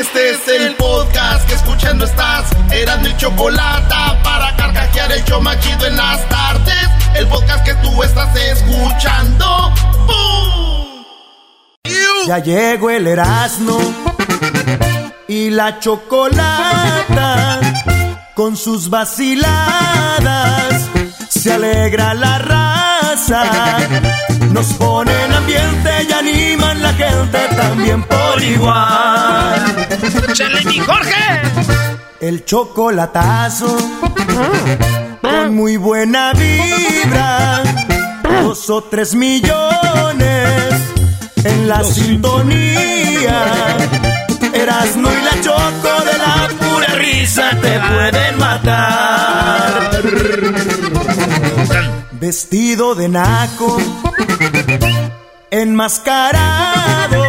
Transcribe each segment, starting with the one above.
Este es el podcast que escuchando estás. Eran mi chocolate para carcajear el yo machido en las tardes. El podcast que tú estás escuchando. ¡Bum! Ya llegó el Erasmo y la chocolata con sus vaciladas. Se alegra la raza, nos ponen ambiente y animan la gente también por igual. ¡Chale, mi Jorge! El chocolatazo con muy buena vibra, dos o tres millones en la sintonía. Erasmo y la choco de la pura risa te pueden matar. Vestido de naco, enmascarado,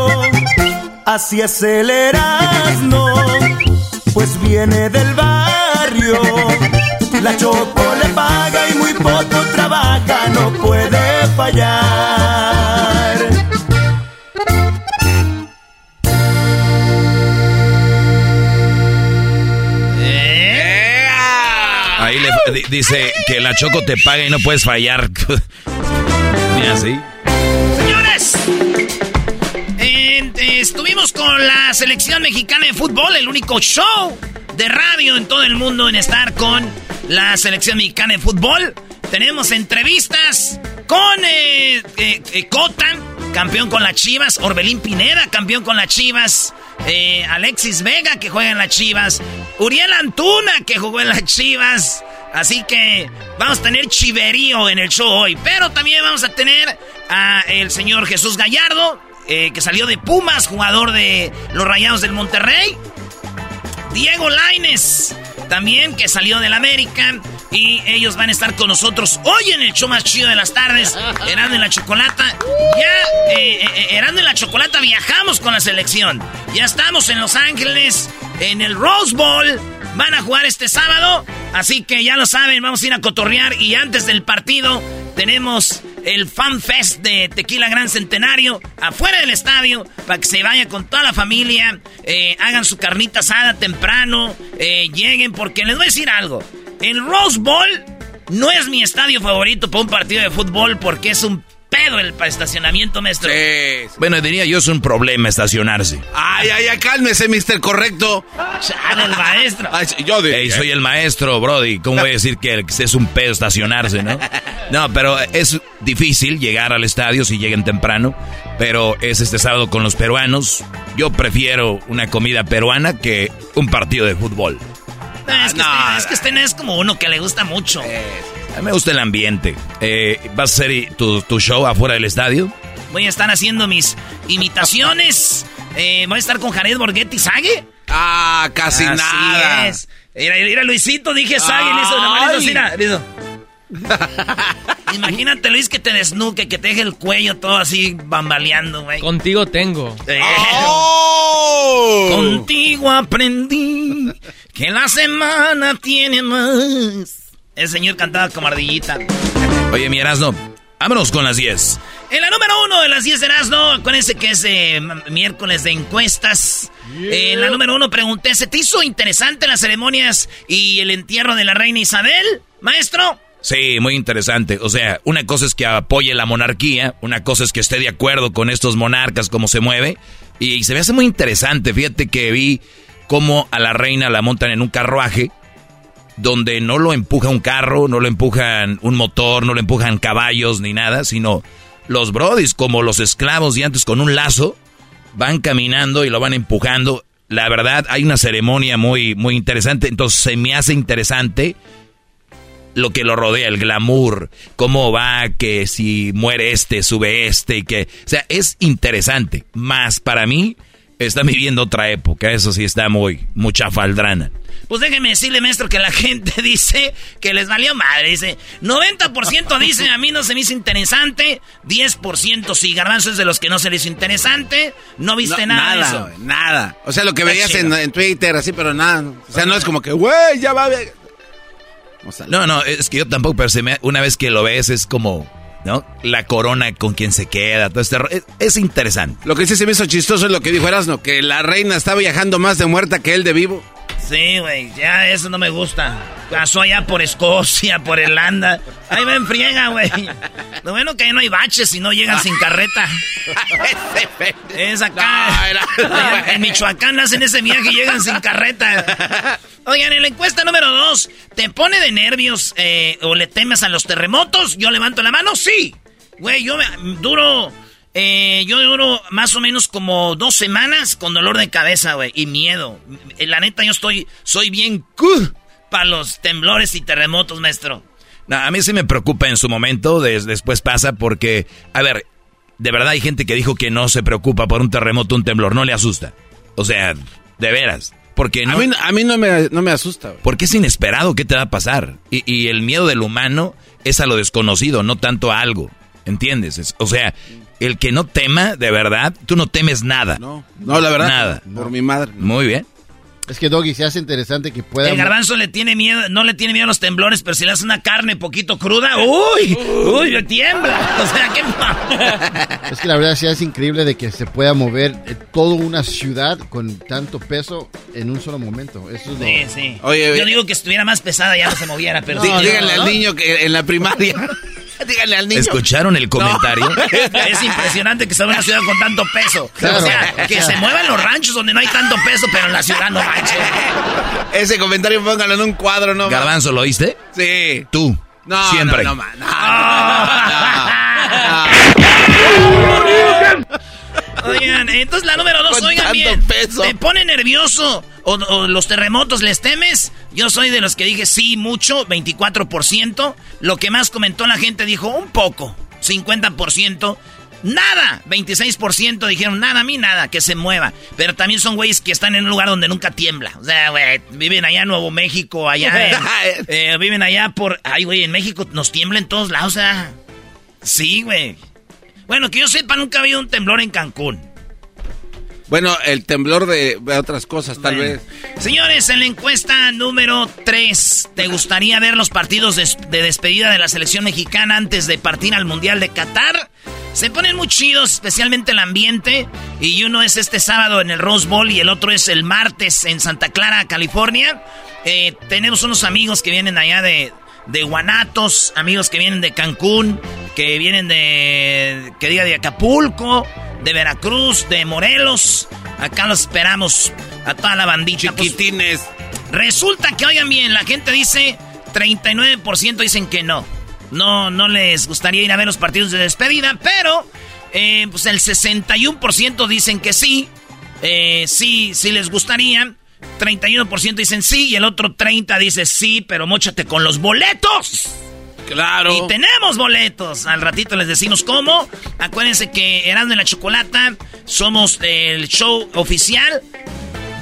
así es el Erasmo, pues viene del barrio. La choco le paga y muy poco trabaja, no puede fallar. Dice que la Choco te paga y no puedes fallar. Mira así. Señores, estuvimos con la selección mexicana de fútbol, el único show de radio en todo el mundo en estar con la selección mexicana de fútbol. Tenemos entrevistas con eh, eh, eh, Cota, campeón con las Chivas, Orbelín Pineda, campeón con las Chivas, eh, Alexis Vega, que juega en las Chivas, Uriel Antuna, que jugó en las Chivas. Así que vamos a tener chiverío en el show hoy, pero también vamos a tener a el señor Jesús Gallardo, eh, que salió de Pumas, jugador de los Rayados del Monterrey. Diego Laines, también que salió del América. Y ellos van a estar con nosotros hoy en el show más chido de las tardes. Erando en la Chocolata. Ya, eh, eh, Erando en la Chocolata viajamos con la selección. Ya estamos en Los Ángeles, en el Rose Bowl. Van a jugar este sábado. Así que ya lo saben, vamos a ir a cotorrear. Y antes del partido, tenemos el Fan Fest de Tequila Gran Centenario afuera del estadio para que se vaya con toda la familia, eh, hagan su carnita asada temprano, eh, lleguen, porque les voy a decir algo. El Rose Bowl no es mi estadio favorito para un partido de fútbol porque es un pedo el estacionamiento, maestro. Bueno, diría yo es un problema estacionarse. Ay, ay, ay, cálmese, mister correcto. Chale, el maestro. Ay, sí, yo. Ey, soy el maestro, Brody. ¿Cómo voy a decir que es un pedo estacionarse, no? No, pero es difícil llegar al estadio si llegan temprano. Pero es este sábado con los peruanos. Yo prefiero una comida peruana que un partido de fútbol. No, es, que no, este, es que este no es como uno que le gusta mucho. A mí me gusta el ambiente. Eh, ¿Vas a hacer tu, tu show afuera del estadio? Voy a estar haciendo mis imitaciones. Eh, voy a estar con Jared Borghetti Sague. Ah, casi Así nada. es. Mira, mira, Luisito, dije Sague, le hizo mira, hizo. Imagínate, Luis, que te desnuque, que te deje el cuello todo así bambaleando, güey. Contigo tengo. Eh, ¡Oh! Contigo aprendí que la semana tiene más. El señor cantaba como ardillita. Oye, mi Erasno, vámonos con las 10. En la número uno de las 10 de Erasmo, acuérdense que es eh, miércoles de encuestas. En la número uno pregunté, ¿se te hizo interesante las ceremonias y el entierro de la reina Isabel, maestro? Sí, muy interesante. O sea, una cosa es que apoye la monarquía, una cosa es que esté de acuerdo con estos monarcas, cómo se mueve. Y, se me hace muy interesante. Fíjate que vi cómo a la reina la montan en un carruaje donde no lo empuja un carro, no lo empujan un motor, no lo empujan caballos ni nada, sino los brodis como los esclavos de antes con un lazo van caminando y lo van empujando. La verdad, hay una ceremonia muy, muy interesante. Entonces se me hace interesante lo que lo rodea, el glamour, cómo va, que si muere este, sube este, y que... O sea, es interesante. Más para mí, está viviendo otra época. Eso sí está muy, mucha faldrana. Pues déjeme decirle, maestro, que la gente dice que les valió madre. Dice, 90% dice, a mí no se me hizo interesante, 10% sí. Garbanzo es de los que no se les hizo interesante, no viste nada, de eso. Nada, O sea, lo que veías en, Twitter, así, pero nada. O sea, no es como que, güey, ya va a ver. no, no, es que yo tampoco, pero se me, una vez que lo ves es como, ¿no? La corona con quien se queda, todo este es, es, interesante. Lo que sí se me hizo chistoso es lo que dijo Erasmo, que la reina está viajando más de muerta que él de vivo. Sí, güey, ya eso no me gusta. Pasó allá por Escocia, por Irlanda. Ahí me enfriega, güey. Lo bueno que ahí no hay baches y no llegan sin carreta. es acá. en Michoacán hacen ese viaje y llegan sin carreta. Oigan, en la encuesta número dos, ¿te pone de nervios eh, o le temes a los terremotos? Yo levanto la mano, sí. Güey, yo me, duro eh, yo duro más o menos como dos semanas con dolor de cabeza, güey, y miedo. Eh, la neta, yo estoy, soy bien para los temblores y terremotos, maestro. a mí sí me preocupa en su momento, después pasa porque, a ver, de verdad hay gente que dijo que no se preocupa por un terremoto, un temblor, no le asusta. O sea, de veras. Porque no, a mí, no, me, no me asusta. Porque es inesperado qué te va a pasar. Y, y, el miedo del humano es a lo desconocido, no tanto a algo. ¿Entiendes? o sea, el que no tema, de verdad, tú no temes nada. No, no, la verdad. Nada. Por mi madre. Muy bien. Es que Doggy se hace interesante que pueda. El garbanzo le tiene miedo, no le tiene miedo a los temblores, pero si le hace una carne poquito cruda, ¡uy! ¡Uy! Le tiembla. O sea, ¿qué Es que la verdad sí es increíble de que se pueda mover eh, toda una ciudad con tanto peso en un solo momento. Eso es Sí, sí. Oye, Yo digo que estuviera más pesada ya no se moviera, pero. díganle al niño que en la primaria. Díganle al niño. ¿Escucharon el comentario? es impresionante que sea una ciudad con tanto peso. O sea, que se muevan los ranchos donde no hay tanto peso, pero en la ciudad no manches. Ese comentario póngalo en un cuadro, ¿no? Garbanzo, ¿lo oíste? Sí. Tú. No, Siempre. No, no, no, Oigan, entonces la número dos, oigan bien. ¿Te pone nervioso o, los terremotos les temes? Yo soy de los que dije sí, mucho, 24%. Lo que más comentó la gente dijo un poco, 50%. Nada, 26% dijeron nada, a mí nada, que se mueva. Pero también son güeyes que están en un lugar donde nunca tiembla. O sea, güey, viven allá en Nuevo México, allá eh, viven allá por... Ay, güey, en México nos tiembla en todos lados, o sea... Sí, güey. Bueno, que yo sepa, nunca ha habido un temblor en Cancún. Bueno, el temblor de, otras cosas, tal vez. Señores, en la encuesta número 3, ¿te gustaría ver los partidos de, despedida de la selección mexicana antes de partir al Mundial de Qatar? Se ponen muy chidos, especialmente el ambiente. Y uno es este sábado en el Rose Bowl y el otro es el martes en Santa Clara, California. Eh, tenemos unos amigos que vienen allá de, de Guanatos, amigos que vienen de Cancún, que vienen de, que diga, de Acapulco, de Veracruz, de Morelos. Acá los esperamos a toda la bandita. Pues, Chiquitines. resulta que, oigan bien, la gente dice, 39% dicen que no. No, no les gustaría ir a ver los partidos de despedida, pero eh, pues el 61% dicen que sí. Eh, sí, sí les gustaría. 31% dicen sí y el otro 30% dice sí, pero mochate con los boletos. Claro. Y tenemos boletos. Al ratito les decimos cómo. Acuérdense que Erasmo y la Chocolata somos el show oficial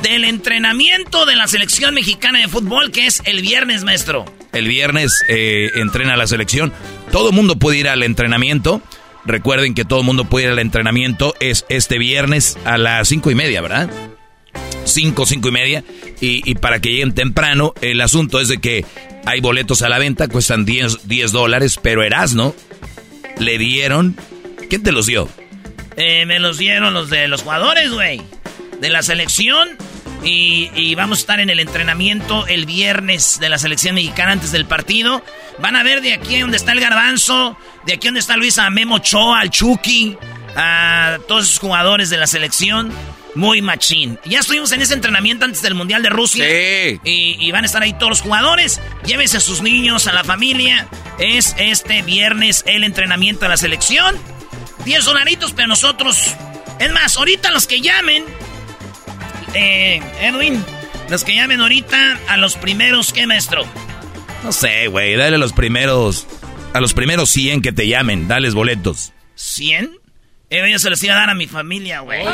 del entrenamiento de la selección mexicana de fútbol, que es el viernes, maestro. El viernes eh, entrena la selección. Todo el mundo puede ir al entrenamiento. Recuerden que todo el mundo puede ir al entrenamiento. Es este viernes a las cinco y media, ¿verdad? 5, 5 y media. Y, para que lleguen temprano, el asunto es de que hay boletos a la venta, cuestan 10, 10 dólares, pero Erasno le dieron... ¿Quién te los dio? Eh, me los dieron los de los jugadores, güey. De la selección. Y, vamos a estar en el entrenamiento el viernes de la selección mexicana antes del partido. Van a ver de aquí donde está el garbanzo, de aquí donde está Luisa Memo Choa, al Chucky, a todos esos jugadores de la selección. muy machín. Ya estuvimos en ese entrenamiento antes del Mundial de Rusia. Sí. Y, van a estar ahí todos los jugadores. Llévese a sus niños, a la familia. Es este viernes el entrenamiento de la selección. 10 dolaritos, pero nosotros... Es más, ahorita los que llamen... Eh, Edwin, los que llamen ahorita a los primeros, ¿qué maestro? No sé, güey, dale a los primeros... A los primeros 100 que te llamen, dales boletos. ¿100? Eh, yo se los iba a dar a mi familia, güey.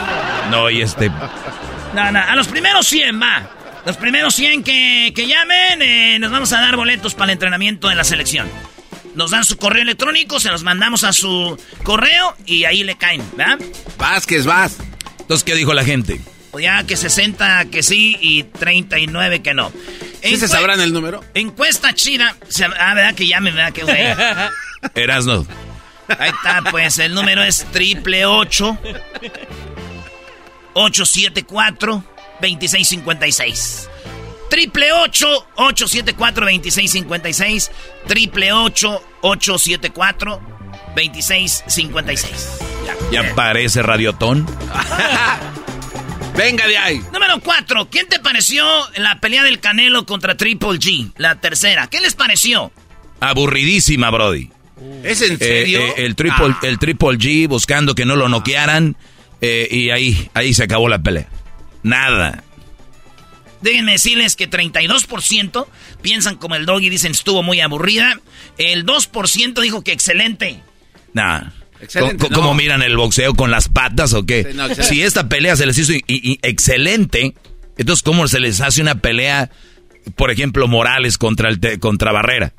No, y este... No, no, a los primeros 100, va. Los primeros 100 que, que llamen, eh, nos vamos a dar boletos para el entrenamiento de la selección. Nos dan su correo electrónico, se los mandamos a su correo y ahí le caen, ¿verdad? Vázquez, vas. Entonces, ¿qué dijo la gente? Pues ya que 60 que sí y 39 que no. ¿Sí se sabrán el número? Encuesta chida. ah, ¿verdad? Que llamen, ¿verdad? Que güey. Erasno. Ahí está, pues el número es triple 8 874 2656. Triple 8 874 2656. Triple 8 874 2656. Ya, ya parece radiotón. Venga de ahí. Número 4. ¿Quién te pareció la pelea del Canelo contra Triple G? La tercera. ¿Qué les pareció? Aburridísima, Brody. ¿Es en serio? Eh, eh, el, triple, ah. el Triple G buscando que no lo noquearan. Eh, y ahí, ahí se acabó la pelea. Nada. Déjenme decirles que 32% piensan como el dog y dicen estuvo muy aburrida. El 2% dijo que excelente. Nada. ¿Cómo, miran el boxeo con las patas o qué? si esta pelea se les hizo excelente, entonces ¿cómo se les hace una pelea, por ejemplo, Morales contra, el contra Barrera?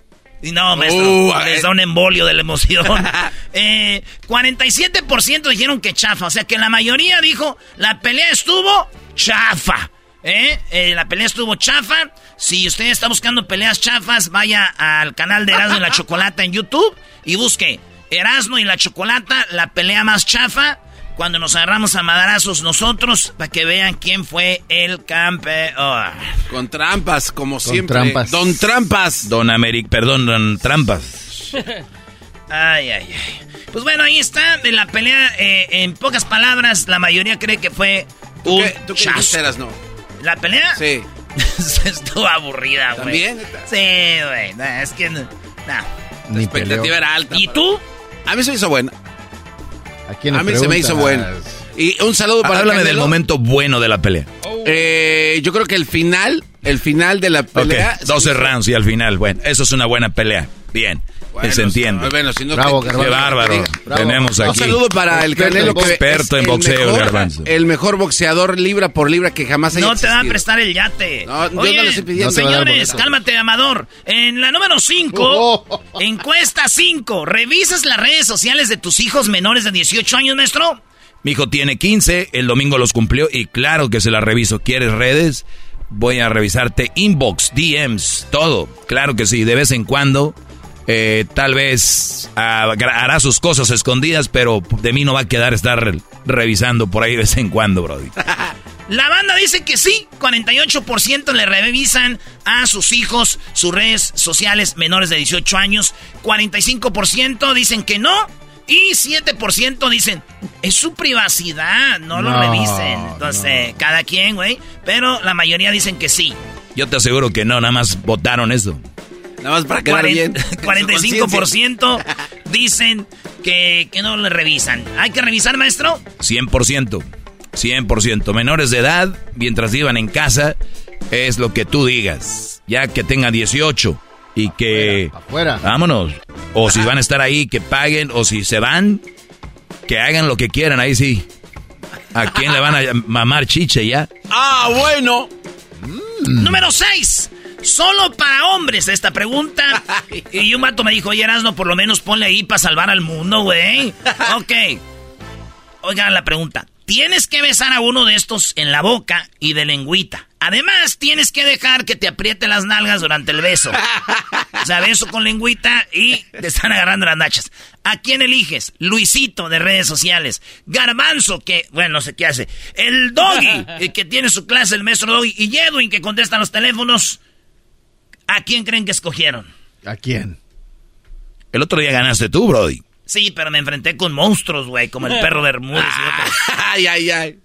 No, maestro, uh, les da un embolio de la emoción. eh, 47% dijeron que chafa, o sea que la mayoría dijo, la pelea estuvo chafa. ¿Eh? ¿eh? la pelea estuvo chafa. Si usted está buscando peleas chafas, vaya al canal de Erasmo y la Chocolata en YouTube y busque Erasmo y la Chocolata, la pelea más chafa. Cuando nos agarramos a madrazos nosotros, para que vean quién fue el campeón. Con trampas, como siempre. Trampas. Don Trampas. Don Améric, perdón, Don Trampas. ay, ay, ay. Pues bueno, ahí está, de la pelea, eh, en pocas palabras, la mayoría cree que fue un qué, ¿tú qué no? ¿La pelea? Sí. Estuvo aburrida, güey. ¿También? Sí, güey. es que... No. La expectativa era alta. ¿Y tú? A mí se hizo buena. ¿A, mí se me hizo buena. Y un saludo para Háblame del momento bueno de la pelea. Eh, yo creo que el final, el final de la pelea. 12 rounds y al final. Bueno, eso es una buena pelea. Bien se entiende. Bueno, si no Bravo, Qué bárbaro. Tenemos aquí. Un saludo para el Canelo. experto en boxeo, Garbanzo. El mejor boxeador libra por libra que jamás haya No te va a prestar el yate. No, yo no les pidiendo. señores, cálmate, Amador. En la número 5, encuesta 5. ¿Revisas las redes sociales de tus hijos menores de 18 años, maestro? Mi hijo tiene 15, el domingo los cumplió y claro que se las reviso. ¿Quieres redes? Voy a revisarte inbox, DMs, todo. Claro que sí, de vez en cuando eh, tal vez hará sus cosas escondidas, pero de mí no va a quedar estar revisando por ahí de vez en cuando, Brody. La banda dice que sí, 48% le revisan a sus hijos sus redes sociales menores de 18 años, 45% dicen que no y 7% dicen es su privacidad, no, lo revisen. Entonces, cada quien, güey, pero la mayoría dicen que sí. Yo te aseguro que no, nada más votaron eso. Nada más para quedar bien. 45% dicen que, que no le revisan. ¿Hay que revisar, maestro? 100%. 100%. Menores de edad, mientras vivan en casa, es lo que tú digas. Ya que tengan 18 y que... Afuera. Vámonos. O si van a estar ahí, que paguen. O si se van, que hagan lo que quieran. Ahí sí. ¿A quién le van a mamar chiche ya? Ah, bueno. Número 6. Solo para hombres esta pregunta. Y un mato me dijo, oye, Erasno, por lo menos ponle ahí para salvar al mundo, güey. Ok. Oigan la pregunta. Tienes que besar a uno de estos en la boca y de lengüita. Además, tienes que dejar que te apriete las nalgas durante el beso. O sea, beso con lengüita y te están agarrando las nachas. ¿A quién eliges? Luisito de redes sociales. Garbanzo, que, bueno, no sé qué hace. El Doggy, el que tiene su clase, el maestro Doggy. Y Edwin, que contesta los teléfonos. ¿A quién creen que escogieron? ¿A quién? El otro día ganaste tú, Brody. Sí, pero me enfrenté con monstruos, güey, como el perro de y otros. Ay, ay, ay.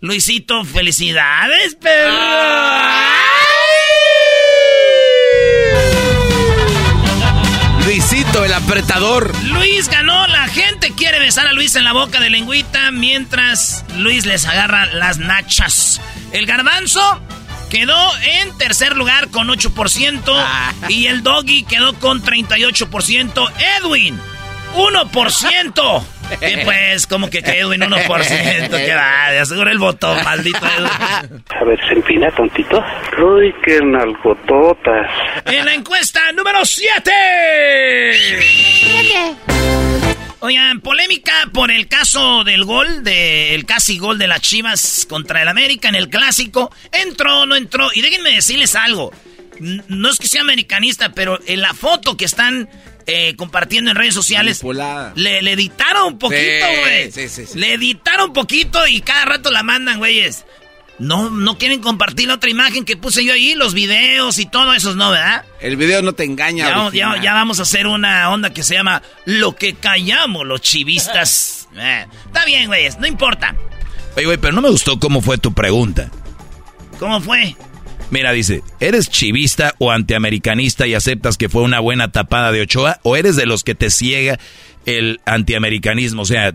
Luisito, felicidades, perro. Luisito, el apretador. Luis ganó. La gente quiere besar a Luis en la boca de lengüita mientras Luis les agarra las nachas. El garbanzo quedó en tercer lugar con 8% ah. y el doggy quedó con 38%. Edwin, 1%. Y pues, como que Edwin 1%, que va, de asegura el voto, maldito Edwin. A ver, se empina tontito. Uy, qué nalgototas. En la encuesta número 7. Oigan, polémica por el caso del gol, del casi gol de las Chivas contra el América en el clásico. Entró, no entró. Y déjenme decirles algo. No es que sea americanista, pero en la foto que están eh, compartiendo en redes sociales. Le, le, editaron un poquito, güey. le editaron un poquito y cada rato la mandan, güeyes. No, no quieren compartir la otra imagen que puse yo ahí, los videos y todo eso, ¿no, verdad? El video no te engaña. Ya, ya, vamos a hacer una onda que se llama Lo que callamos los chivistas. Eh, está bien, güeyes, no importa. Oye, güey, pero no me gustó cómo fue tu pregunta. ¿Cómo fue? Mira, dice, ¿eres chivista o antiamericanista y aceptas que fue una buena tapada de Ochoa? ¿O eres de los que te ciega el antiamericanismo? O sea,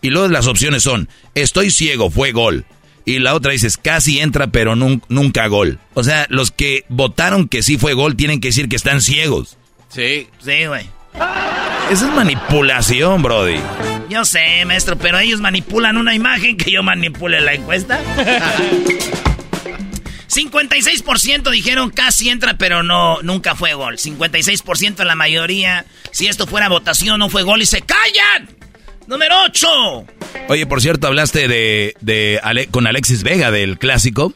y luego las opciones son, estoy ciego, fue gol. Y la otra dices, casi entra, pero nunca gol. O sea, los que votaron que sí fue gol tienen que decir que están ciegos. Sí. Sí, güey. Esa es manipulación, Brody. Yo sé, maestro, pero ellos manipulan una imagen que yo manipule la encuesta. 56% dijeron casi entra, pero no, nunca fue gol. 56% la mayoría. Si esto fuera votación, no fue gol y se callan. Número 8. Oye, por cierto, hablaste de, de con Alexis Vega del clásico.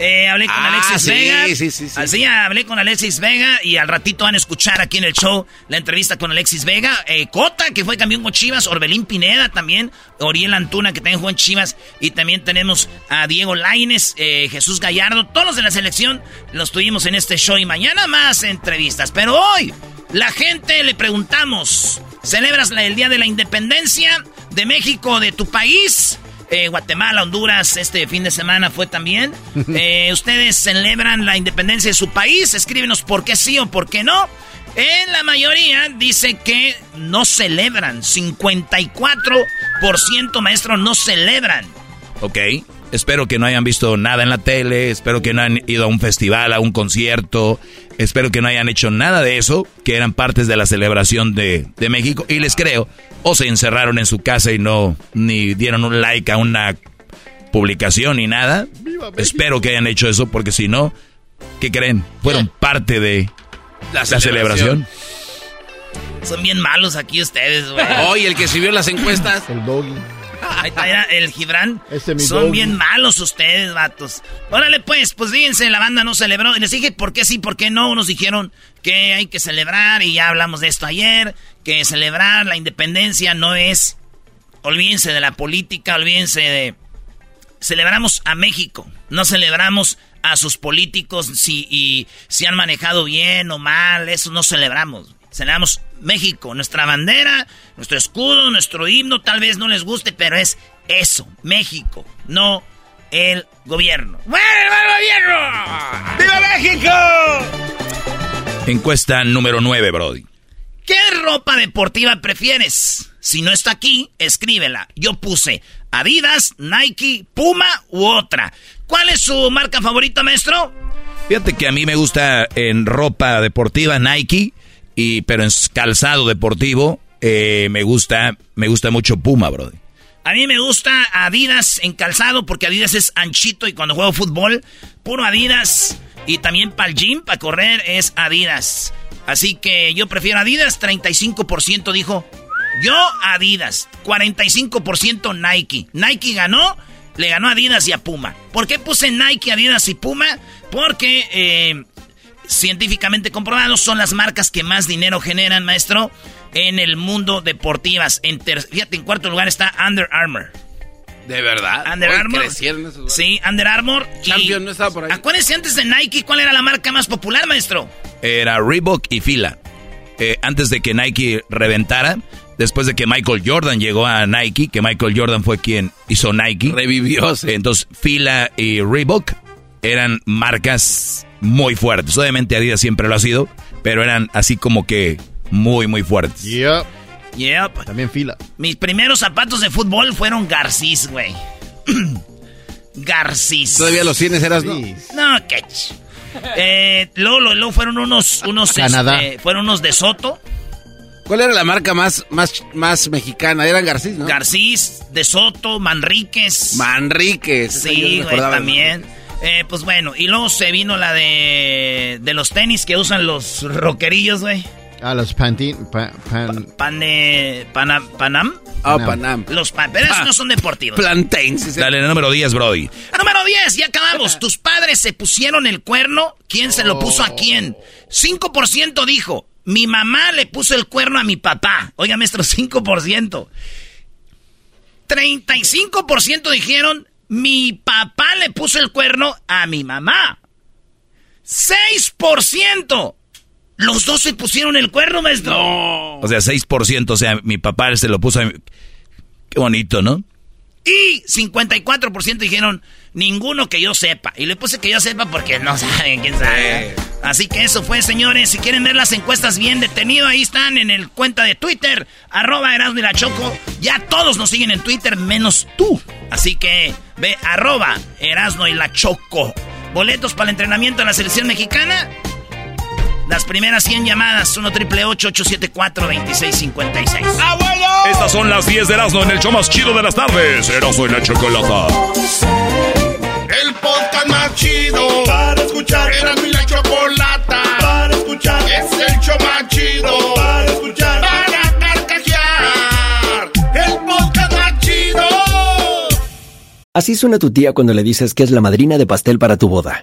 Eh, hablé con ah, Alexis Vega. Sí, sí, sí. Así hablé con Alexis Vega y al ratito van a escuchar aquí en el show la entrevista con Alexis Vega. Eh, Cota, que fue campeón con Chivas. Orbelín Pineda también. Oriel Antuna, que también jugó en Chivas. Y también tenemos a Diego Laines, eh, Jesús Gallardo. Todos los de la selección los tuvimos en este show. Y mañana más entrevistas. Pero hoy, la gente le preguntamos: ¿celebras el Día de la Independencia de México, de tu país? Eh, Guatemala, Honduras, este fin de semana fue también. Eh, ¿Ustedes celebran la independencia de su país? Escríbenos por qué sí o por qué no. En la mayoría dice que no celebran. 54% maestro no celebran. Ok. Espero que no hayan visto nada en la tele, espero que no hayan ido a un festival, a un concierto, espero que no hayan hecho nada de eso, que eran partes de la celebración de, de México. Y les creo, o se encerraron en su casa y no, ni dieron un like a una publicación ni nada. Espero que hayan hecho eso, porque si no, ¿qué creen? Fueron parte de la celebración. Son bien malos aquí ustedes, güey. Hoy el que subió las encuestas. El doggy. Ahí está, el Gibran. Son bien malos ustedes, vatos. Órale, pues, pues fíjense, la banda no celebró. Y les dije por qué sí, por qué no. Nos dijeron que hay que celebrar, y ya hablamos de esto ayer, que celebrar la independencia no es. Olvídense de la política, olvídense de. Celebramos a México, no celebramos a sus políticos si, y, si han manejado bien o mal, eso no celebramos. Celebramos México, nuestra bandera, nuestro escudo, nuestro himno, tal vez no les guste, pero es eso, México, no el gobierno. ¡Viva el gobierno! ¡Viva México! Encuesta número 9, Brody. ¿Qué ropa deportiva prefieres? Si no está aquí, escríbela. Yo puse Adidas, Nike, Puma u otra. ¿Cuál es su marca favorita, maestro? Fíjate que a mí me gusta en ropa deportiva Nike y, pero en calzado deportivo eh, me gusta me gusta mucho Puma, brother. A mí me gusta Adidas en calzado porque Adidas es anchito y cuando juego fútbol, puro Adidas. Y también para el gym, para correr, es Adidas. Así que yo prefiero Adidas, 35% dijo. Yo Adidas, 45% Nike. Nike ganó, le ganó a Adidas y a Puma. ¿Por qué puse Nike, Adidas y Puma? Porque eh, científicamente comprobados, son las marcas que más dinero generan, maestro, en el mundo deportivas. En fíjate, en cuarto lugar está Under Armour. ¿De verdad? Under Armour. Sí, Under Armour. Champion no estaba por ahí. Acuérdense antes de Nike, ¿cuál era la marca más popular, maestro? Era Reebok y Fila. Eh, antes de que Nike reventara, después de que Michael Jordan llegó a Nike, que Michael Jordan fue quien hizo Nike. Revivió. Entonces Fila y Reebok eran marcas muy fuertes. Obviamente Adidas siempre lo ha sido, pero eran así como que muy, muy fuertes. Yep. Yep. También Fila. Mis primeros zapatos de fútbol fueron Garcís, güey. Garcís. ¿Todavía los tienes, eras no? No, qué eh, luego, luego, fueron unos, unos, Canadá. este, fueron unos de Soto. ¿Cuál era la marca más, más, más mexicana? Eran Garcís, ¿no? Garcís, de Soto, Manríquez. Manríquez. Sí, güey, también. Eh, pues bueno, y luego se vino la de, de los tenis que usan los rockerillos, güey. Ah, los Pantin... Pan, pan, Pane, pana, Panam. Ah, Panam. Los pan, pero esos Ah. no son deportivos. Plantains. Dale, número 10, Brody. Número 10, ya acabamos. Tus padres se pusieron el cuerno. ¿Quién se lo puso a quién? 5% dijo, mi mamá le puso el cuerno a mi papá. Oiga, maestro, 5%. 35% dijeron, mi papá le puso el cuerno a mi mamá. 6%. Los dos se pusieron el cuerno, maestro. O sea, 6%, o sea, mi papá se lo puso a mi... Qué bonito, ¿no? Y 54% dijeron, ninguno que yo sepa. Y le puse que yo sepa porque no saben, quién sabe. Así que eso fue, señores. Si quieren ver las encuestas bien detenido, ahí están en el cuenta de Twitter, arroba Erasmo y la Choco. Ya todos nos siguen en Twitter, menos tú. Así que ve arroba Erasmo y la Choco. Boletos para el entrenamiento de la selección mexicana. Las primeras 100 llamadas, 1 triple 874 2656 Estas son las 10 de Erasmo en el show más chido de las tardes. Erasmo y la chocolata. El podcast más chido para escuchar. Era mi la chocolata para escuchar. Es el show más chido para escuchar. Para carcajear. El podcast más chido. Así suena tu tía cuando le dices que es la madrina de pastel para tu boda.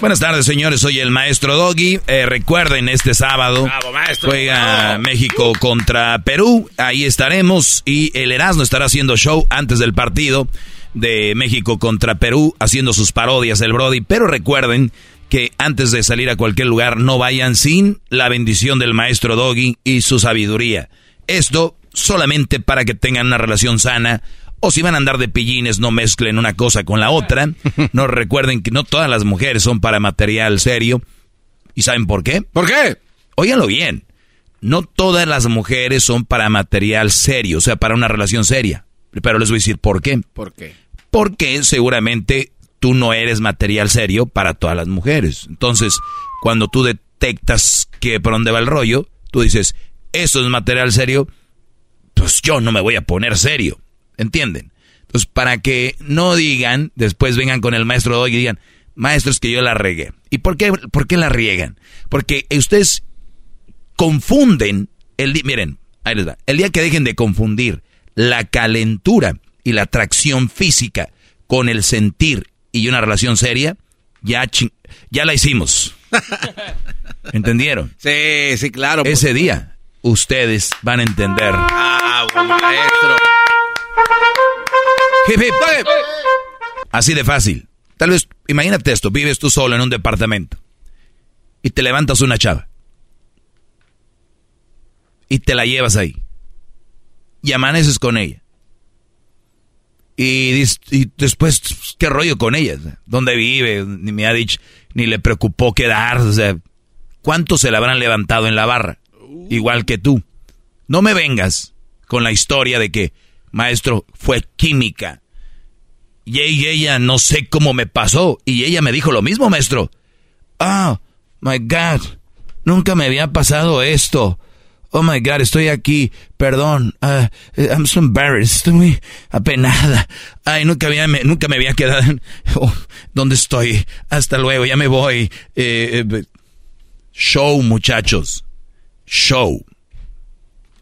Buenas tardes, señores. Soy el maestro Doggy. Eh, recuerden, este sábado juega México contra Perú. Ahí estaremos. Y el Erasmo estará haciendo show antes del partido de México contra Perú, haciendo sus parodias del Brody. Pero recuerden que antes de salir a cualquier lugar, no vayan sin la bendición del maestro Doggy y su sabiduría. Esto solamente para que tengan una relación sana. O si van a andar de pillines, no mezclen una cosa con la otra. No recuerden que no todas las mujeres son para material serio. ¿Y saben por qué? ¿Por qué? Óiganlo bien. No todas las mujeres son para material serio, o sea, para una relación seria. Pero les voy a decir por qué. ¿Por qué? Porque seguramente tú no eres material serio para todas las mujeres. Entonces, cuando tú detectas que por dónde va el rollo, tú dices, eso es material serio, pues yo no me voy a poner serio. ¿Entienden? Entonces, para que no digan, después vengan con el maestro Doggy y digan, maestro, es que yo la regué. ¿Y por qué, por qué la riegan? Porque ustedes confunden el día, miren, ahí les va, el día que dejen de confundir la calentura y la atracción física con el sentir y una relación seria, ya, ya la hicimos. ¿Entendieron? Sí, sí, claro. Ese día, ustedes van a entender. Así de fácil. Tal vez, imagínate esto, vives tú solo en un departamento y te levantas una chava y te la llevas ahí y amaneces con ella. Y, después, ¿qué rollo con ella? ¿Dónde vive? Ni me ha dicho, ni le preocupó quedarse. O sea, ¿cuántos se la habrán levantado en la barra? Igual que tú. No me vengas con la historia de que, maestro, fue química. Y ella no sé cómo me pasó. Y ella me dijo lo mismo, maestro. Ah, my God, nunca me había pasado esto. Oh my God, estoy aquí. Perdón. Uh, I'm so embarrassed. Estoy muy apenada. Ay, nunca, había, nunca me había quedado. Oh, ¿Dónde estoy? Hasta luego, ya me voy. Eh, eh, show, muchachos. Show.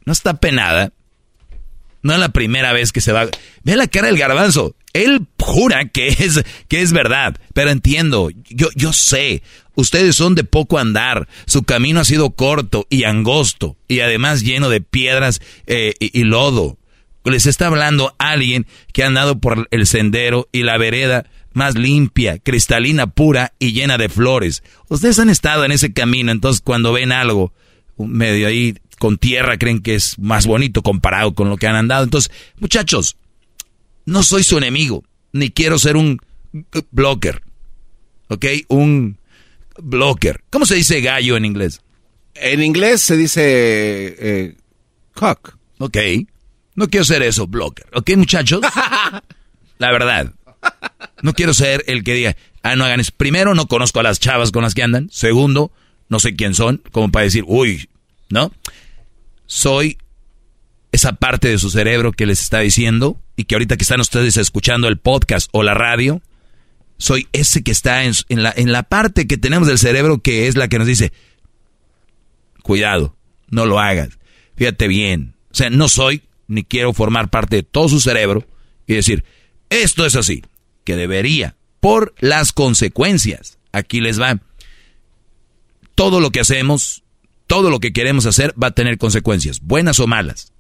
No está penada. No es la primera vez que se va. Ve la cara del garbanzo. Él jura que es, que es verdad. Pero entiendo. Yo, yo sé. Ustedes son de poco andar. Su camino ha sido corto y angosto. Y además lleno de piedras eh, y, lodo. Les está hablando alguien que ha andado por el sendero y la vereda más limpia, cristalina, pura y llena de flores. Ustedes han estado en ese camino, entonces cuando ven algo medio ahí con tierra creen que es más bonito comparado con lo que han andado. Entonces, muchachos, no soy su enemigo, ni quiero ser un blocker, ¿ok? Un blocker. ¿Cómo se dice gallo en inglés? En inglés se dice eh, cock. Ok. No quiero ser eso, blocker. ¿Ok, muchachos? La verdad. No quiero ser el que diga, ah, no hagan eso. Primero, no conozco a las chavas con las que andan. Segundo, no sé quién son, como para decir, uy, ¿no? Soy esa parte de su cerebro que les está diciendo y que ahorita que están ustedes escuchando el podcast o la radio, soy ese que está en, la, en la parte que tenemos del cerebro que es la que nos dice, cuidado, no lo hagas, fíjate bien. O sea, no soy ni quiero formar parte de todo su cerebro y decir, esto es así, que debería, por las consecuencias. Aquí les va. Todo lo que hacemos todo lo que queremos hacer va a tener consecuencias, buenas o malas.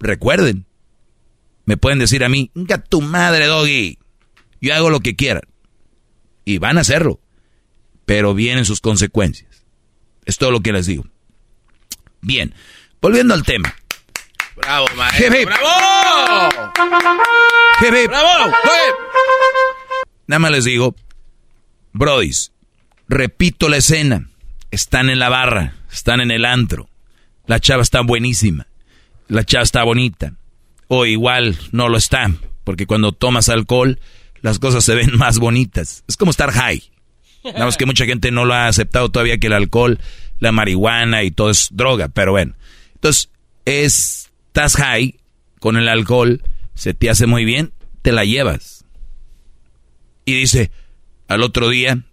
Recuerden, me pueden decir a mí, ¡Venga tu madre, doggy! Yo hago lo que quieran. Y van a hacerlo. Pero vienen sus consecuencias. Es todo lo que les digo. Bien, volviendo al tema. ¡Bravo, maestro! ¡Bravo! ¡Bravo! Nada más les digo, brodis, repito la escena están en la barra, están en el antro. La chava está buenísima. La chava está bonita. O igual no lo está, porque cuando tomas alcohol, las cosas se ven más bonitas. Es como estar high. Nada más que mucha gente no lo ha aceptado todavía que el alcohol, la marihuana y todo es droga, pero bueno. Entonces, es, estás high con el alcohol, se te hace muy bien, te la llevas. Y dice, al otro día,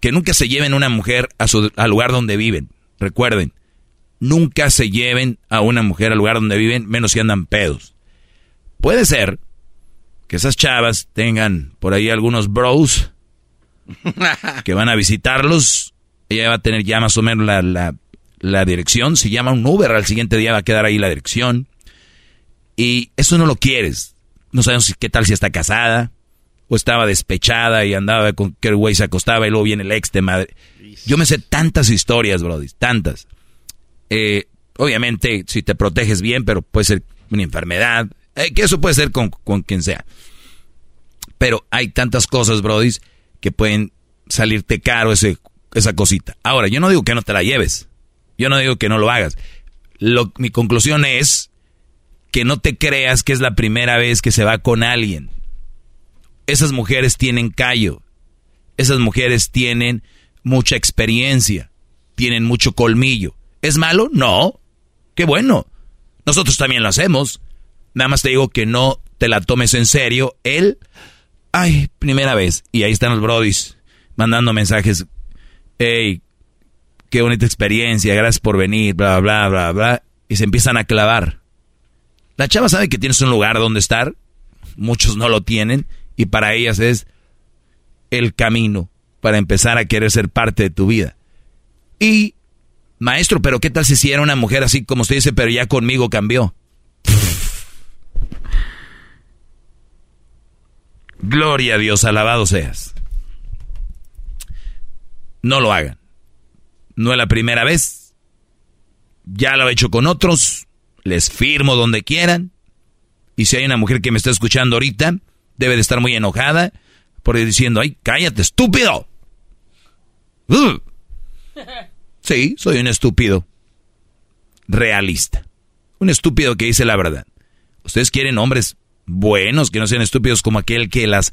que nunca se lleven una mujer a su, al lugar donde viven. Recuerden, nunca se lleven a una mujer al lugar donde viven, menos si andan pedos. Puede ser que esas chavas tengan por ahí algunos bros que van a visitarlos. Ella va a tener ya más o menos la, la, la dirección. Si llama un Uber, al siguiente día va a quedar ahí la dirección. Y eso no lo quieres. No sabemos qué tal si está casada o estaba despechada y andaba con que el güey se acostaba y luego viene el ex de madre. Yo me sé tantas historias, Brody, tantas. Eh, obviamente, si te proteges bien, pero puede ser una enfermedad, eh, que eso puede ser con, con, quien sea. Pero hay tantas cosas, Brody, que pueden salirte caro ese, esa cosita. Ahora, yo no digo que no te la lleves. Yo no digo que no lo hagas. Mi conclusión es que no te creas que es la primera vez que se va con alguien esas mujeres tienen callo, esas mujeres tienen mucha experiencia, tienen mucho colmillo. ¿Es malo? No. Qué bueno. Nosotros también lo hacemos. Nada más te digo que no te la tomes en serio. Él, ay, primera vez. Y ahí están los brodis mandando mensajes. Hey, qué bonita experiencia, gracias por venir, bla, bla, bla, bla. Y se empiezan a clavar. La chava sabe que tienes un lugar donde estar. Muchos no lo tienen y para ellas es el camino para empezar a querer ser parte de tu vida. Y, maestro, pero ¿qué tal si era una mujer así como usted dice, pero ya conmigo cambió? Gloria a Dios, alabado seas. No lo hagan. No es la primera vez. Ya lo he hecho con otros. Les firmo donde quieran. Y si hay una mujer que me está escuchando ahorita, debe de estar muy enojada por ir diciendo, ay, cállate, estúpido. Sí, soy un estúpido. Realista. Un estúpido que dice la verdad. Ustedes quieren hombres buenos, que no sean estúpidos como aquel que las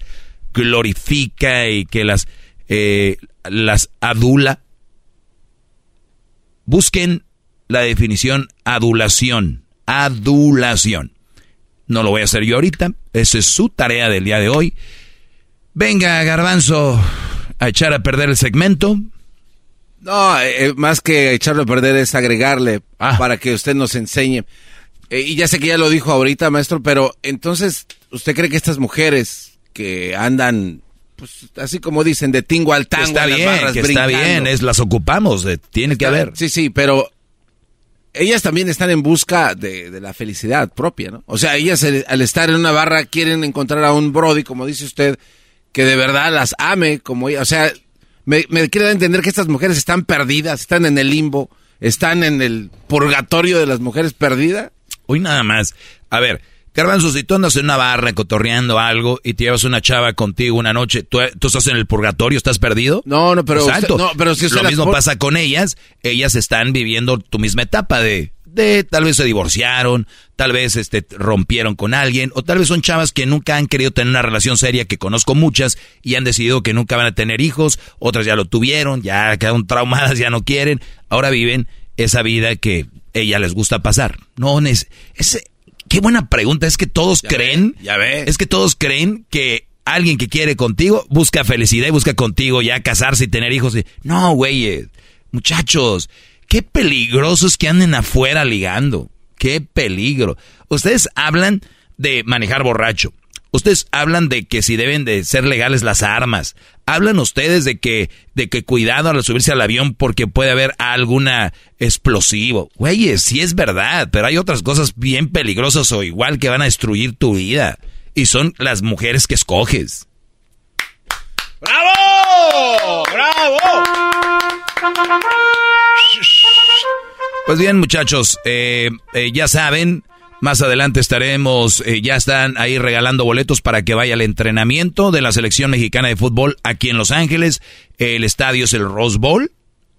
glorifica y que las, eh, las adula. Busquen la definición adulación. Adulación. No lo voy a hacer yo ahorita. Esa es su tarea del día de hoy. Venga, garbanzo, a echar a perder el segmento. No, eh, más que echarlo a perder es agregarle ah. para que usted nos enseñe. Eh, y ya sé que ya lo dijo ahorita, maestro, pero entonces, ¿usted cree que estas mujeres que andan, pues así como dicen, de tingo al tango, está bien, que está bien, es las ocupamos, eh, tiene que haber. Sí, sí, pero ellas también están en busca de, la felicidad propia, ¿no? O sea, ellas al estar en una barra quieren encontrar a un Brody, como dice usted, que de verdad las ame, como ella. O sea, me, me quiere entender que estas mujeres están perdidas, están en el limbo, están en el purgatorio de las mujeres perdidas. Hoy nada más. A ver, Garbanzo, si tú andas en una barra cotorreando algo y te llevas una chava contigo una noche, ¿tú, estás en el purgatorio? ¿Estás perdido? No, no, pero... Exacto. no, pero si Lo mismo pasa con ellas. Ellas están viviendo tu misma etapa de, de... Tal vez se divorciaron, tal vez este, rompieron con alguien, o tal vez son chavas que nunca han querido tener una relación seria, que conozco muchas, y han decidido que nunca van a tener hijos, otras ya lo tuvieron, ya quedaron traumadas, ya no quieren, ahora viven esa vida que ella les gusta pasar. No, es, es qué buena pregunta. Es que todos creen, ya ve. es que todos creen que alguien que quiere contigo busca felicidad y busca contigo ya casarse y tener hijos. No, güey, muchachos, qué peligrosos que anden afuera ligando. Qué peligro. Ustedes hablan de manejar borracho. Ustedes hablan de que si deben de ser legales las armas. Hablan ustedes de que, de que cuidado al subirse al avión porque puede haber alguna explosivo. Güeyes, sí es verdad, pero hay otras cosas bien peligrosas o igual que van a destruir tu vida. Y son las mujeres que escoges. ¡Bravo! ¡Bravo! Pues bien, muchachos, eh, eh, ya saben, más adelante estaremos, eh, ya están ahí regalando boletos para que vaya al entrenamiento de la selección mexicana de fútbol aquí en Los Ángeles. El estadio es el Rose Bowl.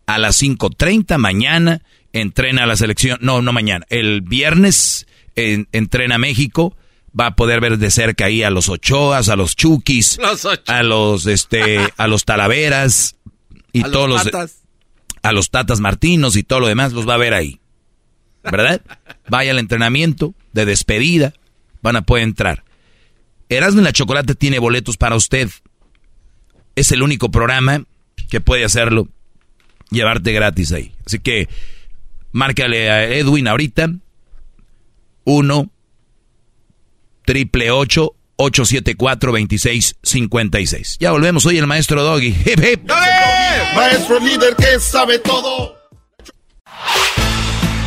A las 5.30 mañana entrena la selección, no, no mañana, el viernes entrena México. Va a poder ver de cerca ahí a los Ochoas, a los Chukis, a los, este, a los Talaveras y todos los, a los Tatas Martinos y todo lo demás los va a ver ahí. ¿Verdad? Vaya al entrenamiento de despedida, van a poder entrar. Erasmo la Chocolate tiene boletos para usted. Es el único programa que puede hacerlo, llevarte gratis ahí. Así que márcale a Edwin ahorita. 1 triple 874 2656. Ya volvemos, hoy el maestro Doggy. Maestro líder que sabe todo.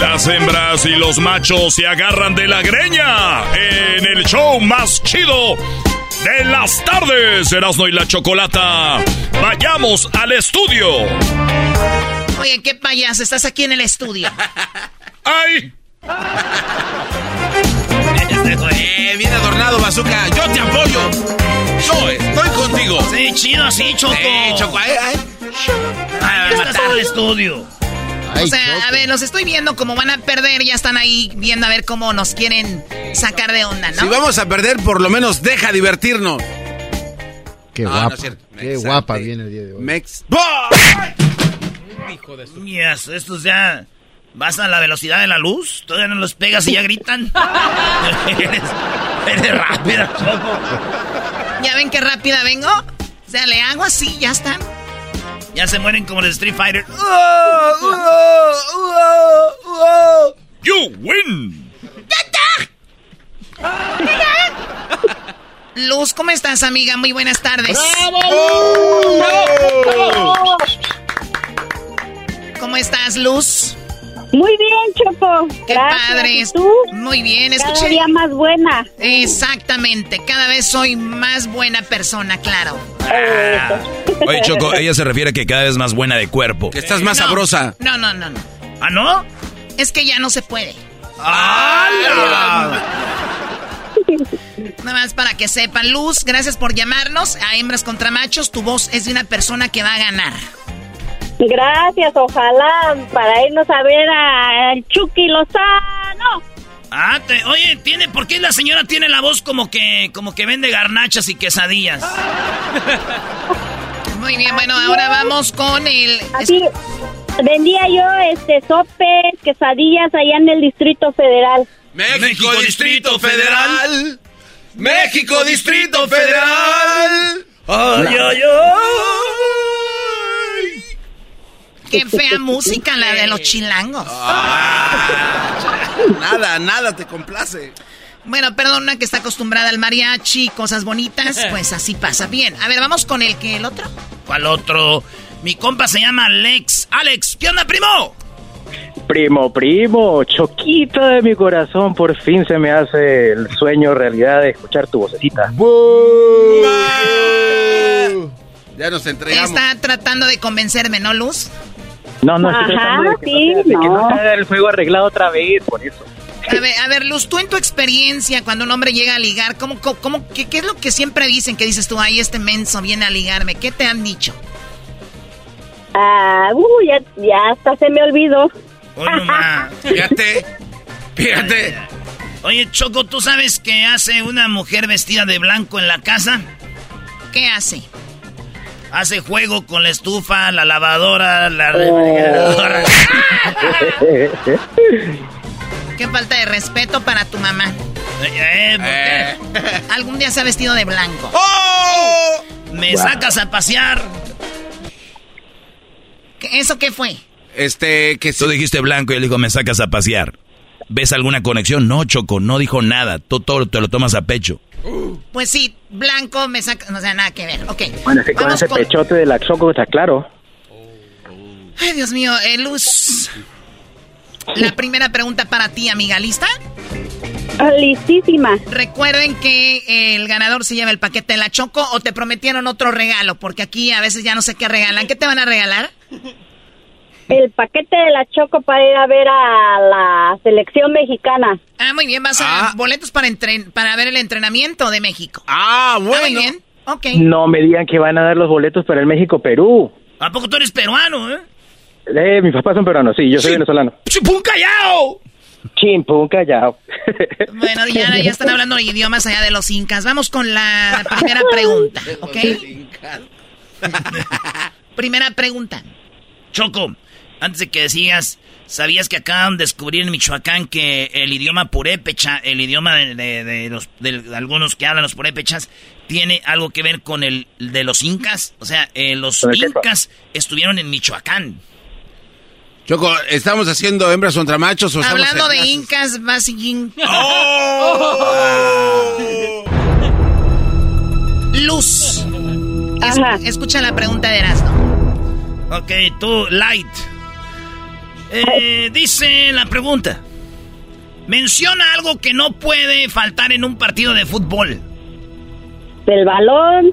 Las hembras y los machos se agarran de la greña en el show más chido de las tardes, Erasmo y la Chocolata. Vayamos al estudio. Oye, qué payaso, estás aquí en el estudio. ¡Ay! Eh, bien adornado, Bazooka. Yo te apoyo. Yo estoy contigo. Sí, chido así, Choco. Eh, Choco, ay, ay. Ah, estás en el estudio. o sea, a ver, los estoy viendo como van a perder, ya están ahí viendo a ver cómo nos quieren sacar de onda, ¿no? Si vamos a perder, por lo menos deja divertirnos. Qué No, guapa. Qué guapa viene el día de hoy. Mex. Hijo de su... Yes, estos ya... ¿Vas a la velocidad de la luz? ¿Todavía no los pegas y ya gritan? eres, eres rápida, Choco. ¿Ya ven qué rápida vengo? O sea, le hago así, ya están. Ya se mueren como los Street Fighter. You win. Luz, ¿cómo estás, amiga? Muy buenas tardes. ¿Cómo estás, Luz? Muy bien, Choco. Qué Gracias. padre. ¿Y tú? Muy bien, Cada escuché. día más buena. Exactamente, cada vez soy más buena persona, claro. Oye, Choco, ella se refiere a que cada vez más buena de cuerpo. Que estás más No. sabrosa. No, no, no, no. ¿Ah, no? Es que ya no se puede. ¡Hala! Nada más para que sepan, Luz, gracias por llamarnos a Hembras contra Machos. Tu voz es de una persona que va a ganar. Gracias, ojalá para irnos a ver al Chucky Lozano. Ah, te- oye, tiene, ¿por qué la señora tiene la voz como que, como que vende garnachas y quesadillas? Muy bien, bueno, ahora vamos con el. Así vendía yo este sopes, quesadillas allá en el Distrito Federal. México, Distrito Federal. México Distrito Federal. Ay, ay, Qué fea música la de los chilangos. Nada, nada te complace. Bueno, perdona que está acostumbrada al mariachi, cosas bonitas, pues así pasa. Bien, a ver, vamos con el que el otro. ¿Cuál otro? Mi compa se llama Alex. Alex, ¿qué onda, primo? Primo, primo, choquito de mi corazón, por fin se me hace el sueño realidad de escuchar tu vocecita. Ya nos entregamos. Está tratando de convencerme, ¿no, Luz? No, no, estoy Ajá, tratando de que, sí, no, sea- de que no el juego arreglado otra vez, por eso. A ver, a ver, Luz, tú en tu experiencia, cuando un hombre llega a ligar, ¿cómo, cómo, qué, qué es lo que siempre dicen que dices tú, ay, este menso viene a ligarme? ¿Qué te han dicho? Ah, uh, ya, ya hasta se me olvidó. Fíjate, fíjate. Oye, Choco, ¿tú sabes qué hace una mujer vestida de blanco en la casa? ¿Qué hace? Hace juego con la estufa, la lavadora, la refrigeradora. Qué falta de respeto para tu mamá. Eh, ¿por qué? Algún día se ha vestido de blanco. Me Wow. sacas a pasear. ¿Qué- ¿Eso qué fue? Este, que tú dijiste blanco y él dijo, me sacas a pasear. ¿Ves alguna conexión? No, Choco, no dijo nada. Tú todo te lo tomas a pecho. Pues sí, blanco me saca... No sea, nada que ver. Ok. Bueno, es que con ese con- pechote de la Choco está claro. Ay, Dios mío, eh, Luz. La primera pregunta para ti, amiga. ¿Lista? Listísima. Recuerden que el ganador se lleva el paquete de la Choco o te prometieron otro regalo, porque aquí a veces ya no sé qué regalan. ¿Qué te van a regalar? El paquete de la Choco para ir a ver a la selección mexicana. Ah, muy bien, vas a boletos para, entren- para ver el entrenamiento de México. Ah, bueno. muy bien, ok. No me digan que van a dar los boletos para el México-Perú. ¿A poco tú eres peruano, eh? Eh, mis papás son peruanos, sí, yo soy venezolano. ¡Chipún callao! Chimpún callao. Bueno, ya, ya están hablando de idiomas allá de los incas. Vamos con la primera pregunta, ¿ok? primera pregunta. Choco, antes de que sigas, ¿sabías que acaban de descubrir en Michoacán que el idioma purépecha, el idioma de, de- de los, de algunos que hablan los purépechas, tiene algo que ver con el de los incas? O sea, eh, los incas estuvieron en Michoacán. Choco, ¿estamos haciendo hembras contra machos o Hablando de incas, vas y... Luz. Es- escucha la pregunta de Erasmo. Ok, tú, Light. Eh, dice la pregunta. Menciona algo que no puede faltar en un partido de fútbol. El balón.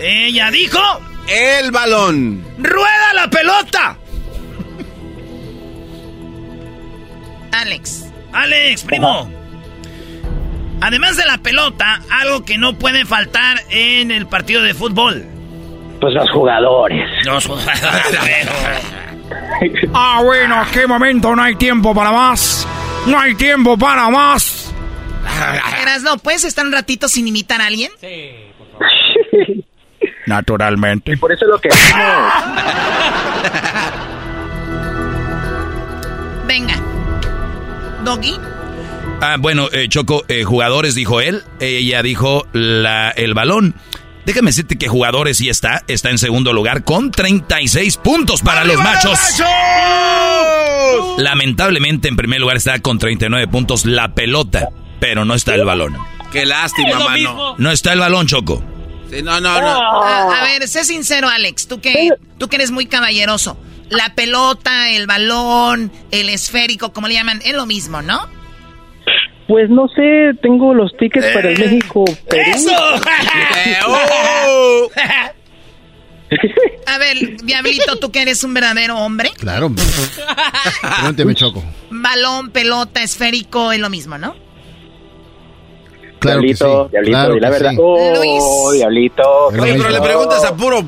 Ella dijo. El balón. ¡Rueda la pelota! Alex. Alex, primo. Además de la pelota, algo que no puede faltar en el partido de fútbol. Pues los jugadores. Los jugadores. ah, bueno, qué momento, no hay tiempo para más. No hay tiempo para más. no ¿puedes estar un ratito sin imitar a alguien? Sí, por favor. Naturalmente. Y por eso lo que Venga. Doggy. Ah, bueno, eh, Choco, eh, jugadores dijo él, ella dijo la, el balón. Déjame decirte que jugadores sí está, está en segundo lugar con 36 puntos para los machos. Lamentablemente en primer lugar está con 39 puntos la pelota, pero no está el balón. Qué lástima, mano. No está el balón, Choco. no, no, no. A, ver, sé sincero, Alex, tú que, tú que eres muy caballeroso. La pelota, el balón, el esférico, como le llaman, es lo mismo, ¿no? Pues no sé, tengo los tickets para el eh, México Perú. ¡Eso! Oh. A ver, Diablito, tú que eres un verdadero hombre. Claro. me choco. Balón, pelota, esférico, es lo mismo, ¿no? Claro diablito, que sí. diablito, la verdad. Oh, diablito. Oye, pero le preguntas a puro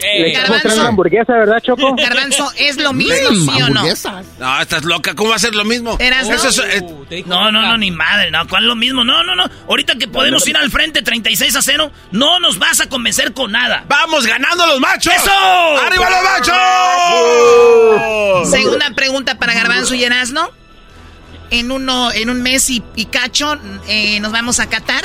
eh, Garbanzo. una hamburguesa, ¿verdad, Choco? Garbanzo, ¿es lo mismo, sí o no? No, estás loca, ¿cómo va a ser lo mismo? ¿Eras eh, no? no, no, ni madre, no, ¿cuál es lo mismo? No, no, no. Ahorita que podemos ir al frente 36 a 0, no nos vas a convencer con nada. ¡Vamos ganando los machos! ¡Eso! ¡Arriba los machos! Segunda pregunta para Garbanzo y Erasno. En, uno, en un mes y, cacho eh, nos vamos a Qatar.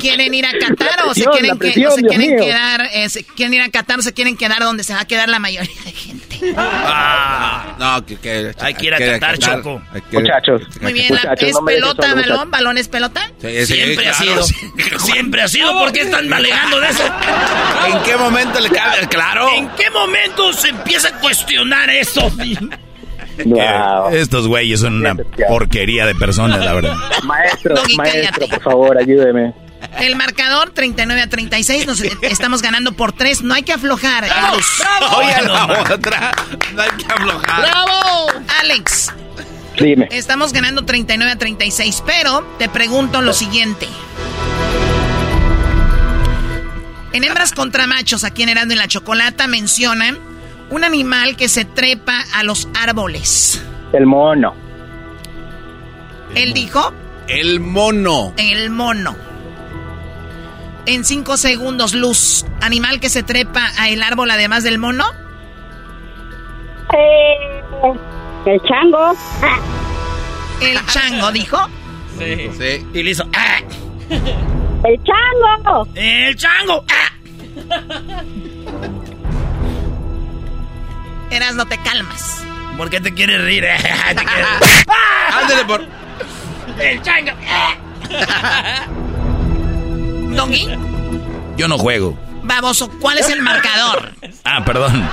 ¿Quieren ir a Qatar o se quieren, quedar? Eh, ¿Quieren ir a Qatar o se quieren quedar donde se va a quedar la mayoría de gente? Ah, no, que, hay que ir a Qatar, Choco. muchachos. Muy bien, ¿es pelota, balón? ¿Balón es pelota? siempre ha sido. siempre ha sido. ¿Por qué están alegando de eso? ¿En qué momento le cabe? Claro. ¿En qué momento se empieza a cuestionar eso? Estos güeyes son una porquería de personas, la verdad. Maestro, maestro, por favor, ayúdeme. El marcador 39 a 36, nos estamos ganando por 3, no hay que aflojar. ¡Bravo! Oye, la otra, no hay que aflojar. ¡Bravo! Alex. Dime. Estamos ganando 39 a 36, pero te pregunto lo siguiente. En hembras contra machos, aquí en Herando en la Chocolata mencionan un animal que se trepa a los árboles. El mono. ¿Él dijo? El mono. El mono. En cinco segundos, Luz. ¿Animal que se trepa a el árbol además del mono? Eh, el chango. ¿El chango dijo? Sí. sí. Y le hizo... ¡ah! ¡El chango! ¡El chango! ¡Ah! Eras, no te calmas. ¿Por qué te quieres reír? ¡Ah! Ándale por. El chango. ¿Doggy? Yo no juego. Baboso, ¿cuál es el marcador? Ah, perdón.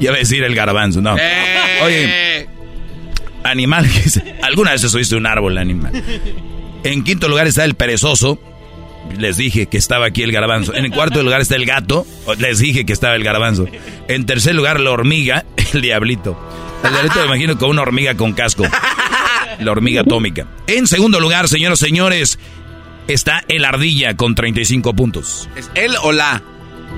Ya a decir el garbanzo, no. Eh. Oye, animal. ¿Alguna vez subiste un árbol, animal? En quinto lugar está el perezoso. Les dije que estaba aquí el garbanzo. En el cuarto lugar está el gato. Les dije que estaba el garbanzo. En tercer lugar, la hormiga, el diablito. El diablito me imagino con una hormiga con casco. La hormiga atómica. En segundo lugar, señoras y señores, está el ardilla con 35 puntos. ¿Es él o la?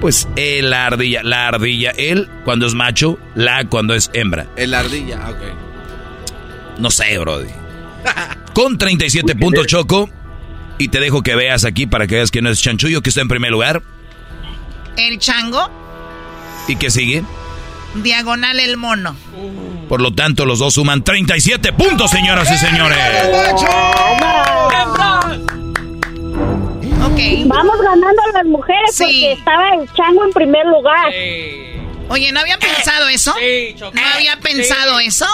Pues el ardilla. La ardilla, él cuando es macho, la cuando es hembra. El ardilla, ok. No sé, Brody. Con 37 puntos, Choco. Y te dejo que veas aquí para que veas que no es Chanchullo que está en primer lugar. El chango. ¿Y qué sigue? Diagonal el mono. Por lo tanto, los dos suman 37 puntos, señoras y señores. Ok. Vamos ganando a las mujeres porque estaba el chango en primer lugar. Oye, ¿no había pensado eso? ¿No había pensado eso?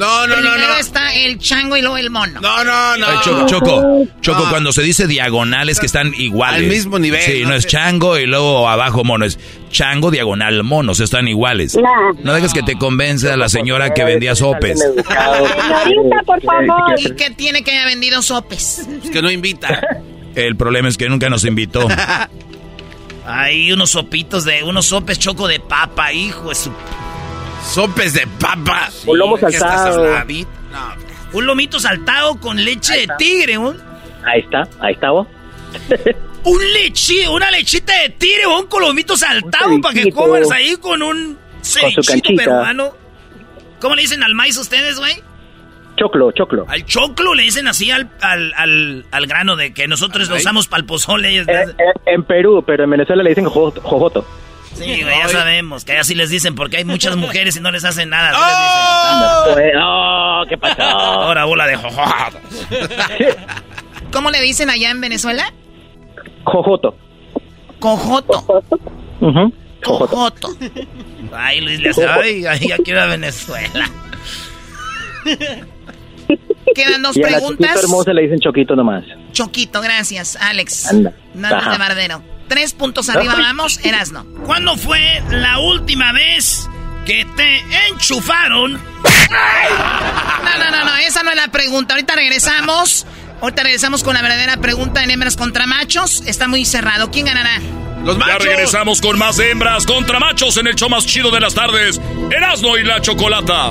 No, no, no, Primero no. está el chango y luego el mono. No, no, no. Ay, Choco, Choco, Choco, No. cuando se dice diagonales que están iguales. Al mismo nivel, Sí, no, no es chango y luego abajo mono. Es chango, diagonal, mono. O sea, están iguales. No dejes que te convenza la señora que vendía sopes. Señorita, por favor. ¿Y qué tiene que haya vendido sopes? Es que no invita. El problema es que nunca nos invitó. Hay unos sopitos de, unos sopes choco de papa, hijo de su... Sopes de papa. Un lomo ¿Qué estás saltado. Un lomito saltado con leche de tigre, un... Ahí está, ahí está vos. Un leche, una lechita de tigre, un colomito saltado Un para que comas ahí con un cevichito canchita. peruano. ¿Cómo le dicen al maíz ustedes, güey? Choclo, choclo. Al choclo le dicen así al, al, al, al grano de que nosotros lo usamos para el pozole. Eh, eh, en Perú, pero en Venezuela le dicen jo- jojoto. Sí, güey, ya sabemos que así les dicen porque hay muchas mujeres y no les hacen nada. así les dicen. Pues, oh, ¿qué pasó? Ahora bola de jojoto. ¿Cómo le dicen allá en Venezuela? Jojoto. Cojoto. Cojoto. Ay, Luis le hace, ay, ay, ya quiero a Venezuela. Quedan dos Y a la preguntas. hermosa le dicen choquito nomás. Choquito, gracias, Alex. Anda. Nada de bardero. Tres puntos arriba, vamos, Erasno. ¿Cuándo fue la última vez que te enchufaron? No, no, no, no, esa no es la pregunta. Ahorita regresamos. Ahorita regresamos con la verdadera pregunta en hembras contra machos. Está muy cerrado. ¿Quién ganará? Los Ya machos. regresamos con más hembras contra machos en el show más chido de las tardes. Erasmo y la Chocolata.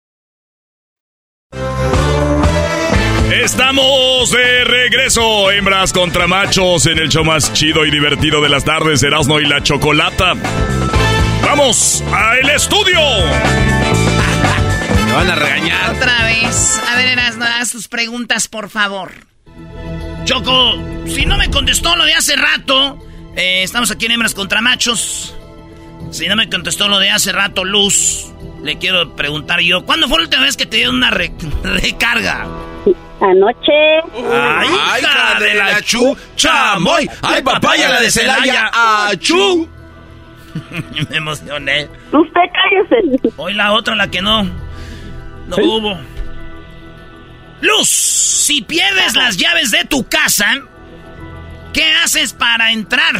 Estamos de regreso, hembras contra machos, en el show más chido y divertido de las tardes, Erasmo y la Chocolata. ¡Vamos al estudio! Me van a regañar. Otra vez. A ver, Erasno, haz tus preguntas, por favor. Choco, si no me contestó lo de hace rato, eh, estamos aquí en Hembras contra Machos. Si no me contestó lo de hace rato, Luz, le quiero preguntar yo, ¿cuándo fue la última vez que te dio una re- recarga? Anoche. ¡Ay, hija de la chu, chamoy! ¡Ay, papaya, la de Celaya! ¡Achú! me emocioné. Usted cállese. Hoy la otra, la que no. No hubo. Luz, si pierdes las llaves de tu casa, ¿qué haces para entrar?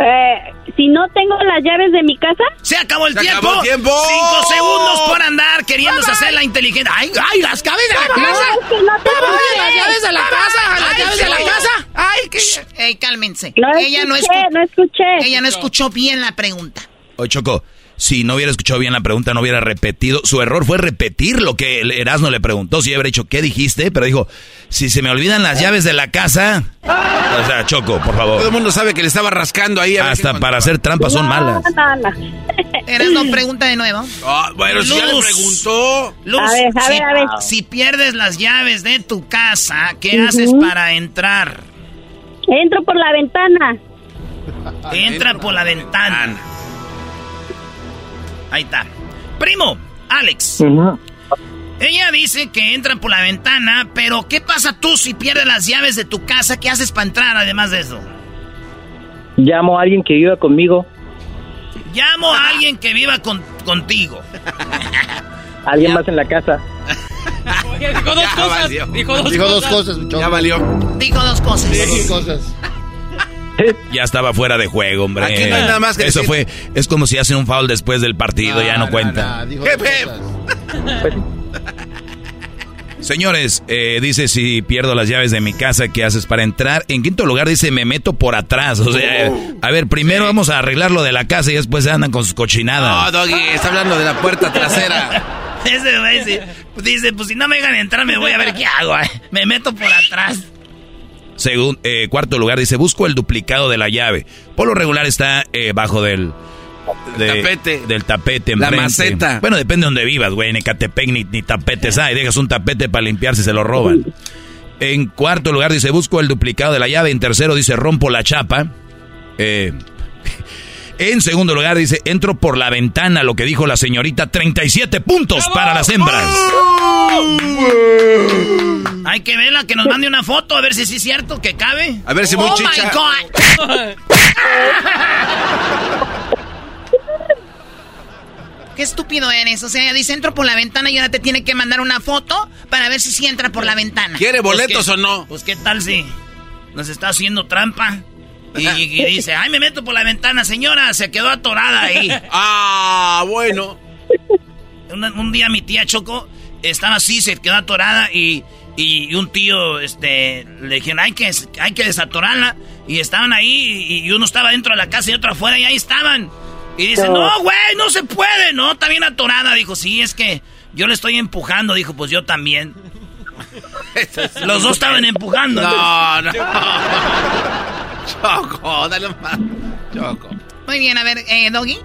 Eh, si no tengo las llaves de mi casa. Se acabó el Se tiempo. acabó el tiempo. Cinco segundos por andar queriéndose hacer la inteligente. ¡Ay, ay, las llaves de la casa! es que no tengo ¡Ay, las llaves de la casa! ¡Las Ay, llaves de la casa! ¡Ay, qué! ¡Ey, cálmense! No ella no escuché, escu- no escuché. Ella no escuchó bien la pregunta. Oye, Choco, si no hubiera escuchado bien la pregunta, no hubiera repetido. Su error fue repetir lo que el Erasmo le preguntó. Si hubiera dicho, ¿qué dijiste? Pero dijo, si se me olvidan las llaves de la casa. O sea, Choco, por favor. Todo el mundo sabe que le estaba rascando ahí. a Hasta para hacer trampas son malas. No, no. Erasno, pregunta de nuevo. Ah, bueno, si ya le Luz. preguntó. Luz, A ver, a si, ver, a ver. si pierdes las llaves de tu casa, ¿qué haces para entrar? Entro por la ventana. Entra por la ventana. Ahí está. Primo, Alex. Ella dice que entra por la ventana, pero ¿qué pasa tú si pierdes las llaves de tu casa? ¿Qué haces para entrar además de eso? Llamo a alguien que viva conmigo. Llamo a alguien que viva con- contigo. Alguien más en la casa. dijo dos cosas. Dijo dos Dijo dos cosas. cosas, muchacho. Ya valió. Dijo dos cosas. Dijo dos cosas. Ya estaba fuera de juego, hombre. Aquí no hay nada más que Eso decir. fue, es como si hacen un foul después del partido, ya no, cuenta. cosas. Señores, eh, dice si pierdo las llaves de mi casa, ¿qué haces para entrar? En quinto lugar dice me meto por atrás. O sea, a ver, primero vamos a arreglar lo de la casa y después se andan con sus No, cochinadas. Doggy, está hablando de la puerta trasera. Ese dice, dice, pues si no me dejan entrar, me voy a ver qué hago. eh. Me meto por atrás. Según eh, cuarto lugar dice busco el duplicado de la llave. Por lo regular está eh, bajo del de- tapete. del tapete La maceta. Bueno, depende de donde vivas, güey. En Ecatepec ni, ni tapetes hay. Dejas un tapete para limpiar si se lo roban. En cuarto lugar dice busco el duplicado de la llave. En tercero dice rompo la chapa. Eh, en segundo lugar dice entro por la ventana. Lo que dijo la señorita. 37 puntos para las hembras. Hay que verla, que nos mande una foto, a ver si sí es cierto que cabe. A ver si muy oh chicha. my God. Qué estúpido eres. O sea, ella dice entro por la ventana y ahora te tiene que mandar una foto para ver si sí entra por la ventana. ¿Quiere boletos Pues o no? Pues qué tal si nos está haciendo trampa. Y, y dice, ay, me meto por la ventana, señora, se quedó atorada ahí. Ah, bueno. Un, un día mi tía Choco estaba así, se quedó atorada y, y un tío este, le dijeron, hay que, hay que desatorarla. Y estaban ahí y, y uno estaba dentro de la casa y otro afuera y ahí estaban. Y dice, no, güey, no se puede, no, está bien atorada. Dijo, sí, es que yo le estoy empujando. Dijo, pues yo también. Los dos estaban empujando. No, no. Choco, dale más. Choco. Muy bien, a ver, eh, Doggy.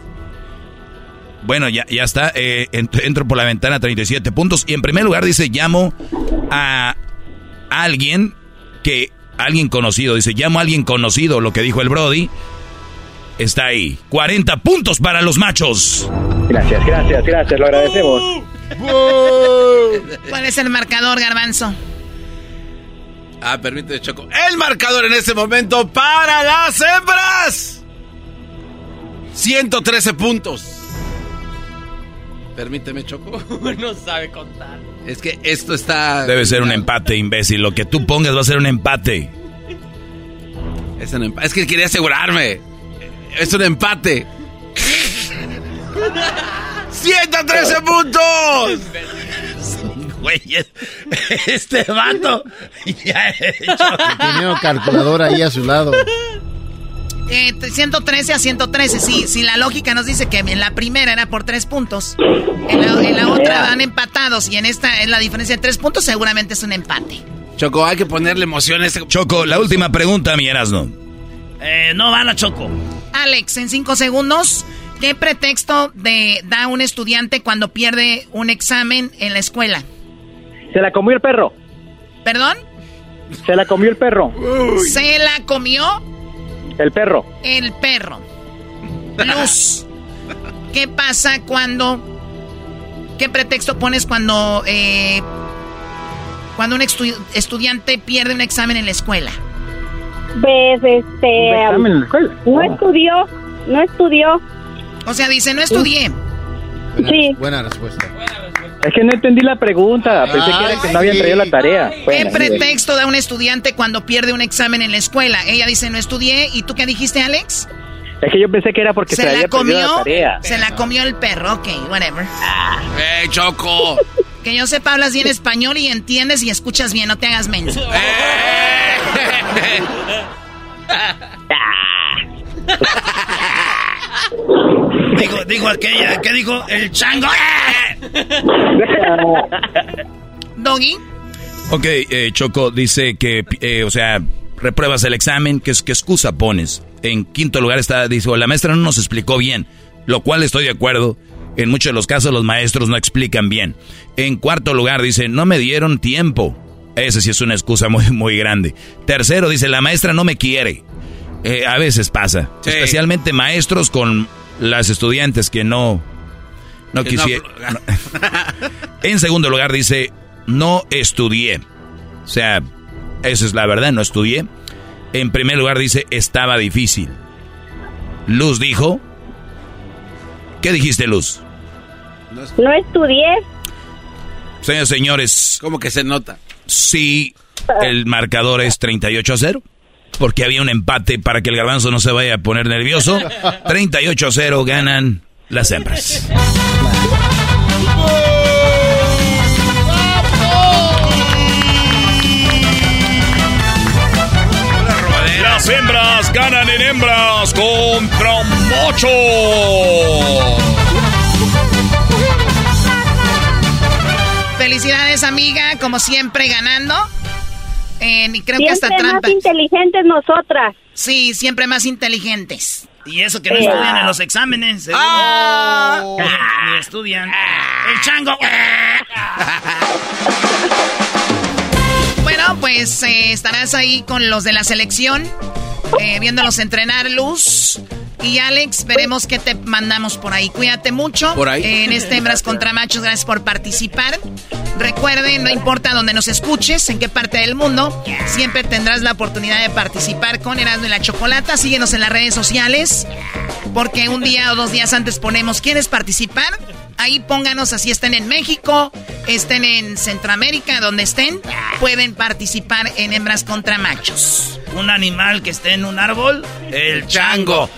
Bueno, ya, ya está. Eh, ent- entro por la ventana, 37 puntos. Y en primer lugar dice, llamo a alguien que... Alguien conocido. Dice, llamo a alguien conocido. Lo que dijo el Brody. Está ahí. 40 puntos para los machos. Gracias, gracias, gracias, lo agradecemos. ¿Cuál es el marcador, Garbanzo? Ah, permíteme, Choco. El marcador en este momento para las hembras. 113 puntos. Permíteme, Choco. no sabe contar. Es que esto está... Debe ser un empate, imbécil. Lo que tú pongas va a ser un empate. Es, un empa- es que quería asegurarme. Es un empate. 113 puntos. Güey, este vato. Ya Tiene una calculadora ahí a su lado. Eh, 113 a 113, sí, si la lógica nos dice que en la primera era por tres puntos, en la, en la otra van empatados y en esta es la diferencia de tres puntos, seguramente es un empate. Choco, hay que ponerle emoción a este... Choco, la última pregunta, mi Erasno. Eh, no va la Choco. Alex, en cinco segundos, ¿qué pretexto de, da un estudiante cuando pierde un examen en la escuela? Se la comió el perro. ¿Perdón? Se la comió el perro. Se la comió El perro. el perro. Luz. ¿Qué pasa cuando... ¿Qué pretexto pones cuando... eh, cuando un estu- estudiante pierde un examen en la escuela? Ves, este... ¿Un examen en la escuela? No estudió, no estudió. O sea, dice, no estudié. Buena, Sí. buena respuesta. Es que no entendí la pregunta. Pensé que, era que no habían Ay, traído la tarea. ¿Qué Bueno, pretexto da un estudiante cuando pierde un examen en la escuela? Ella dice, no estudié. ¿Y tú qué dijiste, Alex? Es que yo pensé que era porque se, Se había la perdido comió. la tarea. Se la comió el perro. Ok, whatever. ¡Eh, Choco! Que yo sepa, hablas bien español y entiendes y escuchas bien. No te hagas menso. Dijo, dijo aquella, ¿qué dijo? El chango. Doggy. Ok, eh, Choco dice que, eh, o sea, repruebas el examen, ¿qué, qué excusa pones? En quinto lugar está, dice, la maestra no nos explicó bien, lo cual estoy de acuerdo. En muchos de los casos los maestros no explican bien. En cuarto lugar dice, no me dieron tiempo. Esa sí es una excusa muy, muy grande. Tercero dice, la maestra no me quiere. Eh, a veces pasa. Sí. Especialmente maestros con las estudiantes que no, no quisieron. En segundo lugar dice, no estudié. O sea, esa es la verdad, no estudié. En primer lugar dice, estaba difícil. Luz dijo... ¿Qué dijiste, Luz? No estudié. Señores, señores. ¿Cómo que se nota? Sí, el marcador es 38 a 0. Porque había un empate para que el garbanzo no se vaya a poner nervioso. 38 a 0 ganan las hembras. Las hembras ganan en hembras contra Mocho. Felicidades, amiga, como siempre ganando. Eh, y creo que hasta Siempre trampa. más inteligentes nosotras. Sí, siempre más inteligentes. Y eso que no Eh. estudian en los exámenes. Ah. Ni- Ni estudian. El chango. Bueno, pues eh, estarás ahí con los de la selección, eh, viéndolos entrenar, Luz. Y Alex, veremos qué te mandamos por ahí. Cuídate mucho. Por ahí. En este Hembras contra Machos, gracias por participar. Recuerden, no importa dónde nos escuches, en qué parte del mundo, siempre tendrás la oportunidad de participar con Erasmo y la Chocolata. Síguenos en las redes sociales, porque un día o dos días antes ponemos, ¿quieres participar? Ahí pónganos, así estén en México, estén en Centroamérica, donde estén, pueden participar en Hembras contra Machos. Un animal que esté en un árbol, el chango.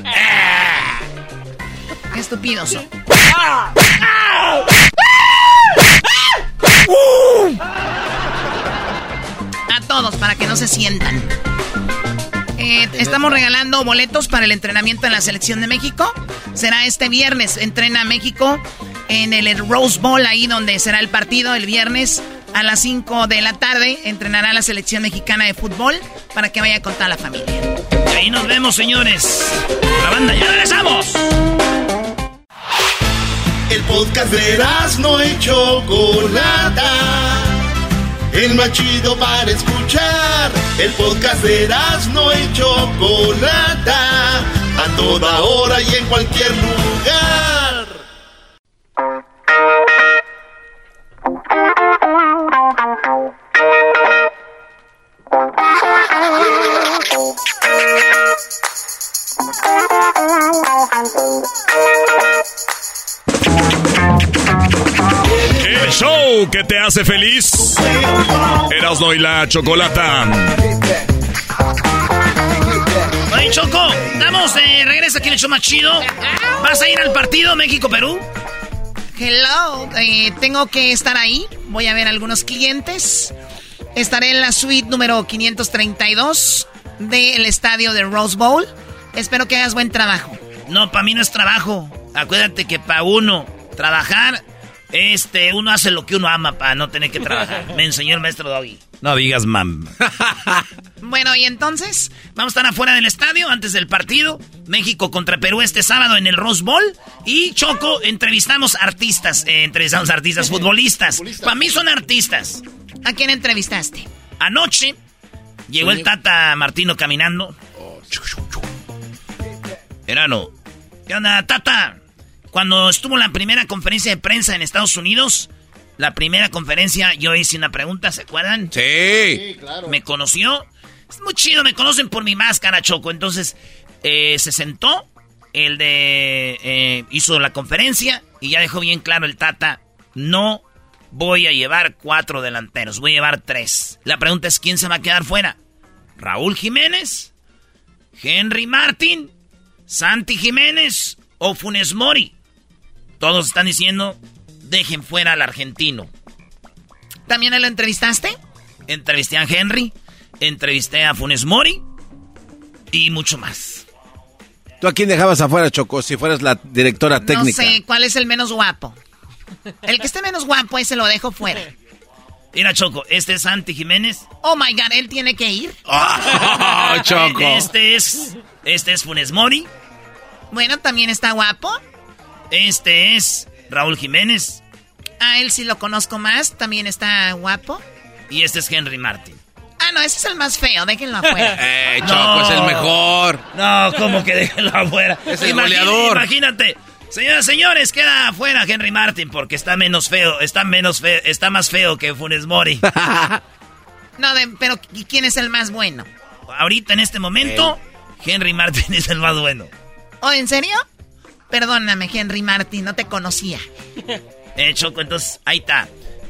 Qué estúpidos son. A todos, para que no se sientan. Eh, estamos regalando boletos para el entrenamiento en la selección de México. Será este viernes. Entrena México en el Rose Bowl, ahí donde será el partido el viernes a las 5 de la tarde. Entrenará la selección mexicana de fútbol para que vaya con toda la familia. Y ahí nos vemos, señores. La banda, ya regresamos. El podcast de no y Chocolata. El más chido para escuchar. El podcast de no y Chocolata. A toda hora y en cualquier lugar. El show que te hace feliz. Erasno y la chocolata. Oye, Choco, damos de regreso aquí en el show más chido. ¿Vas a ir al partido México-Perú? Hello, eh, tengo que estar ahí. Voy a ver algunos clientes. Estaré en la suite número 532 del estadio de Rose Bowl. Espero que hagas buen trabajo. No, para mí no es trabajo. Acuérdate que para uno trabajar, este, uno hace lo que uno ama para no tener que trabajar. Me enseñó el maestro Doggy. No digas mam. Bueno, y entonces vamos a estar afuera del estadio antes del partido. México contra Perú este sábado en el Rose Bowl. Y Choco, entrevistamos artistas. eh, entrevistamos artistas, futbolistas. Para mí son artistas. ¿A quién entrevistaste? Anoche llegó el Tata Martino caminando. Verano. ¿Qué onda, Tata? Cuando estuvo la primera conferencia de prensa en Estados Unidos, la primera conferencia, yo hice una pregunta, ¿se acuerdan? Sí. Me conoció. Es muy chido, me conocen por mi máscara, Choco. Entonces, eh, se sentó, el de... eh, hizo la conferencia y ya dejó bien claro el Tata, no voy a llevar cuatro delanteros, voy a llevar tres. La pregunta es, ¿quién se va a quedar fuera? ¿Raúl Jiménez? ¿Henry Martin? ¿Santi Jiménez? ¿O Funes Mori? Todos están diciendo, dejen fuera al argentino. ¿También lo entrevistaste? Entrevisté a Henry, entrevisté a Funes Mori y mucho más. ¿Tú a quién dejabas afuera, Choco, si fueras la directora técnica? No sé cuál es el menos guapo. El que esté menos guapo, ese lo dejo fuera. Mira, Choco, este es Santi Jiménez. Oh my god, él tiene que ir. Oh, Choco. Este es. Este es Funes Mori. Bueno, también está guapo. Este es Raúl Jiménez. A él sí lo conozco más, también está guapo. Y este es Henry Martin. Ah, no, ese es el más feo, déjenlo afuera. Eh, Choco, es el mejor. No, ¿cómo que déjenlo afuera? Es el goleador. Imagínate. Señoras, señores, queda afuera Henry Martin porque está menos feo, está menos feo, está más feo que Funes Mori. no, de- pero ¿y quién es el más bueno? Ahorita en este momento, Henry Martin es el más bueno. ¿Oh, en serio? Perdóname, Henry Martin, no te conocía. Eh, Choco, entonces, ahí está.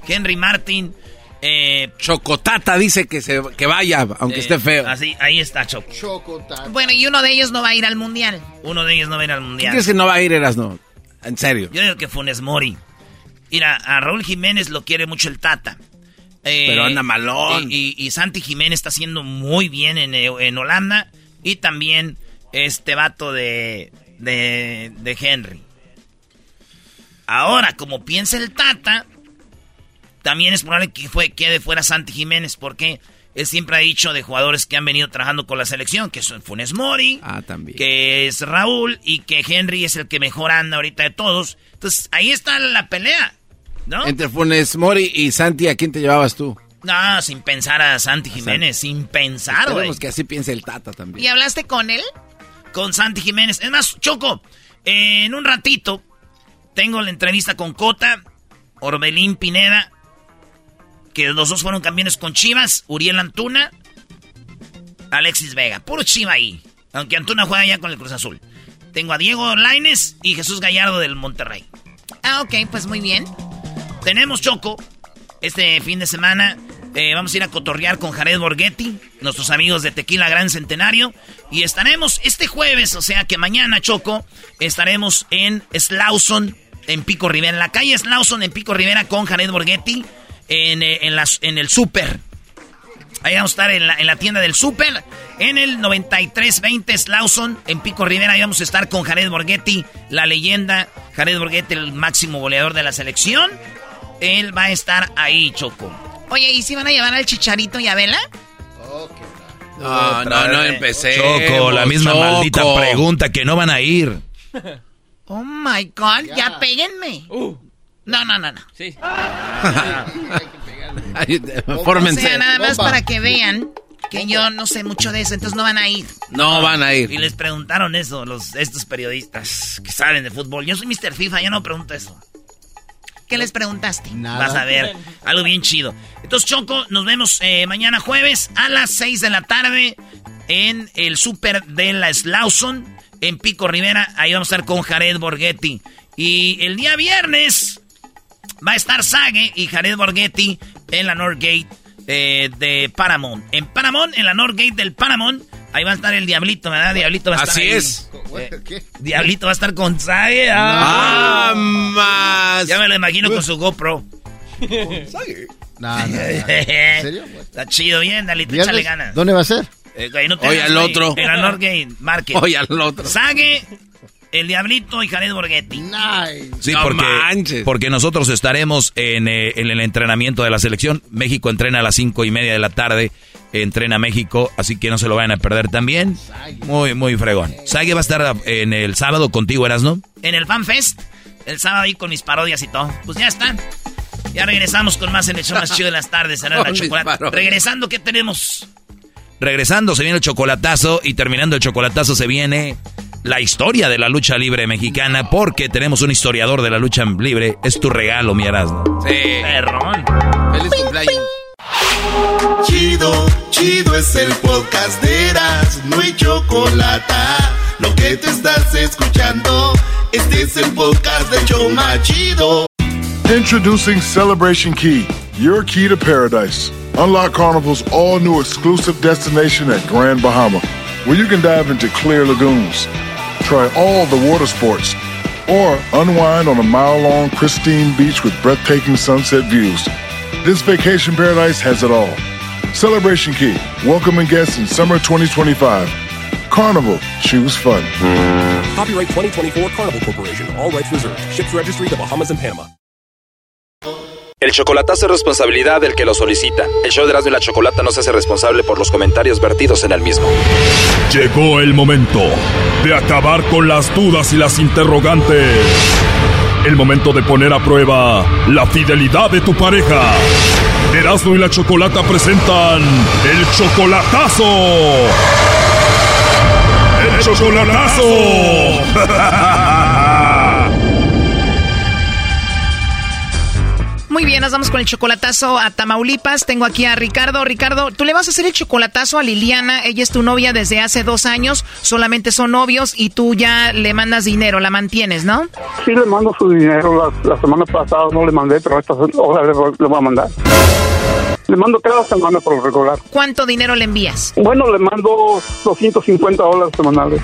Henry Martin. Eh, Chocotata dice que, se, que vaya, aunque eh, esté feo. Así, ahí está Choco. Chocotata. Bueno, y uno de ellos no va a ir al mundial. Uno de ellos no va a ir al ¿Qué mundial. crees que no va a ir Erasno? En serio. Yo digo que Funes Mori. Mira, a Raúl Jiménez lo quiere mucho el Tata. Eh, Pero anda malón. Y, y- y Santi Jiménez está haciendo muy bien en, en Holanda. Y también este vato de, de, de Henry. Ahora, como piensa el Tata, también es probable que fue, quede fuera Santi Jiménez. Porque él siempre ha dicho de jugadores que han venido trabajando con la selección, que son Funes Mori, Ah, también. que es Raúl y que Henry es el que mejor anda ahorita de todos. Entonces, ahí está la pelea, ¿no? Entre Funes Mori y Santi, ¿a quién te llevabas tú? No, sin pensar a Santi Jiménez, sin pensar, güey. Que así piense el Tata también. ¿Y hablaste con él? Con Santi Jiménez. Es más, Choco, en un ratito tengo la entrevista con Cota, Orbelín Pineda, que los dos fueron campeones con Chivas, Uriel Antuna, Alexis Vega. Puro Chiva ahí. Aunque Antuna juega ya con el Cruz Azul. Tengo a Diego Laines y Jesús Gallardo del Monterrey. Ah, ok, pues muy bien. Tenemos Choco. Este fin de semana eh, vamos a ir a cotorrear con Jared Borghetti, nuestros amigos de Tequila Gran Centenario. Y estaremos este jueves, o sea que mañana, Choco, estaremos en Slauson, en Pico Rivera. En la calle Slauson, en Pico Rivera, con Jared Borghetti, en, eh, las, en el súper. Ahí vamos a estar en la, en la tienda del súper, en el 9320 Slauson, en Pico Rivera. Ahí vamos a estar con Jared Borghetti, la leyenda. Jared Borghetti, el máximo goleador de la selección. Él va a estar ahí, Choco. Oye, ¿y si van a llevar al Chicharito y a Vela? No, no, no empecé. Choco, la misma maldita pregunta que no van a ir. Oh my God, ya, péguenme. Uh. No, no, no, no. Sí. Fórmense. O sea, nada más Bomba. para que vean que yo no sé mucho de eso, entonces no van a ir. No van a ir. Y les preguntaron eso, los, estos periodistas que saben de fútbol. Yo soy Mr. FIFA, yo no pregunto eso. ¿Qué les preguntaste? Vas a ver, algo bien chido. Entonces, Choco, nos vemos eh, mañana jueves a las 6 de la tarde en el súper de la Slauson, en Pico Rivera. Ahí vamos a estar con Jared Borghetti. Y el día viernes va a estar Sage y Jared Borghetti en la Northgate eh, de Paramount. En Paramount, en la Northgate del Paramount, ahí va a estar el Diablito, ¿verdad? Diablito va a estar Así ahí. es. Eh, Diablito va a estar con Sage. Ah, más. Ya me lo imagino con su GoPro. No, no, no. ¿En serio? Está chido, bien, Dalito, ¿Viernes? échale ganas. ¿Dónde va a ser? Eh, no hagas, al otro. En la Northgate Market. Oye, al otro. Sague, el Diablito y Jared Borghetti. Sí, No porque, manches. porque nosotros estaremos en, eh, en el entrenamiento de la selección. México entrena a las cinco y media de la tarde. Entrena México, así que no se lo vayan a perder también. Muy, muy fregón. Sague va a estar en el sábado contigo, ¿eras no? En el Fan Fest, el sábado ahí con mis parodias y todo. Pues ya está. Ya regresamos con más en el show más chido de las tardes. Será la chocolate. Regresando, ¿qué tenemos? Regresando se viene el chocolatazo y terminando el chocolatazo se viene la historia de la lucha libre mexicana porque tenemos un historiador de la lucha libre. Es tu regalo, mi Erasmo. Sí. Perrón. Feliz cumpleaños. Chido, chido es el podcast de Eras, no hay chocolate. Lo que te estás escuchando, este es el podcast de Choma Chido. Introducing Celebration Key, your key to paradise. Unlock Carnival's all new exclusive destination at Grand Bahama, where you can dive into clear lagoons, try all the water sports, or unwind on a mile long pristine beach with breathtaking sunset views. This vacation paradise has it all. Celebration Key, welcoming guests in summer 2025. Carnival, choose fun. Copyright 2024 Carnival Corporation. All rights reserved. Ships registry the Bahamas and Panama. El chocolatazo es responsabilidad del que lo solicita. El show de Erasmo y la Chocolata no se hace responsable por los comentarios vertidos en el mismo. Llegó el momento de acabar con las dudas y las interrogantes. El momento de poner a prueba la fidelidad de tu pareja. Erasmo y la Chocolata presentan el chocolatazo. El chocolatazo. Muy bien, nos vamos con el chocolatazo a Tamaulipas. Tengo aquí a Ricardo. Ricardo, tú le vas a hacer el chocolatazo a Liliana. Ella es tu novia desde hace dos años. Solamente son novios y tú ya le mandas dinero, la mantienes, ¿no? Sí, le mando su dinero. La, la semana pasada no le mandé, pero esta hora le, le voy a mandar. Le mando cada semana por lo regular. ¿Cuánto dinero le envías? Bueno, le mando 250 dólares semanales.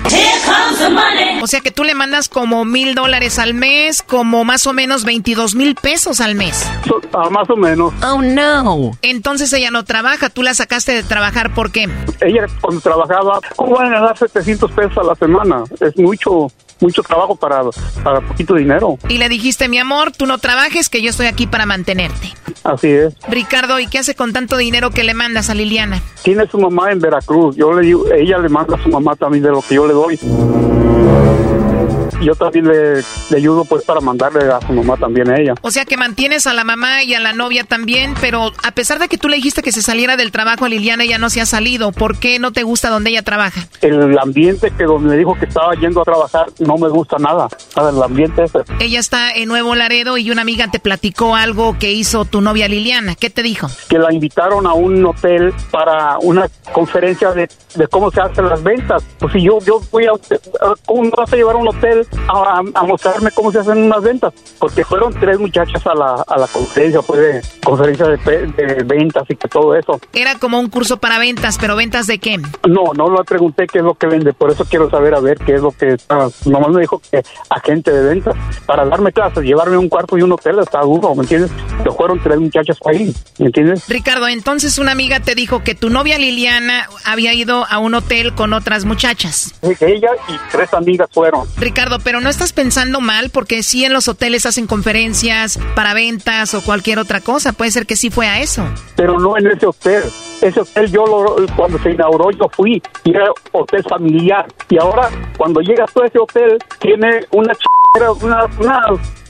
O sea que tú le mandas como mil dólares al mes, como más o menos 22 mil pesos al mes. So- ah, más o menos. Oh, no. Entonces ella no trabaja, tú la sacaste de trabajar, ¿por qué? Ella cuando trabajaba, ¿cómo van a ganar 700 pesos a la semana? Es mucho, mucho trabajo para, para poquito dinero. Y le dijiste, mi amor, tú no trabajes, que yo estoy aquí para mantenerte. Así es. Ricardo, ¿y qué con tanto dinero que le mandas a Liliana? Tiene su mamá en Veracruz. Yo le digo, ella le manda a su mamá también de lo que yo le doy. Yo también le, le ayudo pues para mandarle a su mamá también a ella. O sea que mantienes a la mamá y a la novia también, pero a pesar de que tú le dijiste que se saliera del trabajo a Liliana, ella no se ha salido. ¿Por qué no te gusta donde ella trabaja? El ambiente que donde me dijo que estaba yendo a trabajar no me gusta nada. Nada, el ambiente ese. Ella está en Nuevo Laredo y una amiga te platicó algo que hizo tu novia Liliana. ¿Qué te dijo? que la invitaron a un hotel para una conferencia de, de cómo se hacen las ventas. Pues si yo yo voy a, a- ¿cómo me vas a llevar a un hotel a, mostrarme cómo se hacen unas ventas? Porque fueron tres muchachas a la, a la conferencia, pues de conferencia de, de ventas y que todo eso. Era como un curso para ventas, pero ventas de qué? No, no le pregunté qué es lo que vende, por eso quiero saber a ver qué es lo que está. Nomás me dijo que agente de ventas. Para darme clases, llevarme un cuarto y un hotel está duro, ¿me entiendes? Pero fueron tres muchachas ahí, ¿me entiendes? Ricardo, entonces una amiga te dijo que tu novia Liliana había ido a un hotel con otras muchachas. Ella y tres amigas fueron. Ricardo, pero no estás pensando mal porque sí en los hoteles hacen conferencias para ventas o cualquier otra cosa. Puede ser que sí fue a eso. pero no en ese hotel. Ese hotel yo lo, cuando se inauguró yo fui y era hotel familiar. Y ahora cuando llegas a ese hotel tiene una ch... una, una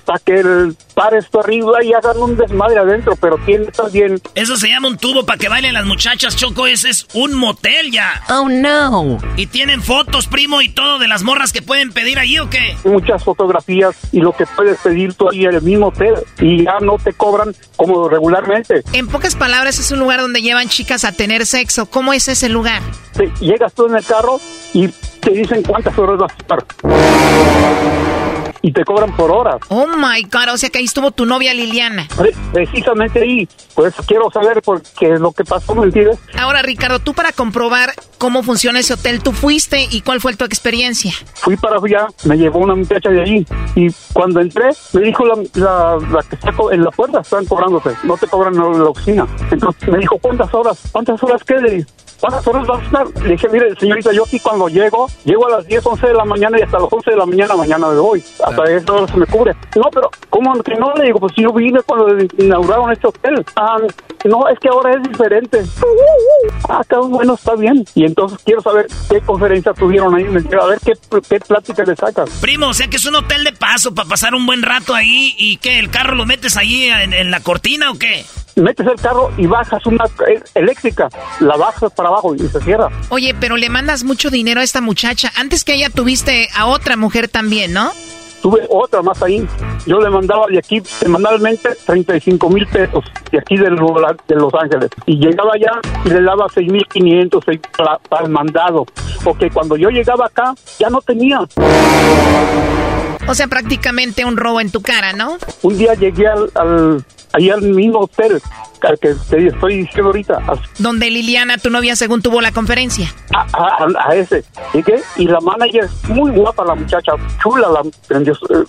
para que el par esto arriba y hagan un desmadre adentro, pero tiene también Eso se llama un tubo para que bailen las muchachas, Choco. Ese es un motel ya. Oh, no. ¿Y tienen fotos, primo, y todo de las morras que pueden pedir allí o qué? muchas fotografías y lo que puedes pedir tú ahí en el mismo hotel y ya no te cobran como regularmente. En pocas palabras, es un lugar donde llevan chicas a tener sexo. ¿Cómo es ese lugar? Te- llegas tú en el carro y te dicen cuántas horas vas a estar. Y te cobran por horas. Oh my God, o sea que ahí estuvo tu novia Liliana. Pre- Precisamente ahí, pues quiero saber por qué es lo que pasó, ¿me entiendes? Ahora, Ricardo, tú para comprobar cómo funciona ese hotel, tú fuiste y cuál fue tu experiencia. Fui para allá, me llevó una muchacha de allí y cuando entré me dijo la, la, la que está en la puerta, están cobrándote, no te cobran en la oficina. Entonces me dijo, ¿cuántas horas? ¿Cuántas horas qué? Le dije, ¿cuántas horas vas a estar? Le dije, mire, señorita, yo aquí cuando llego, llego a las 10, 11 de la mañana y hasta las 11 de la mañana mañana me voy. Hasta hora se me cubre. No, pero ¿cómo que no? Le digo, pues yo vine cuando inauguraron este hotel. Ah, no, es que ahora es diferente. Ah, está bueno, está bien. Y entonces quiero saber qué conferencia tuvieron ahí. A ver qué, qué plática le sacas. Primo, o sea que es un hotel de paso para pasar un buen rato ahí y que el carro lo metes ahí en, en la cortina o qué? Metes el carro y bajas una eh, eléctrica, la bajas para abajo y se cierra. Oye, pero le mandas mucho dinero a esta muchacha. Antes que ella tuviste a otra mujer también, ¿no? Tuve otra más ahí. Yo le mandaba de aquí semanalmente 35 mil pesos de aquí de, Lo- de Los Ángeles. Y llegaba allá y le daba 6.500 seis para, para el mandado. Porque cuando yo llegaba acá ya no tenía. O sea, prácticamente un robo en tu cara, ¿no? Un día llegué al, al ahí al mismo hotel al que te estoy diciendo ahorita, Donde Liliana, tu novia, según tuvo la conferencia. a- a- a ese. Llegué y la manager, muy guapa la muchacha, chula, la,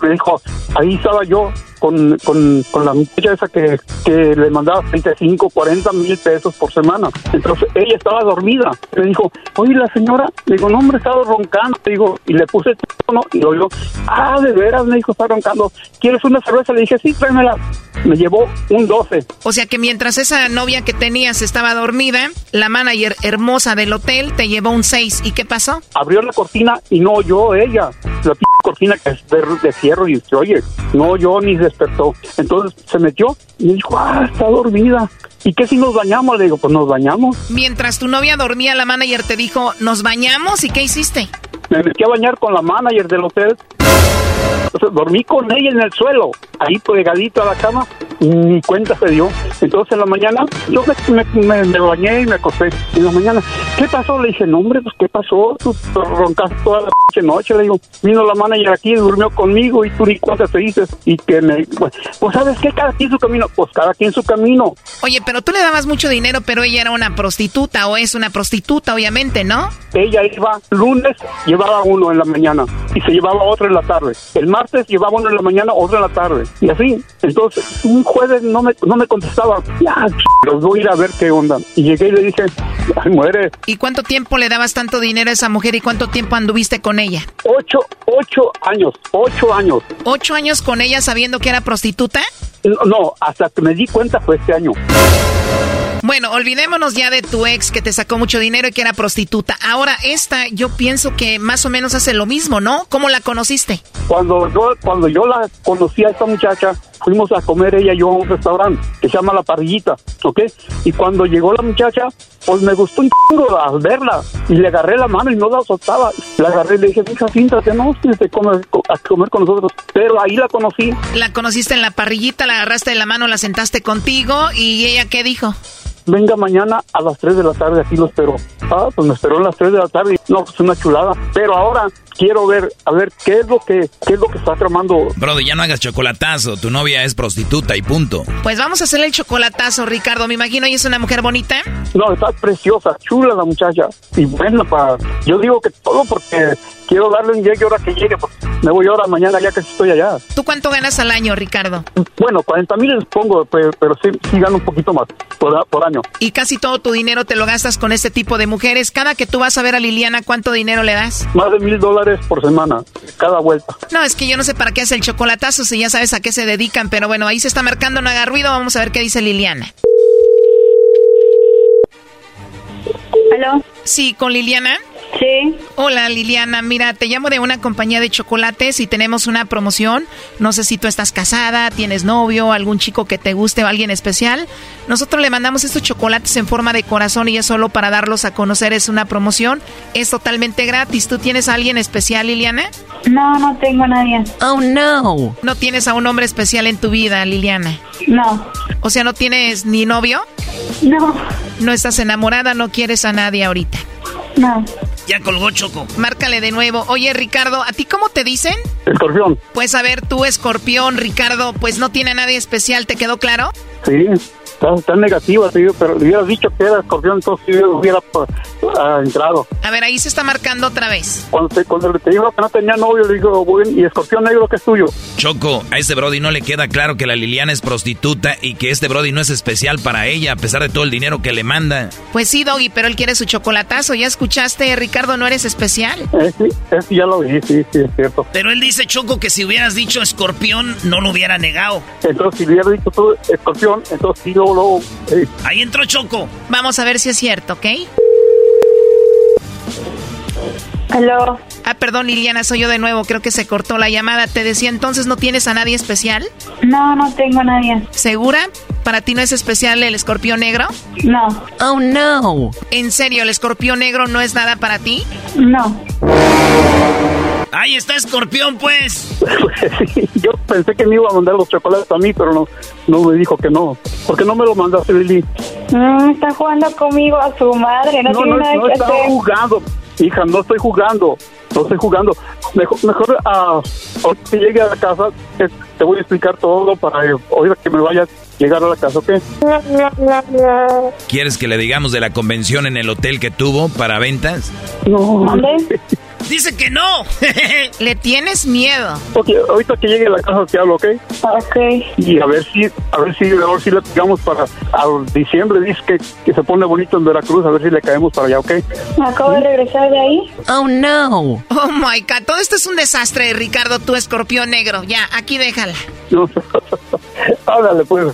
me dijo, ahí estaba yo con, con, con la muchacha esa que, que le mandaba 35, 40 mil pesos por semana. Entonces ella estaba dormida. Me dijo, oye, la señora, le digo, no, hombre, estaba roncando. Le digo, y le puse el teléfono y oyó, ah, de veras, me dijo, está roncando. ¿Quieres una cerveza? Le dije, sí, tráemela. Me llevó un 12. O sea que mientras esa novia que tenías estaba dormida, la manager hermosa del hotel te llevó un 6. ¿Y qué pasó? abrió la cortina y no oyó ella. La p cortina que es de, de fierro y se oye, no oyó ni despertó. Entonces se metió y dijo, ah, está dormida. ¿Y qué si nos bañamos? Le digo, pues nos bañamos. Mientras tu novia dormía, la manager te dijo, ¿nos bañamos? ¿Y qué hiciste? Me metí a bañar con la manager del hotel. O sea, dormí con ella en el suelo, ahí pegadito a la cama. ni cuenta se dio. Entonces en la mañana yo me, me, me bañé y me acosté. En la mañana, ¿qué pasó? Le dije, no hombre, pues ¿qué pasó? Tú roncaste toda la noche. Le digo, vino la manager aquí y durmió conmigo y tú ni cuenta te dices. Y que me, pues, pues ¿sabes qué? Cada quien su camino. Pues cada quien su camino. Oye, pero tú le dabas mucho dinero, pero ella era una prostituta o es una prostituta, obviamente, ¿no? Ella iba lunes, llevaba uno en la mañana y se llevaba otro en la tarde. El martes llevaba uno en la mañana, otro en la tarde. Y así. Entonces, un jueves no me, no me contestaba. Ya, los voy a ir a ver qué onda. Y llegué y le dije, ay, muere. ¿Y cuánto tiempo le dabas tanto dinero a esa mujer y cuánto tiempo anduviste con ella? Ocho, ocho años, ocho años. ¿Ocho años con ella sabiendo que era prostituta? No, hasta que me di cuenta fue este año. Bueno, olvidémonos ya de tu ex que te sacó mucho dinero y que era prostituta. Ahora esta, yo pienso que más o menos hace lo mismo, ¿no? ¿Cómo la conociste? Cuando yo, cuando yo la conocí a esta muchacha, fuimos a comer ella y yo a un restaurante que se llama La Parrillita, ¿ok? Y cuando llegó la muchacha, pues me gustó un chingo al verla y le agarré la mano y no la soltaba. La agarré y le dije, hija, siéntate, no, siéntate a comer con nosotros. Pero ahí la conocí. La conociste en La Parrillita, la agarraste de la mano, la sentaste contigo y ella, ¿qué dijo? Venga mañana a las 3 de la tarde, aquí lo espero. Ah, pues me esperó a las 3 de la tarde. No, pues una chulada. Pero ahora quiero ver, a ver, qué es lo que, qué es lo que está tramando. Brody, ya no hagas chocolatazo. Tu novia es prostituta y punto. Pues vamos a hacerle el chocolatazo, Ricardo. Me imagino, ¿y es una mujer bonita? No, está preciosa, chula la muchacha. Y bueno, para, yo digo que todo porque quiero darle un llegue ahora que llegue. Pues me voy ahora mañana ya que estoy allá. ¿Tú cuánto ganas al año, Ricardo? Bueno, 40 mil les pongo, pero, sí, sí, gano un poquito más por, por año. Y casi todo tu dinero te lo gastas con este tipo de mujeres. Cada que tú vas a ver a Liliana, ¿cuánto dinero le das? Más de mil dólares por semana, cada vuelta. No, es que yo no sé para qué hace el chocolatazo si ya sabes a qué se dedican, pero bueno, ahí se está marcando, no haga ruido, vamos a ver qué dice Liliana. ¿Aló? Sí, con Liliana. Sí. Hola Liliana, mira, te llamo de una compañía de chocolates y tenemos una promoción. No sé si tú estás casada, tienes novio, algún chico que te guste o alguien especial. Nosotros le mandamos estos chocolates en forma de corazón y es solo para darlos a conocer, es una promoción. Es totalmente gratis. ¿Tú tienes a alguien especial, Liliana? No, no tengo a nadie. Oh, no. ¿No tienes a un hombre especial en tu vida, Liliana? No. O sea, ¿no tienes ni novio? No. ¿No estás enamorada? ¿No quieres a nadie ahorita? No. Ya colgó Choco. Márcale de nuevo. Oye, Ricardo, ¿a ti cómo te dicen? Escorpión. Pues a ver, tú, escorpión, Ricardo, pues no tiene a nadie especial, ¿te quedó claro? Sí tan, negativa, pero le hubieras dicho que era escorpión, entonces hubiera pues, ah, entrado. A ver, ahí se está marcando otra vez. Cuando te, cuando te dijo que no tenía novio, le digo, bueno, ¿y escorpión negro que es tuyo? Choco, a este Brody no le queda claro que la Liliana es prostituta y que este Brody no es especial para ella, a pesar de todo el dinero que le manda. Pues sí, Doggy, pero él quiere su chocolatazo. ¿Ya escuchaste, Ricardo, no eres especial? Eh, sí, sí, ya lo vi, sí, sí, es cierto. Pero él dice, Choco, que si hubieras dicho escorpión, no lo hubiera negado. Entonces, si hubiera dicho tú escorpión, entonces sí, luego Ahí entró Choco. Vamos a ver si es cierto, ¿ok? Aló. Ah, perdón, Liliana, soy yo de nuevo. Creo que se cortó la llamada. Te decía entonces, ¿no tienes a nadie especial? No, no tengo a nadie. ¿Segura? ¿Para ti no es especial el escorpión negro? No. Oh, no. ¿En serio, el escorpión negro no es nada para ti? No. Ahí está Escorpión, pues. yo pensé que me iba a mandar los chocolates a mí, pero no, no me dijo que no. ¿Por qué no me lo mandaste, Lili? Mm, está jugando conmigo a su madre, no, tiene nada no que hacer. jugando, hija, no estoy jugando, no estoy jugando. Mejor, mejor uh, que llegue a la casa, te voy a explicar todo para oír que me vayas llegar a la casa, ¿ok? ¿Quieres que le digamos de la convención en el hotel que tuvo para ventas? No. Dice que no. Le tienes miedo. Ok, ahorita que llegue a la casa te hablo, ¿ok? Ok. Y a ver si, a ver si, a ver si le pegamos para diciembre, dice que, que se pone bonito en Veracruz, a ver si le caemos para allá, ¿ok? Acabo de regresar de ahí. Oh, no. Oh, my God. Todo esto es un desastre, Ricardo, tu escorpión negro. Ya, aquí déjala. Háblale, pues.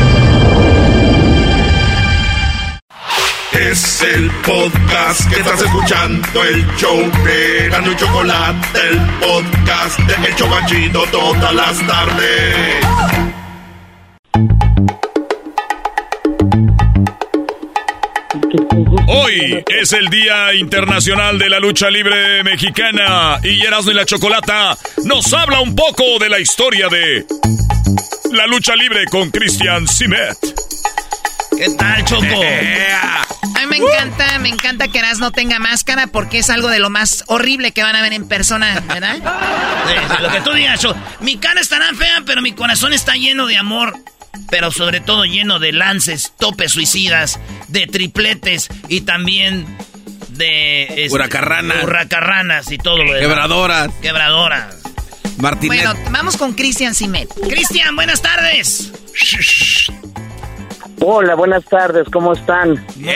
Es el podcast que estás escuchando, el show de Gano y Chocolate, el podcast de El Chocachito todas las tardes. Hoy es el Día Internacional de la Lucha Libre Mexicana y Erasmo y la Chocolata nos habla un poco de la historia de la lucha libre con Christian Simet. ¿Qué tal, Choco? me encanta, me encanta que Eras no tenga máscara porque es algo de lo más horrible que van a ver en persona, ¿verdad? Sí, lo que tú digas. Mi cara estará fea, pero mi corazón está lleno de amor. Pero sobre todo lleno de lances, topes suicidas, de tripletes y también de... este, Huracarranas. huracarranas y todo lo demás. Quebradoras. Quebradoras. Martinet. Bueno, vamos con Christian Simet. Cristian, buenas tardes. Hola, buenas tardes, ¿cómo están? Bien,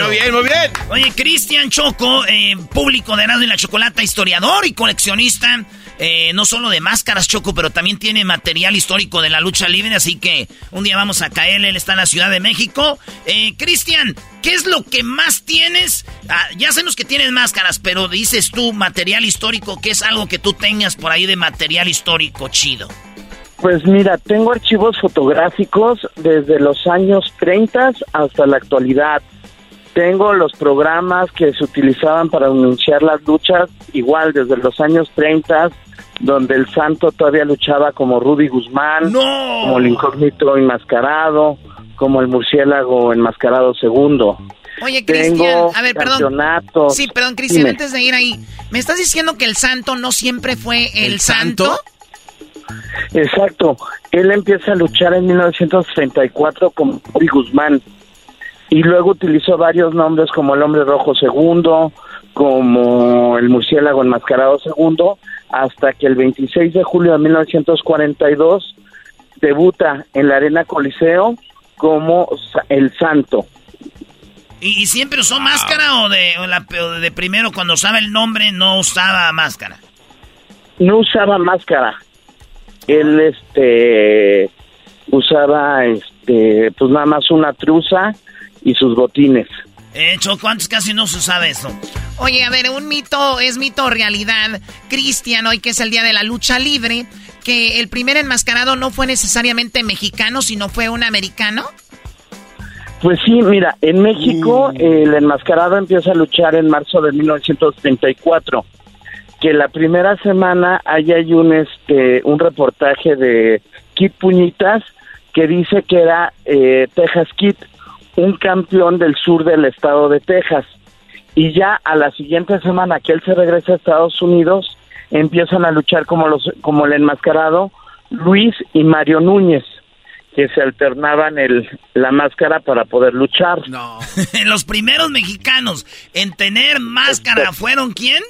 muy bien, muy bien. Oye, Cristian Choco, eh, público de Erasmo y la Chocolata, historiador y coleccionista, eh, no solo de máscaras Choco, pero también tiene material histórico de la lucha libre, así que un día vamos a caerle, él está en la Ciudad de México. Eh, Cristian, ¿qué es lo que más tienes? Ah, ya sabemos que tienes máscaras, pero dices tú material histórico, ¿qué es algo que tú tengas por ahí de material histórico chido? Pues mira, tengo archivos fotográficos desde los años 30 hasta la actualidad. Tengo los programas que se utilizaban para anunciar las luchas, igual desde los años 30, donde el santo todavía luchaba como Rudy Guzmán, como el incógnito enmascarado, como el murciélago enmascarado segundo. Oye, Tengo Cristian, a ver, perdón. campeonatos. Sí, perdón, Cristian, antes de ir ahí, ¿me estás diciendo que el santo no siempre fue el, santo? Exacto. Él empieza a luchar en 1934 como Rudy Guzmán y luego utilizó varios nombres como el Hombre Rojo Segundo, como el Murciélago Enmascarado Segundo, hasta que el 26 de julio de 1942 debuta en la Arena Coliseo como el Santo. ¿Y, y siempre usó máscara o de, o la- o de primero cuando usaba el nombre no usaba máscara? No usaba máscara. Él este usaba este pues nada más una truza y sus botines. Eh, Choco, antes casi no se usaba eso. Oye, a ver, un mito es mito o realidad. Cristian, hoy que es el día de la lucha libre, que el primer enmascarado no fue necesariamente mexicano, sino fue un americano. Pues sí, mira, en México el enmascarado empieza a luchar en marzo de 1934. Que la primera semana ahí hay un este un reportaje de Kid Puñitas que dice que era eh, Texas Kid, un campeón del sur del estado de Texas. Y ya a la siguiente semana que él se regresa a Estados Unidos, empiezan a luchar como los como el enmascarado Luis y Mario Núñez que se alternaban el, la máscara para poder luchar. No. Los primeros mexicanos en tener máscara fueron quién?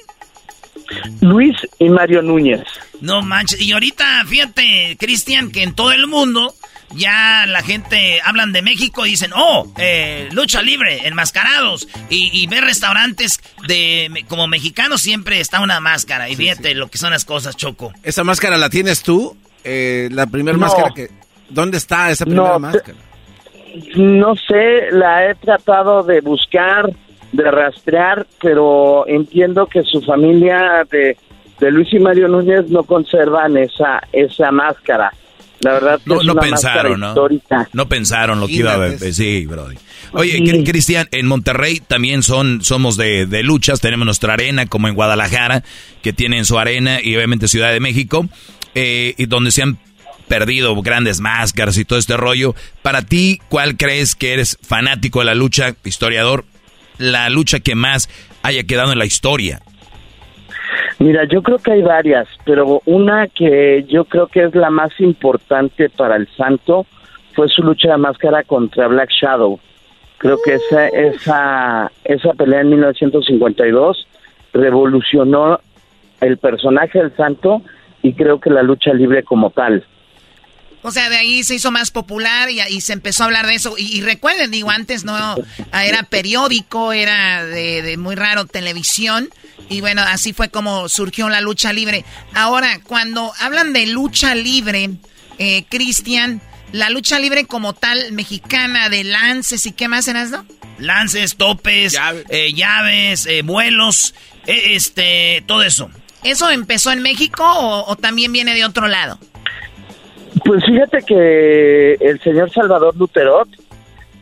Luis y Mario Núñez. No manches. Y ahorita, fíjate, Cristian, que en todo el mundo ya la gente hablan de México y dicen, oh, eh, lucha libre, enmascarados. Y, y ver restaurantes de como mexicanos siempre está una máscara. Y fíjate lo que son las cosas, Choco. ¿Esa máscara la tienes tú? Eh, la primera No. máscara que... ¿Dónde está esa primera No, máscara? No sé, la he tratado de buscar, de rastrear, pero entiendo que su familia de, de Luis y Mario Núñez no conservan esa, esa máscara. La verdad que No, es no una pensaron, máscara ¿no? histórica. No pensaron lo que iba a ver. Sí, Brody. Oye, Sí. Cristian, en Monterrey también son, somos de, de luchas, tenemos nuestra arena, como en Guadalajara, que tienen su arena, y obviamente Ciudad de México, eh, y donde se han perdido grandes máscaras y todo este rollo. Para ti, ¿cuál crees que eres fanático de la lucha, historiador? La lucha que más haya quedado en la historia. Mira, yo creo que hay varias, pero una que yo creo que es la más importante para el Santo fue su lucha de máscara contra Black Shadow. Creo que esa esa esa pelea en 1952 revolucionó el personaje del Santo y creo que la lucha libre como tal. O sea, de ahí se hizo más popular y, y se empezó a hablar de eso. Y, y recuerden, digo, antes no era periódico, era de, de muy raro televisión. Y bueno, así fue como surgió la lucha libre. Ahora, cuando hablan de lucha libre, eh, Cristian, La lucha libre como tal mexicana de lances y qué más eras, no? Lances, topes, llaves, eh, eh, vuelos, eh, este, todo eso. ¿Eso empezó en México o, también viene de otro lado? Pues fíjate que el señor Salvador Luterot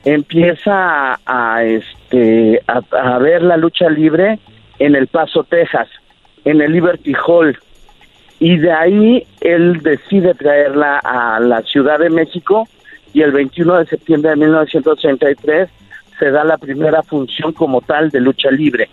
empieza a, este a, ver la lucha libre en El Paso, Texas, en el Liberty Hall. Y de ahí él decide traerla a la Ciudad de México y el 21 de septiembre de 1933 se da la primera función como tal de lucha libre.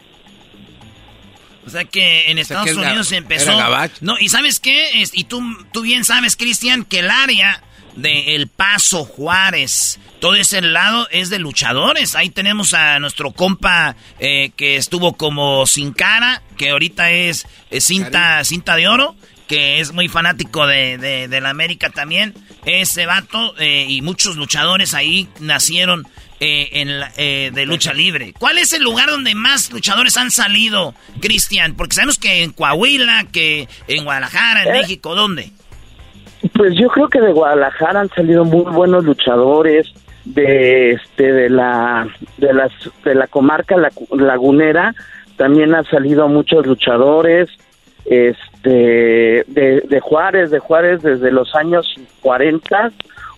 O sea que en Estados Unidos empezó. No, y sabes qué, y tú, tú bien sabes, Cristian, que el área de El Paso, Juárez, todo ese lado es de luchadores. Ahí tenemos a nuestro compa eh, que estuvo como sin cara, que ahorita es, cinta, cinta de oro, que es muy fanático de, de, la América también. Ese vato eh, y muchos luchadores ahí nacieron eh, en de lucha libre. ¿Cuál es el lugar donde más luchadores han salido, Cristian? Porque sabemos que en Coahuila, que en Guadalajara, en México, ¿dónde? Pues yo creo que de Guadalajara han salido muy buenos luchadores de este de la de las de la comarca lagunera también han salido muchos luchadores este de, de Juárez de Juárez desde los años 40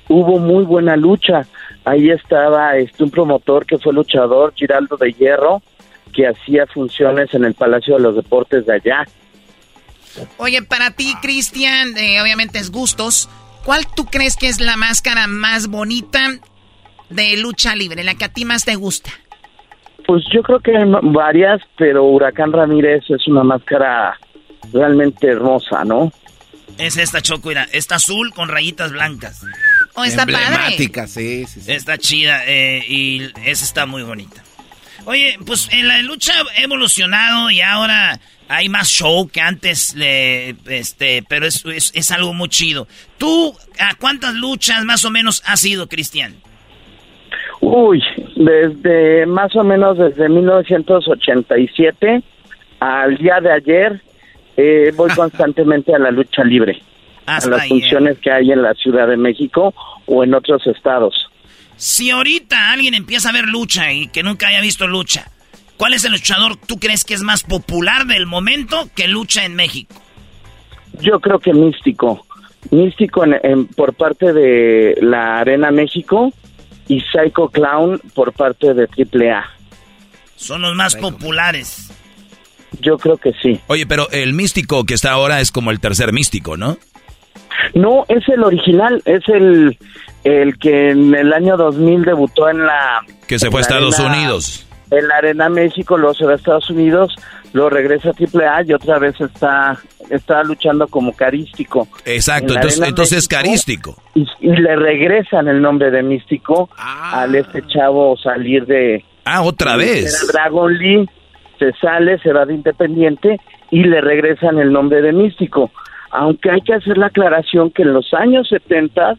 hubo muy buena lucha ahí estaba este un promotor que fue luchador Giraldo de Hierro que hacía funciones en el Palacio de los Deportes de allá Oye, para ti, Cristian, eh, obviamente es gustos. ¿Cuál tú crees que es la máscara más bonita de lucha libre, la que a ti más te gusta? Pues yo creo que hay varias, pero Huracán Ramírez es una máscara realmente hermosa, ¿no? Es esta chocuera, está azul con rayitas blancas. Oh, está Emblemática, sí, sí, sí. Está chida eh, y esa está muy bonita. Oye, pues en la lucha ha evolucionado y ahora hay más show que antes, este, pero es, es, algo muy chido. ¿Tú a cuántas luchas más o menos has ido, Cristian? Uy, desde más o menos desde 1987 al día de ayer eh, voy constantemente a la lucha libre, a las funciones que hay en la Ciudad de México o en otros estados. Si ahorita alguien empieza a ver lucha y que nunca haya visto lucha, ¿Cuál es el luchador tú crees que es más popular del momento que lucha en México? Yo creo que Místico. Místico por parte de la Arena México y Psycho Clown por parte de AAA. Son los más populares. Yo creo que sí. Oye, pero el místico que está ahora es como el tercer místico, ¿no? No, es el original, es el, el que en el año 2000 debutó en la... Que se fue a Estados Unidos en la Arena México, luego se va a Estados Unidos, luego regresa a AAA y otra vez está, está luchando como carístico. Exacto, entonces, entonces es carístico. Y, le regresan el nombre de místico ah. al este chavo salir de... Ah, otra vez. Dragon Lee se sale, se va de independiente y le regresan el nombre de místico. Aunque hay que hacer la aclaración que en los años 70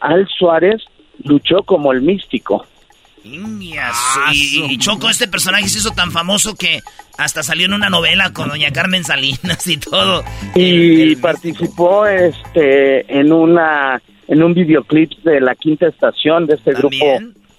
Al Suárez luchó como el místico. Ah, y, Choco, este personaje se hizo tan famoso que hasta salió en una novela con doña Carmen Salinas y todo. Y participó este en una en un videoclip de la quinta estación de este grupo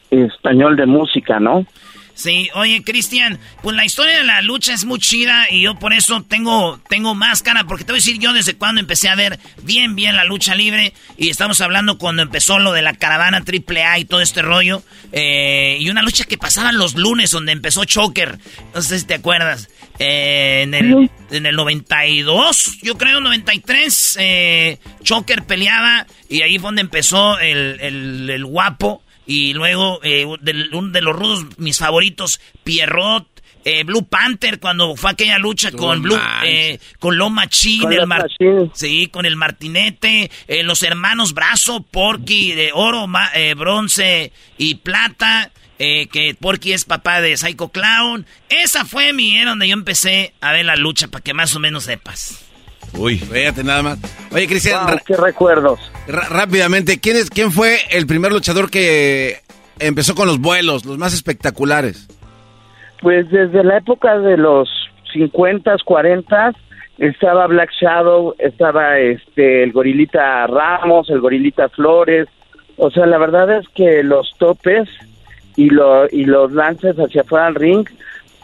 español de música, ¿no? Sí, oye, Cristian, pues la historia de la lucha es muy chida y yo por eso tengo, tengo máscara, porque te voy a decir yo desde cuando empecé a ver bien, bien la lucha libre y estamos hablando cuando empezó lo de la caravana AAA y todo este rollo, eh, y una lucha que pasaban los lunes donde empezó Choker, no sé si te acuerdas, eh, en, el, en el 92, yo creo, 93, eh, Choker peleaba y ahí fue donde empezó el, el, el guapo y luego, eh, de, un de los rudos, mis favoritos, Pierrot, eh, Blue Panther cuando fue aquella lucha con Blue eh, con Loma Machine, el sí, con el Martinete, eh, los hermanos Brazo, Porky de oro, bronce y plata, que Porky es papá de Psycho Clown. Esa fue mi era donde yo empecé a ver la lucha para que más o menos sepas. Uy, fíjate nada más. Oye, Cristian, qué recuerdos. Rápidamente, ¿quién es quién fue el primer luchador que empezó con los vuelos, los más espectaculares? Pues desde la época de los 50, 40 estaba Black Shadow, estaba este el Gorilita Ramos, el Gorilita Flores, O sea, la verdad es que los topes y, lo, y los lances hacia afuera del ring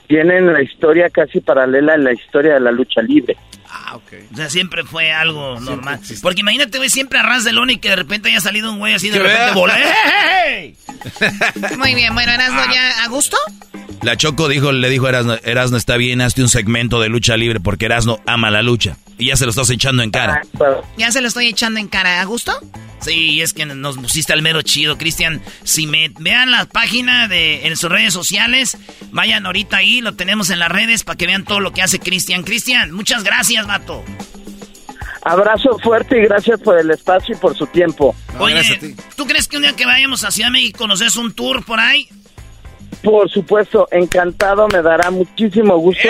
tienen la historia casi paralela a la historia de la lucha libre. Ah, ok. O sea, siempre fue algo normal. Porque imagínate, güey, siempre a ras de lona y que de repente haya salido un güey así de repente bola. Muy bien, bueno, Erasmo, ¿ya a gusto? La Choco dijo, le dijo a Erasno, Erasno, está bien, hazte un segmento de lucha libre porque Erasno ama la lucha. Y ya se lo estás echando en cara. Ya se lo estoy echando en cara, ¿a gusto? Sí, es que nos pusiste al mero chido, Cristian. Si me vean la página de en sus redes sociales, vayan ahorita ahí, lo tenemos en las redes para que vean todo lo que hace Cristian. Cristian, muchas gracias, vato. Abrazo fuerte y gracias por el espacio y por su tiempo. Oye, ¿tú crees que un día que vayamos a Ciudad de México nos des un tour por ahí? Por supuesto, encantado, me dará muchísimo gusto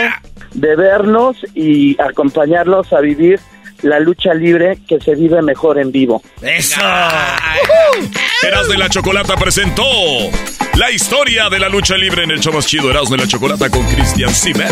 de vernos y acompañarlos a vivir la lucha libre que se vive mejor en vivo. ¡Eso! Eras de la Chocolata presentó la historia de la lucha libre en el show más chido Eras de la Chocolata con Cristian Simer.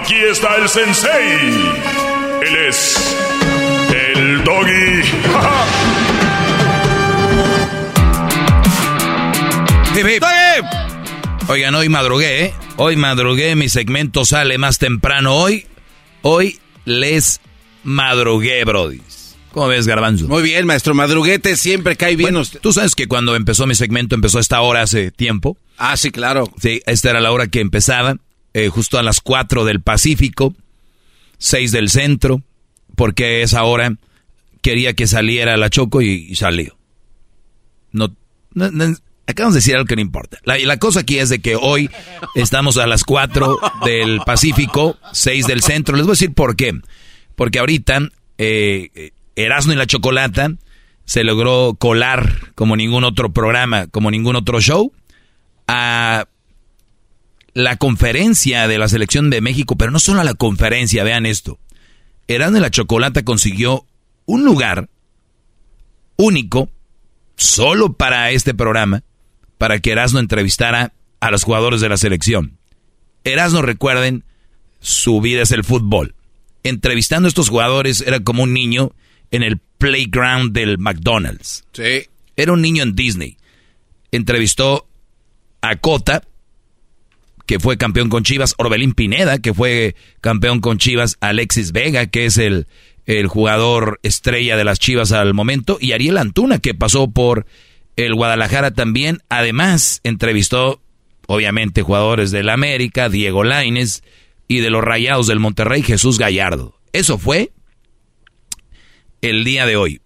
Aquí está el sensei. Él es el doggy. Oigan, hoy madrugué, ¿eh? Hoy madrugué, mi segmento sale más temprano hoy. Hoy les madrugué, Brody. ¿Cómo ves, Garbanzo? Muy bien, maestro. Madruguete siempre cae bien. Bueno, Tú sabes que cuando empezó mi segmento empezó a esta hora hace tiempo. Ah, sí, claro. Sí, esta era la hora que empezaba, eh, justo a las 4 del Pacífico, 6 del centro, porque esa hora quería que saliera la Choco y, salió. No, acabamos de decir algo que no importa. La, la cosa aquí es de que hoy estamos a las 4 del Pacífico, 6 del centro. Les voy a decir por qué. Porque ahorita eh, Erasmo y la Chocolata se logró colar como ningún otro programa, como ningún otro show, a la conferencia de la selección de México, pero no solo a la conferencia, vean esto. Erasmo y la Chocolata consiguió un lugar único, solo para este programa, para que Erasmo entrevistara a los jugadores de la selección. Erasmo, recuerden, su vida es el fútbol. Entrevistando a estos jugadores era como un niño en el playground del McDonald's. Sí. Era un niño en Disney. Entrevistó a Cota, que fue campeón con Chivas, Orbelín Pineda, que fue campeón con Chivas, Alexis Vega, que es el, el jugador estrella de las Chivas al momento, y Ariel Antuna, que pasó por el Guadalajara también. Además, entrevistó, obviamente, jugadores del América, Diego Laines, y de los Rayados del Monterrey, Jesús Gallardo. Eso fue el día de hoy.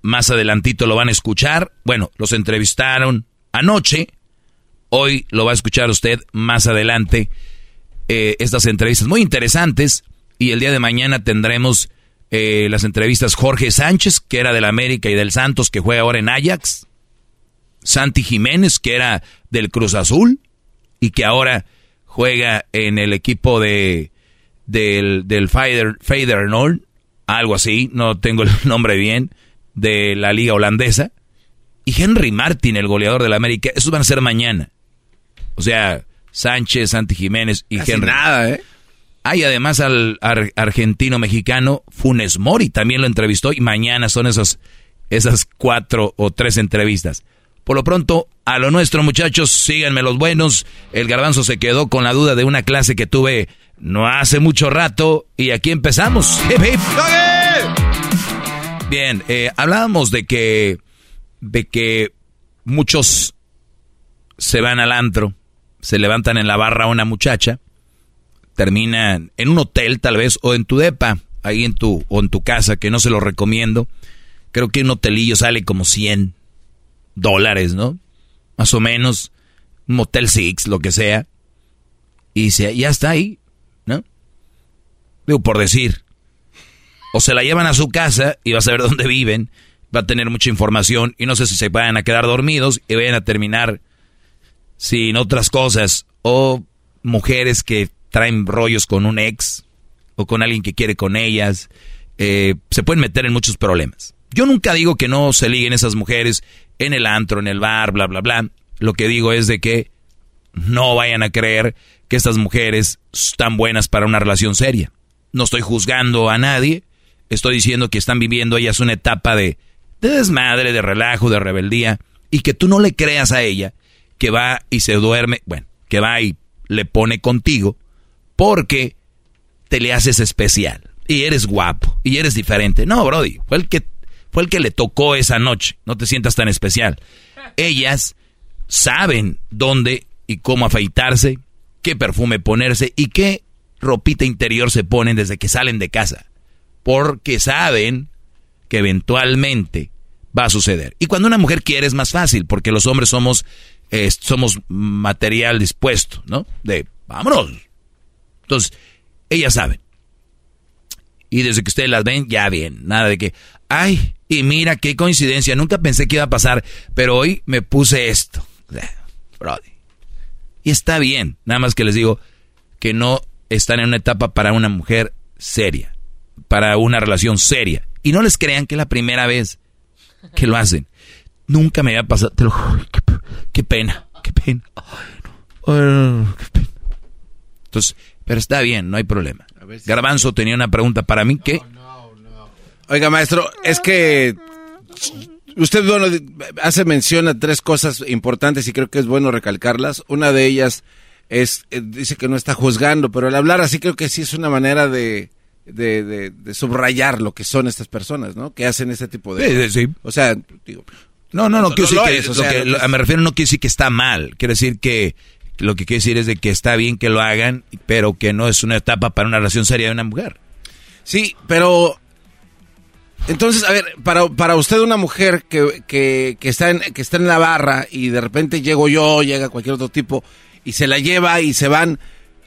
Más adelantito lo van a escuchar. Bueno, los entrevistaron anoche. Hoy lo va a escuchar usted más adelante. Eh, estas entrevistas muy interesantes. Y el día de mañana tendremos eh, las entrevistas Jorge Sánchez, que era del América y del Santos, que juega ahora en Ajax. Santi Jiménez, que era del Cruz Azul y que ahora juega en el equipo de del, del Fader, Feyenoord, algo así, no tengo el nombre bien, de la liga holandesa. Y Henry Martin, el goleador de la América, esos van a ser mañana. O sea, Sánchez, Santi Jiménez y Casi Henry. nada, ¿eh? Hay además al ar- argentino-mexicano Funes Mori, también lo entrevistó y mañana son esas, esas cuatro o tres entrevistas. Por lo pronto, a lo nuestro muchachos, síganme los buenos. El garbanzo se quedó con la duda de una clase que tuve no hace mucho rato y aquí empezamos. Hip, hip. Bien, eh, hablábamos de que, de que muchos se van al antro, se levantan en la barra a una muchacha, terminan en un hotel tal vez o en tu depa, ahí en tu o en tu casa que no se lo recomiendo. Creo que un hotelillo sale como 100 dólares, ¿no? Más o menos un motel six, lo que sea. Y se, ya está ahí, ¿no? Digo por decir. O se la llevan a su casa y vas a ver dónde viven va a tener mucha información y no sé si se vayan a quedar dormidos y vayan a terminar sin otras cosas. O mujeres que traen rollos con un ex o con alguien que quiere con ellas. Eh, se pueden meter en muchos problemas. Yo nunca digo que no se liguen esas mujeres en el antro, en el bar, bla, bla, bla. Lo que digo es de que no vayan a creer que estas mujeres están buenas para una relación seria. No estoy juzgando a nadie, estoy diciendo que están viviendo ellas una etapa de, de desmadre, de relajo, de rebeldía, y que tú no le creas a ella que va y se duerme, bueno, que va y le pone contigo porque te le haces especial y eres guapo y eres diferente. No, Brody, fue el que fue el que le tocó esa noche. No te sientas tan especial. Ellas saben dónde y cómo afeitarse, qué perfume ponerse y qué ropita interior se ponen desde que salen de casa. Porque saben que eventualmente va a suceder. Y cuando una mujer quiere es más fácil, porque los hombres somos, somos material dispuesto, ¿no? De, vámonos. Entonces, ellas saben. Y desde que ustedes las ven, ya bien. Nada de que, ay, y mira qué coincidencia, nunca pensé que iba a pasar, pero hoy me puse esto. Brody. Y está bien, nada más que les digo que no están en una etapa para una mujer seria, para una relación seria. Y no les crean que es la primera vez que lo hacen. Nunca me había pasado, te lo qué, pena, qué pena. qué pena. Entonces, pero está bien, no hay problema. Garbanzo tenía una pregunta para mí que... Oiga, maestro, es que usted bueno, hace mención a tres cosas importantes y creo que es bueno recalcarlas. Una de ellas es, eh, dice que no está juzgando, pero al hablar así creo que sí es una manera de, de, subrayar lo que son estas personas, ¿no? Que hacen este tipo de... Sí, sí, O sea, digo... No, no, no, quiero decir que, me refiero no quiere decir que está mal, quiere decir que lo que quiere decir es de que está bien que lo hagan, pero que no es una etapa para una relación seria de una mujer. Sí, pero entonces, a ver, para, para usted una mujer que, que, que, está en, que está en la barra y de repente llego yo, llega cualquier otro tipo y se la lleva y se van,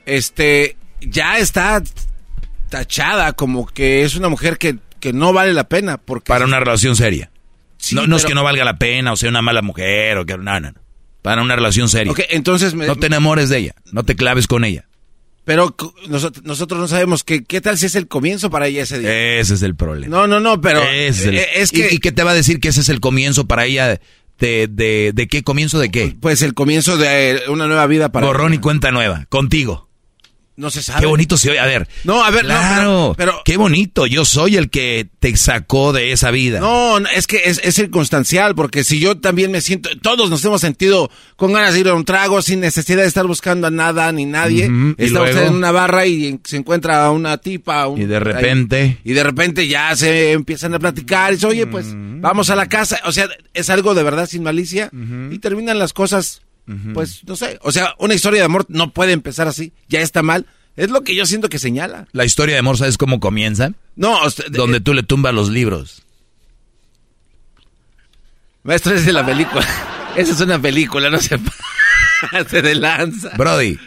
este, ya está tachada como que es una mujer que, que no vale la pena. Porque para una relación seria. No, no es que no valga la pena o sea una mala mujer o que no, no, no. Para una relación seria. entonces no te enamores de ella, no te claves con ella. Pero nosotros, no sabemos que, qué tal si es el comienzo para ella ese día. Ese es el problema. No, no, no, pero es, eh, que... ¿Y, qué te va a decir que ese es el comienzo para ella? De, de, de qué comienzo de qué? Pues el comienzo de una nueva vida para Borrón y cuenta nueva, contigo. No se sabe. Qué bonito se oye. A ver. No, a ver, claro, pero, Qué bonito. Yo soy el que te sacó de esa vida. No, es que es, es, circunstancial, porque si yo también me siento. Todos nos hemos sentido con ganas de ir a un trago sin necesidad de estar buscando a nada ni nadie. Está usted en una barra y se encuentra una tipa. y de repente. y de repente ya se empiezan a platicar y dice, oye, pues vamos a la casa. O sea, es algo de verdad sin malicia. Y terminan las cosas pues no sé, o sea, una historia de amor no puede empezar así, ya está mal. Es lo que yo siento que señala. La historia de amor, ¿sabes cómo comienza? No, donde tú le tumbas los libros. Maestro, es de la película. Esa es una película, no se hace de lanza. Brody.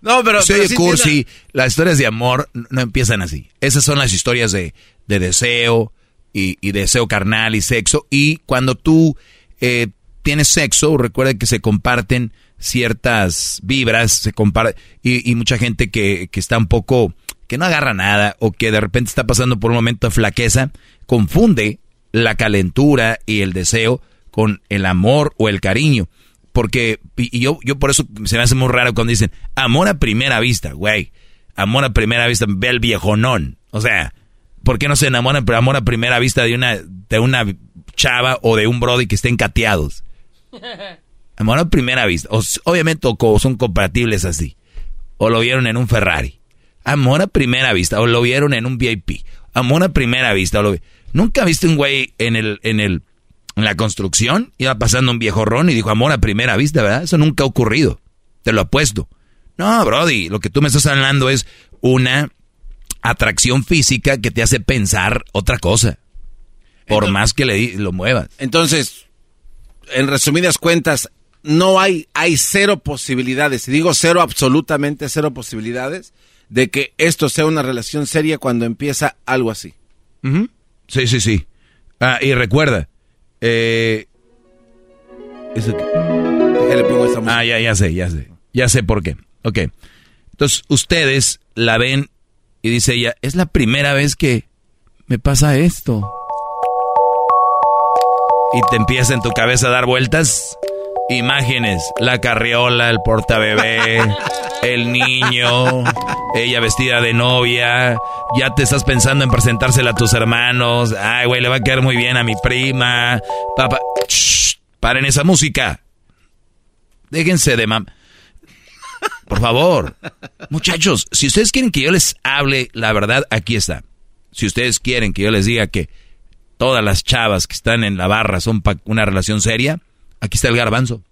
No, pero. Soy de cursi. Las historias de amor no empiezan así. Esas son las historias de, de deseo y, y, deseo carnal y sexo. Y cuando tú eh, tienes sexo, recuerda que se comparten ciertas vibras, se compara y, mucha gente que, que, está un poco, que no agarra nada o que de repente está pasando por un momento de flaqueza, confunde la calentura y el deseo con el amor o el cariño. Porque, y yo, yo por eso se me hace muy raro cuando dicen, amor a primera vista, güey. Amor a primera vista, ve el viejonón. O sea, ¿por qué no se enamoran pero amor a primera vista de una, de una chava o de un brody que estén cateados? Amor a primera vista. obviamente o son compatibles así. O lo vieron en un Ferrari. Amor a primera vista. O lo vieron en un VIP. Amor a primera vista. O lo... ¿Nunca viste un güey en el, en el, en la construcción? Iba pasando un viejo ron y dijo amor a primera vista, ¿verdad? Eso nunca ha ocurrido. Te lo apuesto. No, Brody, lo que tú me estás hablando es una atracción física que te hace pensar otra cosa. Por más que le lo muevas. Entonces, en resumidas cuentas, no hay, hay cero posibilidades, y digo cero, absolutamente cero posibilidades, de que esto sea una relación seria cuando empieza algo así. Sí, sí, sí. Ah, y recuerda, Eh, pongo esta música? Ah, ya, ya sé, ya sé. Ya sé por qué. Ok. Entonces, ustedes la ven y dice ella, es la primera vez que me pasa esto. Y te empieza en tu cabeza a dar vueltas imágenes. La carriola, el portabebé, el niño, ella vestida de novia. Ya te estás pensando en presentársela a tus hermanos. Ay, güey, le va a quedar muy bien a mi prima. Papá, Shh, paren esa música. Déjense de mam... Por favor. Muchachos, si ustedes quieren que yo les hable la verdad, aquí está. Si ustedes quieren que yo les diga que todas las chavas que están en la barra son una relación seria, aquí está el garbanzo.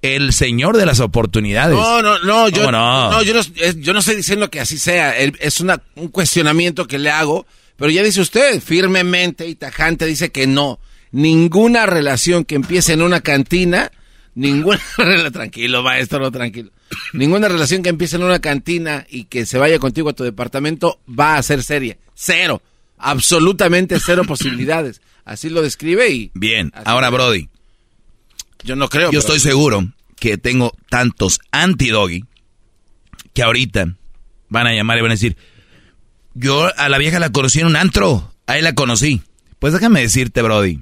El señor de las oportunidades. No, no, no, yo ¿Cómo no? no, yo no, es- yo no estoy diciendo que así sea. Es una, un cuestionamiento que le hago, pero ya dice usted, firmemente y tajante, dice que no. Ninguna relación que empiece en una cantina, ninguna tranquilo, maestro, tranquilo. Ninguna relación que empiece en una cantina y que se vaya contigo a tu departamento va a ser seria. Cero. Absolutamente cero posibilidades. Así lo describe y Bien, ahora Brody. yo no creo. Yo pero- estoy seguro que tengo tantos anti-doggy que ahorita van a llamar y van a decir, yo a la vieja la conocí en un antro, ahí la conocí. Pues déjame decirte, Brody,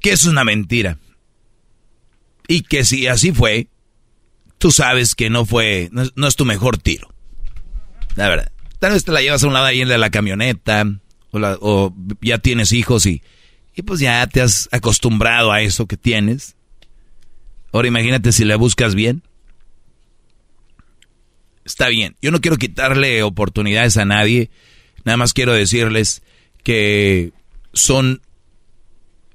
que es una mentira. Y que si así fue, tú sabes que no fue, no es, no es tu mejor tiro. La verdad. Tal vez te la llevas a un lado ahí en de la camioneta, o, o ya tienes hijos y, y pues ya te has acostumbrado a eso que tienes. Ahora imagínate si la buscas bien. Está bien. Yo no quiero quitarle oportunidades a nadie. Nada más quiero decirles que son...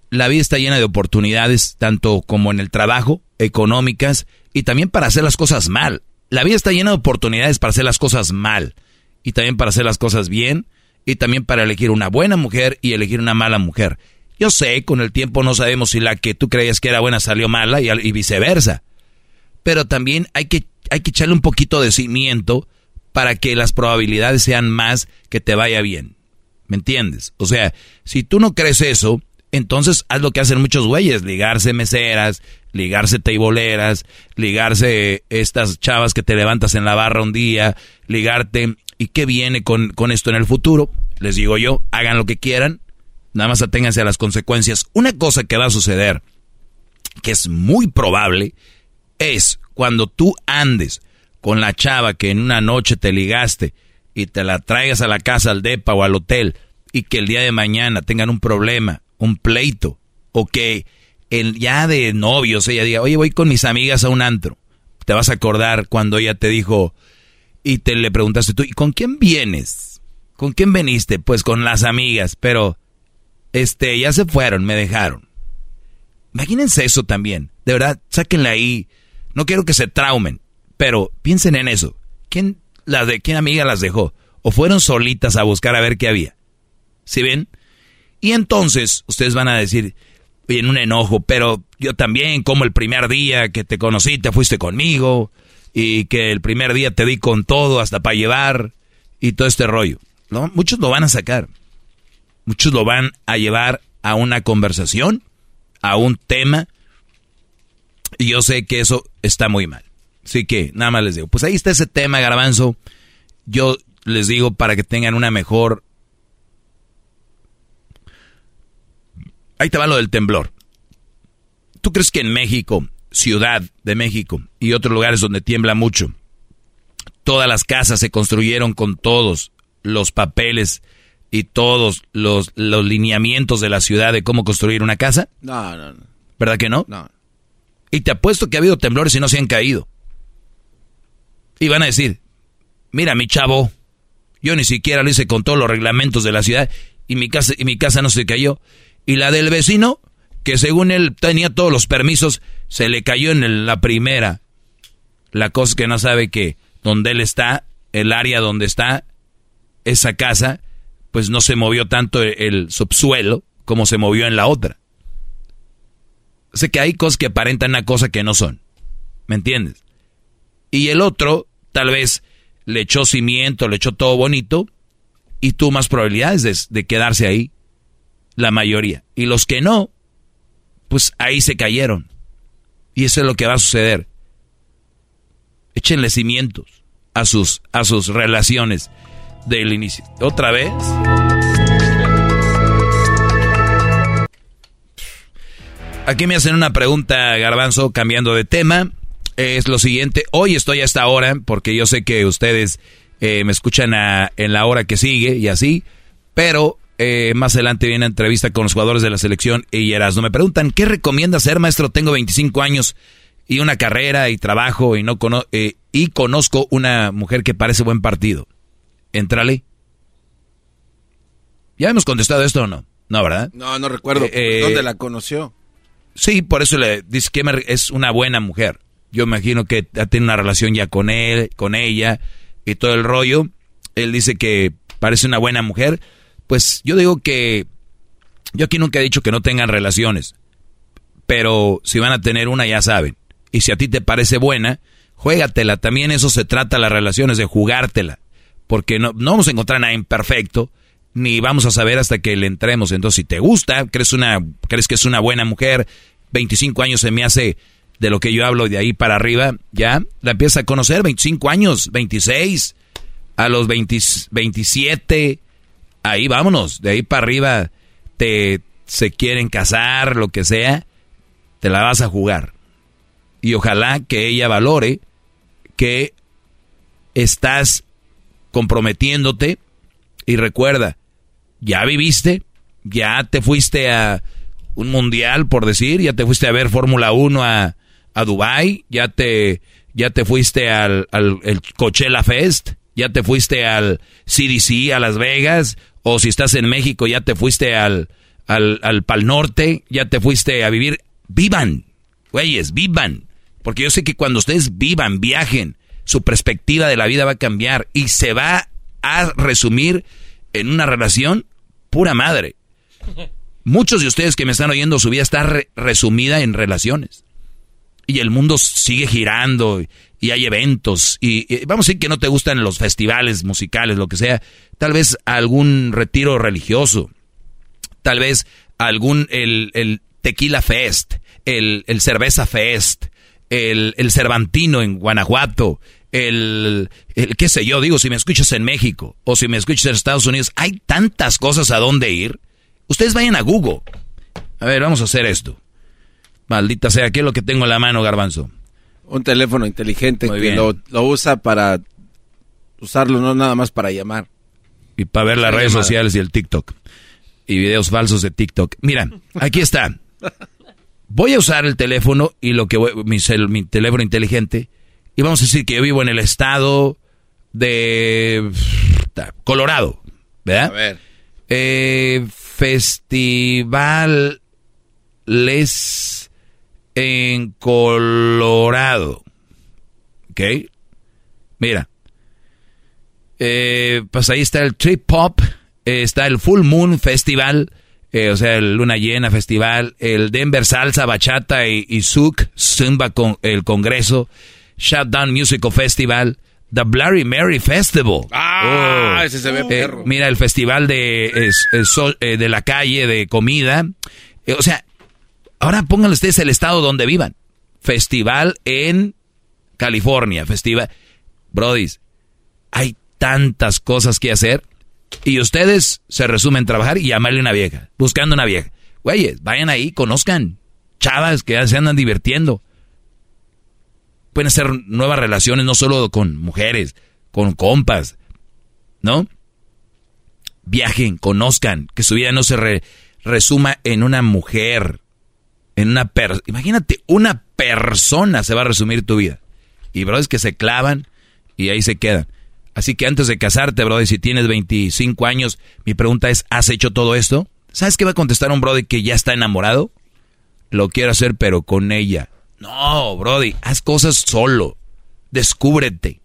La vida está llena de oportunidades, tanto como en el trabajo, económicas, y también para hacer las cosas mal. La vida está llena de oportunidades para hacer las cosas mal, y también para hacer las cosas bien, y también para elegir una buena mujer y elegir una mala mujer. Yo sé, con el tiempo no sabemos si la que tú creías que era buena salió mala y, viceversa. Pero también hay que, hay que echarle un poquito de cimiento para que las probabilidades sean más que te vaya bien. ¿Me entiendes? O sea, si tú no crees eso, entonces haz lo que hacen muchos güeyes, ligarse meseras, ligarse teiboleras, ligarse estas chavas que te levantas en la barra un día, ligarte. ¿Y qué viene con, con esto en el futuro? Les digo yo, hagan lo que quieran, nada más aténganse a las consecuencias. Una cosa que va a suceder, que es muy probable, es cuando tú andes con la chava que en una noche te ligaste y te la traigas a la casa, al depa o al hotel y que el día de mañana tengan un problema, un pleito, o que el, ya de novios ella diga, oye, voy con mis amigas a un antro. Te vas a acordar cuando ella te dijo y te le preguntaste tú, ¿y con quién vienes? ¿Con quién veniste? Pues con las amigas, pero este, ya se fueron, me dejaron. Imagínense eso también. De verdad, sáquenla ahí. No quiero que se traumen, pero piensen en eso. ¿Quién, las de, ¿Quién amiga las dejó? ¿O fueron solitas a buscar a ver qué había? ¿Sí ven? Y entonces ustedes van a decir, en un enojo, pero yo también, como el primer día que te conocí, te fuiste conmigo, y que el primer día te di con todo hasta para llevar, y todo este rollo. ¿no? Muchos lo van a sacar. Muchos lo van a llevar a una conversación, a un tema, y yo sé que eso está muy mal. Así que nada más les digo, pues ahí está ese tema, garbanzo. Yo les digo para que tengan una mejor... Ahí te va lo del temblor. ¿Tú crees que en México, Ciudad de México y otros lugares donde tiembla mucho, todas las casas se construyeron con todos los papeles y todos los, los lineamientos de la ciudad de cómo construir una casa? No, no, no. ¿Verdad que no? No. Y te apuesto que ha habido temblores y no se han caído. Y van a decir, mira mi chavo, yo ni siquiera lo hice con todos los reglamentos de la ciudad y mi casa, y mi casa no se cayó. Y la del vecino, que según él tenía todos los permisos, se le cayó en la primera. La cosa que no sabe que donde él está, el área donde está esa casa, pues no se movió tanto el, el subsuelo como se movió en la otra. Sé que hay cosas que aparentan una cosa que no son. ¿Me entiendes? Y el otro, tal vez, le echó cimiento, le echó todo bonito, y tú más probabilidades de, de quedarse ahí. la mayoría. Y los que no, pues ahí se cayeron. Y eso es lo que va a suceder. Échenle cimientos a sus, a sus relaciones del inicio. ¿Otra vez? Aquí me hacen una pregunta, Garbanzo, cambiando de tema. Es lo siguiente. Hoy estoy a esta hora, porque yo sé que ustedes eh, me escuchan en la hora que sigue y así, pero eh, más adelante viene una entrevista con los jugadores de la selección y Erasmo. Me preguntan, ¿qué recomienda hacer, maestro? Tengo 25 años y una carrera y trabajo y no eh, y conozco una mujer que parece buen partido. Entrale. ¿Ya hemos contestado esto o no? No, ¿verdad? No, no recuerdo. ¿Dónde la conoció? Sí, por eso le dice que es una buena mujer. Yo imagino que tiene una relación ya con él, con ella y todo el rollo. Él dice que parece una buena mujer. Pues yo digo que yo aquí nunca he dicho que no tengan relaciones. Pero si van a tener una ya saben. Y si a ti te parece buena, juégatela. También eso se trata las relaciones, de jugártela. Porque no, no vamos a encontrar nada imperfecto ni vamos a saber hasta que le entremos. Entonces, si te gusta, crees, una, crees que es una buena mujer, 25 años se me hace de lo que yo hablo de ahí para arriba, ya la empieza a conocer, 25 años, 26, a los 27, ahí vámonos, de ahí para arriba te se quieren casar, lo que sea, te la vas a jugar. Y ojalá que ella valore que estás comprometiéndote y recuerda, ya viviste, ya te fuiste a un mundial, por decir, ya te fuiste a ver Fórmula 1 a, a Dubai, ya te, ya te fuiste al, al el Coachella Fest, ya te fuiste al CDC, a Las Vegas, o si estás en México, ya te fuiste al, al, al Pal Norte, ya te fuiste a vivir. Vivan, güeyes, vivan. Porque yo sé que cuando ustedes vivan, viajen, su perspectiva de la vida va a cambiar y se va a resumir en una relación pura madre. Muchos de ustedes que me están oyendo, su vida está resumida en relaciones. Y el mundo sigue girando y hay eventos. Y, vamos a decir que no te gustan los festivales musicales, lo que sea. Tal vez algún retiro religioso. Tal vez algún, el, tequila fest, el, cerveza fest, el, el Cervantino en Guanajuato, el, el, qué sé yo, digo, si me escuchas en México o si me escuchas en Estados Unidos, hay tantas cosas a dónde ir. Ustedes vayan a Google. A ver, vamos a hacer esto. Maldita sea, ¿qué es lo que tengo en la mano, garbanzo? Un teléfono inteligente que lo, usa para usarlo, no nada más para llamar. Y para ver las redes sociales y el TikTok. Y videos falsos de TikTok. Mira, aquí está. Voy a usar el teléfono y lo que mi, mi teléfono inteligente y vamos a decir que yo vivo en el estado de Colorado, ¿verdad? A ver. Eh, festivales en Colorado. ¿Ok? Mira. Eh, pues ahí está el Trip Pop, eh, está el Full Moon Festival, eh, o sea, el Luna Llena Festival, el Denver Salsa, Bachata y, y Zouk, Zumba con el Congreso, Shutdown Musical Festival, The Blurry Mary Festival. Ah, oh. ese se ve eh, perro. mira, el festival de, de la calle, de comida. O sea, ahora pónganle ustedes el estado donde vivan. Festival en California, festival. Brodis, hay tantas cosas que hacer. Y ustedes se resumen trabajar y llamarle una vieja, buscando una vieja. Güeyes, vayan ahí, conozcan chavas que se andan divirtiendo pueden ser nuevas relaciones no solo con mujeres, con compas, ¿no? Viajen, conozcan, que su vida no se resuma en una mujer, una persona. Imagínate, una persona se va a resumir tu vida. Y es que se clavan y ahí se quedan. Así que antes de casarte, brother, si tienes 25 años, mi pregunta es, ¿has hecho todo esto? ¿Sabes qué va a contestar un brother que ya está enamorado? Lo quiero hacer, pero con ella. No, Brody, haz cosas solo. Descúbrete.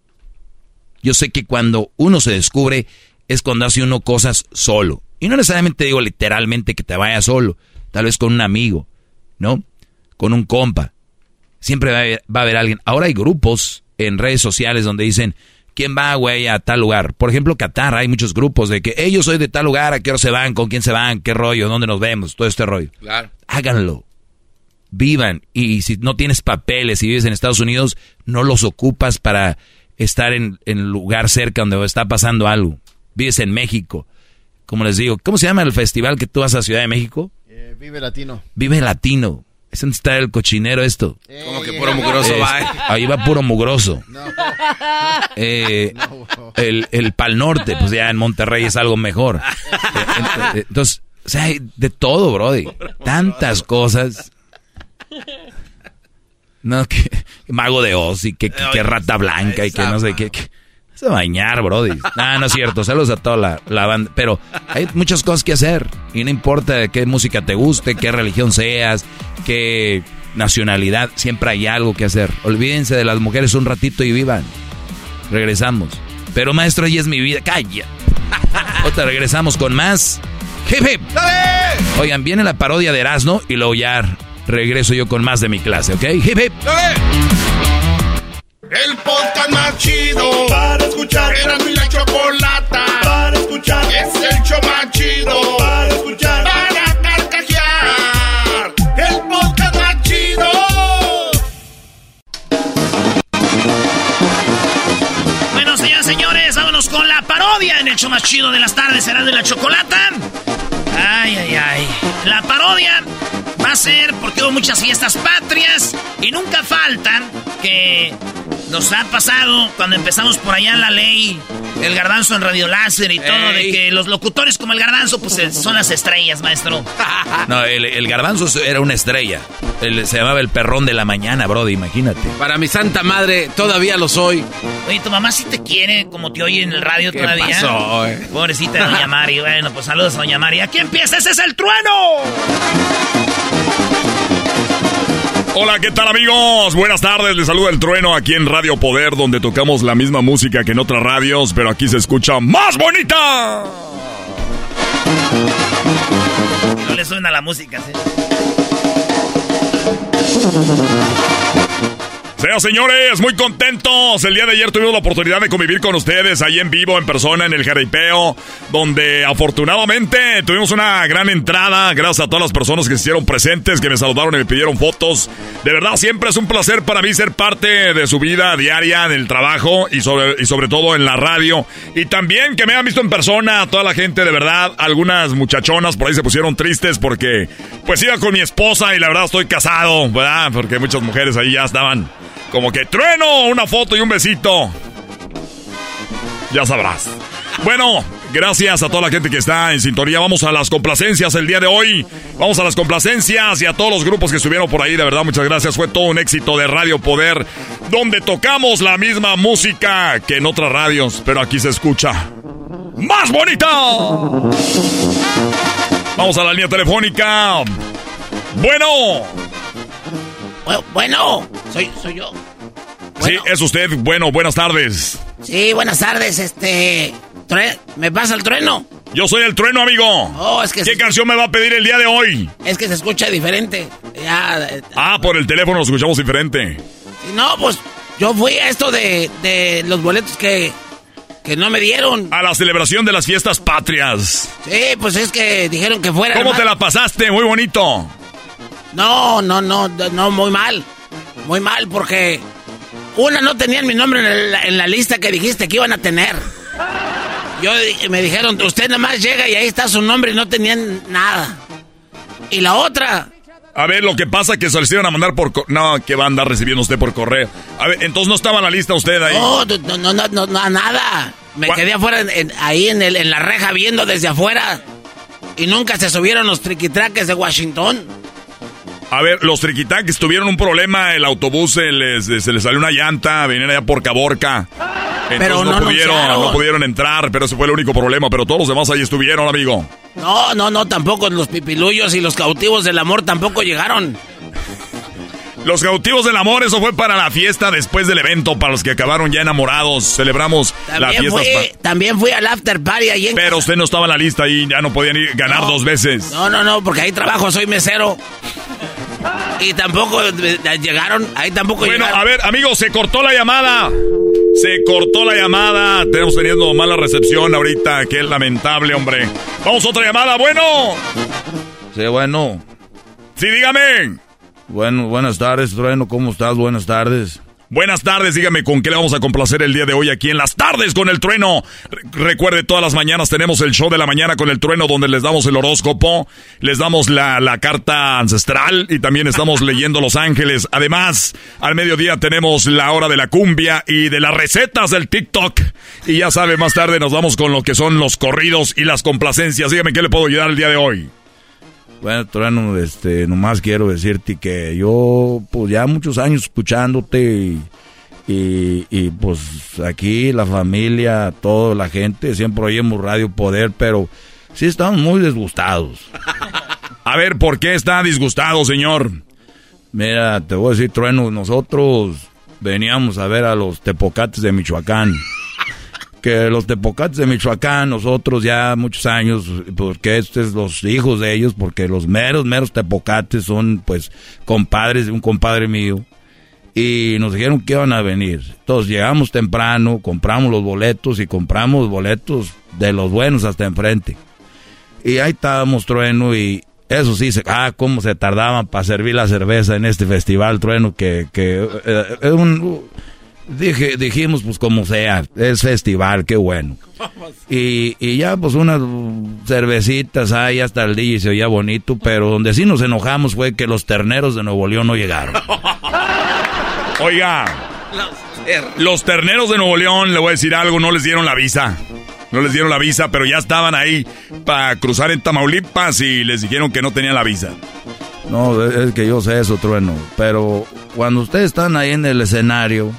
Yo sé que cuando uno se descubre es cuando hace uno cosas solo. Y no necesariamente digo literalmente que te vaya solo. Tal vez con un amigo, ¿no? Con un compa. Siempre va a, haber, alguien. Ahora hay grupos en redes sociales donde dicen ¿quién va, güey, a tal lugar? Por ejemplo, Qatar, hay muchos grupos de que ellos soy de tal lugar, a qué hora se van, con quién se van, qué rollo, dónde nos vemos, todo este rollo. Claro. Háganlo. Vivan. Y si no tienes papeles y vives en Estados Unidos, no los ocupas para estar en, en lugar cerca donde está pasando algo. Vives en México. Como les digo, ¿cómo se llama el festival que tú vas a Ciudad de México? Eh, vive Latino. Vive Latino. Es donde está el cochinero esto. Como que puro mugroso Es- va. ¿eh? Ahí va puro mugroso. Eh, el, el Pal Norte, pues ya en Monterrey es algo mejor. Eh, Entonces, o sea, hay de todo, Brody. Tantas cosas. No, que mago de Oz y que, que- que rata blanca y que no sé qué. A bañar, Brody. No, no es cierto. Saludos a toda la, la banda. Pero hay muchas cosas que hacer. Y no importa qué música te guste, qué religión seas, qué nacionalidad. Siempre hay algo que hacer. Olvídense de las mujeres un ratito y vivan. Regresamos. Pero maestro, ella es mi vida. Calla. Otra regresamos con más. Hip, hip. Oigan, viene la parodia de Erasmo y luego ya regreso yo con más de mi clase, ¿ok? Hip, hip. El podcast más chido para escuchar. Era mi la chocolata para escuchar. Es el show más chido para escuchar. Para carcajear. El podcast más chido. Bueno, señoras y señores, vámonos con la parodia en el show más chido de las tardes. Será de la chocolata. Ay, ay, ay. La parodia va a ser porque hubo muchas fiestas patrias y nunca faltan que nos ha pasado cuando empezamos por allá la ley, el garbanzo en Radio Láser y todo, de que los locutores como el garbanzo, pues eh, son las estrellas, maestro. No, el, el garbanzo era una estrella. El- se llamaba el perrón de la mañana, Brody, imagínate. Para mi santa madre, todavía lo soy. Oye, tu mamá sí te quiere como te oye en el radio ¿Qué todavía. pasó, eh? Pobrecita de Doña Mari. Bueno, pues saludos a Doña Mari. Aquí empieza, ese es el trueno. Hola, ¿qué tal amigos? Buenas tardes, les saluda el trueno aquí en Radio Poder, donde tocamos la misma música que en otras radios, pero aquí se escucha más bonita. No le suena la música, ¿sí? Señoras señores, muy contentos. El día de ayer tuvimos la oportunidad de convivir con ustedes ahí en vivo, en persona, en el jaripeo, donde afortunadamente tuvimos una gran entrada. Gracias a todas las personas que se hicieron presentes, que me saludaron y me pidieron fotos. De verdad, siempre es un placer para mí ser parte de su vida diaria, en el trabajo y sobre, y sobre todo en la radio. Y también que me han visto en persona, toda la gente, de verdad. Algunas muchachonas por ahí se pusieron tristes porque, pues iba con mi esposa y la verdad estoy casado, ¿verdad? Porque muchas mujeres ahí ya estaban como que trueno, una foto y un besito. Ya sabrás. Bueno, gracias a toda la gente que está en sintonía. Vamos a las complacencias el día de hoy. Vamos a las complacencias y a todos los grupos que estuvieron por ahí. De verdad, muchas gracias. Fue todo un éxito de Radio Poder, donde tocamos la misma música que en otras radios, pero aquí se escucha más bonita. Vamos a la línea telefónica. Bueno. Bueno, soy, soy yo. Sí, es usted. Bueno, buenas tardes. Sí, buenas tardes, este... ¿Me pasa el trueno? Yo soy el trueno, amigo. Oh, es que ¿Qué se- canción me va a pedir el día de hoy? Es que se escucha diferente. Ya, eh, Ah, por el teléfono nos escuchamos diferente. no, pues yo fui a esto de, de los boletos que, que no me dieron. A la celebración de las fiestas patrias. Sí, pues es que dijeron que fuera... ¿Cómo hermano. te la pasaste? Muy bonito. No, no, no, no, muy mal. Muy mal porque... Una, no tenían mi nombre en la, en la lista que dijiste que iban a tener. Yo me dijeron, usted nada más llega y ahí está su nombre y no tenían nada. Y la otra, A ver, lo que pasa es que se les iban a mandar por... No, que va a andar recibiendo usted por correo. A ver, entonces no estaba en la lista usted ahí. no, no, no, no, no, no, nada. Me quedé afuera, en- ahí en, el, en la reja viendo desde afuera. Y nunca se subieron los triquitraques de Washington. A ver, los triquitaques tuvieron un problema, el autobús se les, se les salió una llanta, venían allá por Caborca. Entonces Pero no, no pudieron, no pudieron entrar, pero ese fue el único problema. Pero todos los demás ahí estuvieron, amigo. No, no, no, tampoco los pipiluyos y los cautivos del amor tampoco llegaron. Los cautivos del amor, eso fue para la fiesta después del evento, para los que acabaron ya enamorados. Celebramos la fiesta. fui, también fui al after party ahí en Pero usted no estaba en la lista y ya no podían ir, ganar dos veces. No, no, no, porque ahí trabajo, soy mesero. Y tampoco eh, llegaron, ahí tampoco Bueno, llegaron. a ver, amigos, se cortó la llamada. Se cortó la llamada. Tenemos teniendo mala recepción ahorita. Qué lamentable, hombre. Vamos a otra llamada. Bueno. Sí, bueno. Sí, dígame. Bueno, buenas tardes, Trueno. ¿Cómo estás? Buenas tardes. Buenas tardes, dígame con qué le vamos a complacer el día de hoy aquí en las tardes con el trueno. recuerde, todas las mañanas tenemos el show de la mañana con el trueno donde les damos el horóscopo, les damos la, la carta ancestral y también estamos leyendo Los Ángeles. Además, al mediodía tenemos la hora de la cumbia y de las recetas del TikTok. Y ya sabe, más tarde nos vamos con lo que son los corridos y las complacencias. Dígame qué le puedo ayudar el día de hoy. Bueno, Trueno, este, nomás quiero decirte que yo, pues ya muchos años escuchándote y, y, pues aquí la familia, toda la gente, siempre oímos Radio Poder, pero sí estamos muy disgustados. A ver, ¿por qué está disgustado, señor? Mira, te voy a decir, Trueno, nosotros veníamos a ver a los tepocates de Michoacán los tepocates de Michoacán, nosotros ya muchos años, porque estos los hijos de ellos, porque los meros, meros tepocates son pues compadres de un compadre mío. Y nos dijeron que iban a venir. Entonces llegamos temprano, compramos los boletos y compramos boletos de los buenos hasta enfrente. Y ahí estábamos, Trueno, y eso sí, ah, cómo se tardaban para servir la cerveza en este festival, Trueno, que, que eh, es un Dije, dijimos, pues como sea, es festival, qué bueno. Y, y ya, pues unas cervecitas ahí hasta el día y se oía bonito, pero donde sí nos enojamos fue que los terneros de Nuevo León no llegaron. Oiga, los terneros de Nuevo León, le voy a decir algo, no les dieron la visa. No les dieron la visa, pero ya estaban ahí para cruzar en Tamaulipas y les dijeron que no tenían la visa. No, es que yo sé eso, trueno. Pero cuando ustedes están ahí en el escenario,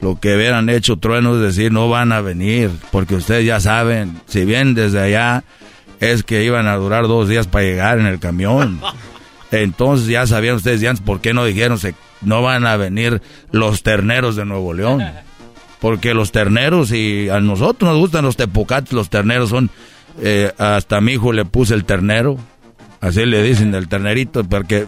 lo que hubieran hecho Trueno es decir, no van a venir, porque ustedes ya saben, si bien desde allá es que iban a durar dos días para llegar en el camión. Entonces ya sabían ustedes ya por qué no dijeron se, no van a venir los terneros de Nuevo León. Porque los terneros, y a nosotros nos gustan los tepocates, los terneros son, eh, hasta a mi hijo le puse el ternero, así le dicen el ternerito, porque,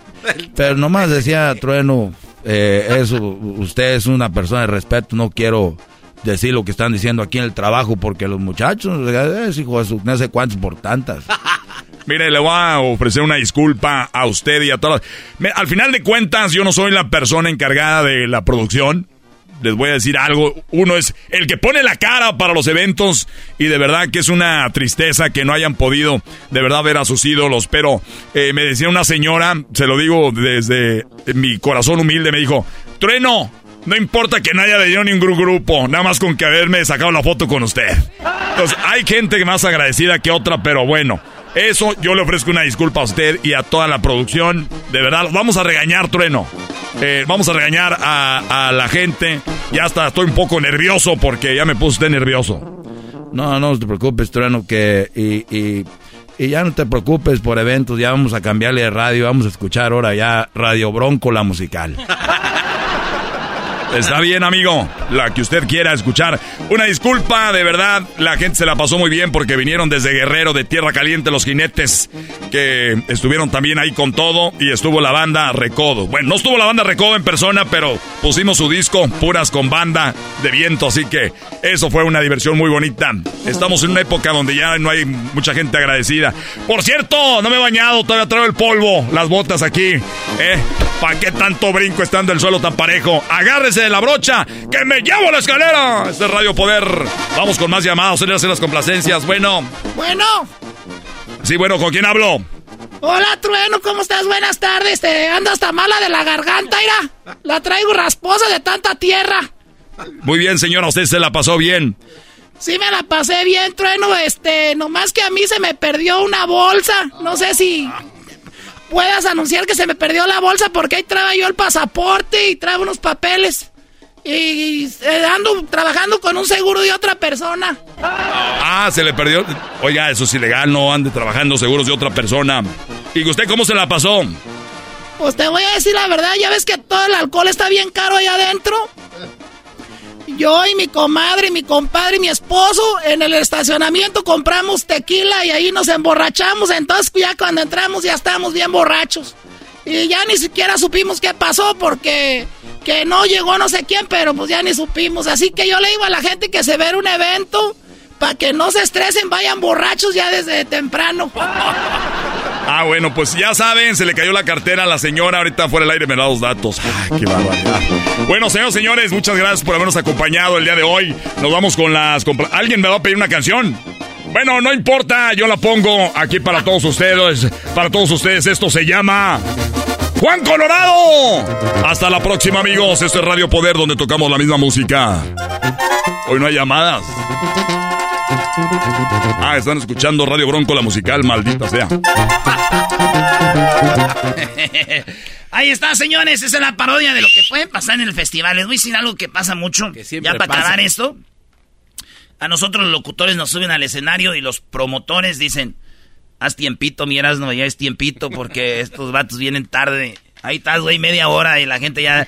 pero nomás decía Trueno, eh, eso, usted es una persona de respeto, no quiero decir lo que están diciendo aquí en el trabajo, porque los muchachos, es hijo de no sé cuántos por tantas. Mire, le voy a ofrecer una disculpa a usted y a todas. Al final de cuentas, yo no soy la persona encargada de la producción les voy a decir algo. Uno es el que pone la cara para los eventos y de verdad que es una tristeza que no hayan podido de verdad ver a sus ídolos. Pero eh, me decía una señora, se lo digo desde mi corazón humilde, me dijo, Trueno, no importa que no haya leído ningún grupo, nada más con que haberme sacado la foto con usted. Entonces, hay gente más agradecida que otra, pero bueno. Eso yo le ofrezco una disculpa a usted y a toda la producción. De verdad, vamos a regañar, Trueno. Eh, vamos a regañar a, la gente. Ya hasta estoy un poco nervioso porque ya me puse usted nervioso. No, no te preocupes, Trueno, que... Y, y, y, ya no te preocupes por eventos, ya vamos a cambiarle de radio, vamos a escuchar ahora ya Radio Bronco, la musical. Está bien, amigo. La que usted quiera escuchar. Una disculpa, de verdad. La gente se la pasó muy bien porque vinieron desde Guerrero, de Tierra Caliente, los jinetes, que estuvieron también ahí con todo. Y estuvo la banda Recodo. Bueno, no estuvo la banda Recodo en persona, pero pusimos su disco, puras con banda de viento. Así que eso fue una diversión muy bonita. Estamos en una época donde ya no hay mucha gente agradecida. Por cierto, no me he bañado, todavía traigo el polvo, las botas aquí. ¿Eh? ¿Para qué tanto brinco estando el suelo tan parejo? Agárrese de la brocha, que me llevo a la escalera. Este es Radio Poder. Vamos con más llamados, hacer las complacencias. Bueno. Bueno. Sí, bueno, ¿con quién hablo? Hola, Trueno, ¿cómo estás? Buenas tardes. Te ando hasta mala de la garganta, ira. La traigo rasposa de tanta tierra. Muy bien, señora, usted se la pasó bien. Sí, me la pasé bien, Trueno. Este, nomás que a mí se me perdió una bolsa. No sé si puedas anunciar que se me perdió la bolsa porque ahí traía yo el pasaporte y trae unos papeles. Y eh, ando trabajando con un seguro de otra persona. Ah, se le perdió. Oiga, eso es ilegal, no ande trabajando seguros de otra persona. ¿Y usted cómo se la pasó? Pues te voy a decir la verdad, ya ves que todo el alcohol está bien caro ahí adentro. Yo y mi comadre, y mi compadre y mi esposo en el estacionamiento compramos tequila y ahí nos emborrachamos. Entonces ya cuando entramos ya estábamos bien borrachos. Y ya ni siquiera supimos qué pasó porque que no llegó no sé quién, pero pues ya ni supimos. Así que yo le digo a la gente que se ve un evento, para que no se estresen, vayan borrachos ya desde temprano. Ah, bueno, pues ya saben, se le cayó la cartera a la señora. Ahorita fuera del aire me da los datos. Ay, qué. Bueno, señores, señores, muchas gracias por habernos acompañado el día de hoy. Nos vamos con las. ¿Alguien me va a pedir una canción? Bueno, no importa, yo la pongo aquí para todos ustedes. Para todos ustedes, esto se llama. Juan Colorado. Hasta la próxima, amigos. Esto es Radio Poder, donde tocamos la misma música. Hoy no hay llamadas. Ah, están escuchando Radio Bronco, la musical, maldita sea. Ahí está, señores. Esa es la parodia de lo que puede pasar en el festival. Les voy a decir algo que pasa mucho. ya para acabar esto. A nosotros los locutores nos suben al escenario y los promotores dicen, haz tiempito, miras, no, ya es tiempito porque estos vatos vienen tarde. Ahí estás, güey, media hora y la gente ya...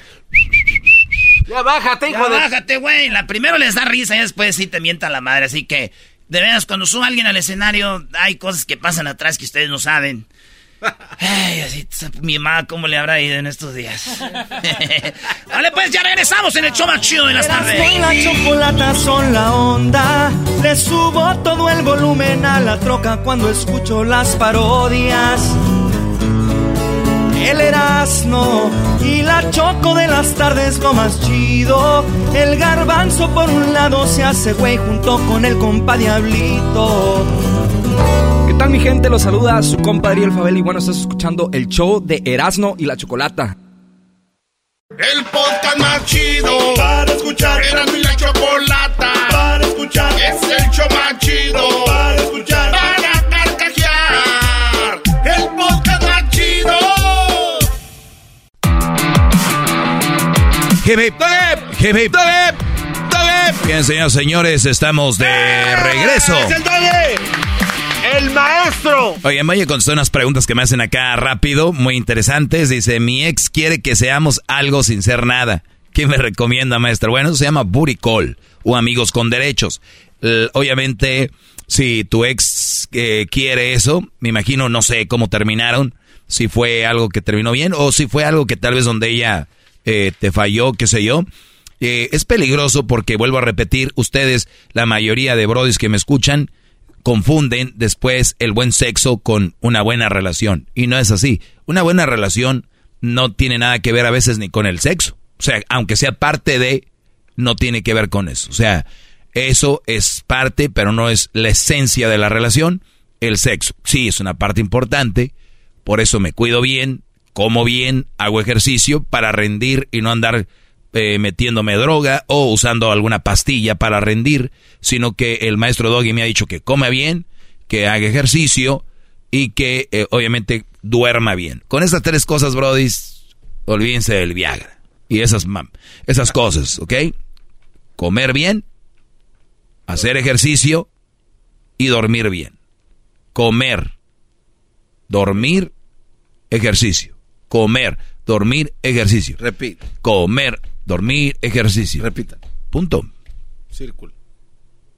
Ya bájate, hijo ya bájate, güey. La primero les da risa y después sí te mientan la madre. Así que, de veras, cuando sube alguien al escenario, hay cosas que pasan atrás que ustedes no saben. Ay, así, mi mamá, ¿cómo le habrá ido en estos días? vale, pues ya regresamos en el show más chido de las tardes. la chocolata son la onda. Le subo todo el volumen a la troca cuando escucho las parodias. El Erasmo y la Choco de las tardes lo más chido. El garbanzo por un lado se hace güey junto con el compa Diablito. ¿Qué tal mi gente? Los saluda su compadre El Fabel y bueno, estás escuchando el show de Erasmo y la Chocolata. El podcast más chido para escuchar. Erasmo y la Chocolata para escuchar. Es el show más chido para escuchar. Para carcajear. El podcast más chido. Hip, hip, hip, hip, Bien, señores, señores, estamos de regreso. ¡Es el! ¡El maestro! Oye, voy a contestar unas preguntas que me hacen acá rápido, muy interesantes. Dice, mi ex quiere que seamos algo sin ser nada. ¿Qué me recomienda, maestro? Bueno, eso se llama call o amigos con derechos. Obviamente, si tu ex eh, quiere eso, me imagino, no sé cómo terminaron, si fue algo que terminó bien o si fue algo que tal vez donde ella eh, te falló, qué sé yo. Eh, es peligroso porque, vuelvo a repetir, ustedes, la mayoría de brodis que me escuchan, confunden después el buen sexo con una buena relación. Y no es así. Una buena relación no tiene nada que ver a veces ni con el sexo. O sea, aunque sea parte de, no tiene que ver con eso. O sea, eso es parte, pero no es la esencia de la relación. El sexo, sí, es una parte importante. Por eso me cuido bien, como bien, hago ejercicio para rendir y no andar eh, metiéndome droga o usando alguna pastilla para rendir, sino que el maestro Doggy me ha dicho que come bien, que haga ejercicio y que eh, obviamente duerma bien. Con estas tres cosas, brodis, olvídense del Viagra y esas, mam- esas cosas, ¿ok? Comer bien, hacer ejercicio y dormir bien. Comer, dormir, ejercicio. Comer, dormir, ejercicio. Repite. Comer, dormir, ejercicio. Repita. Punto. Círculo.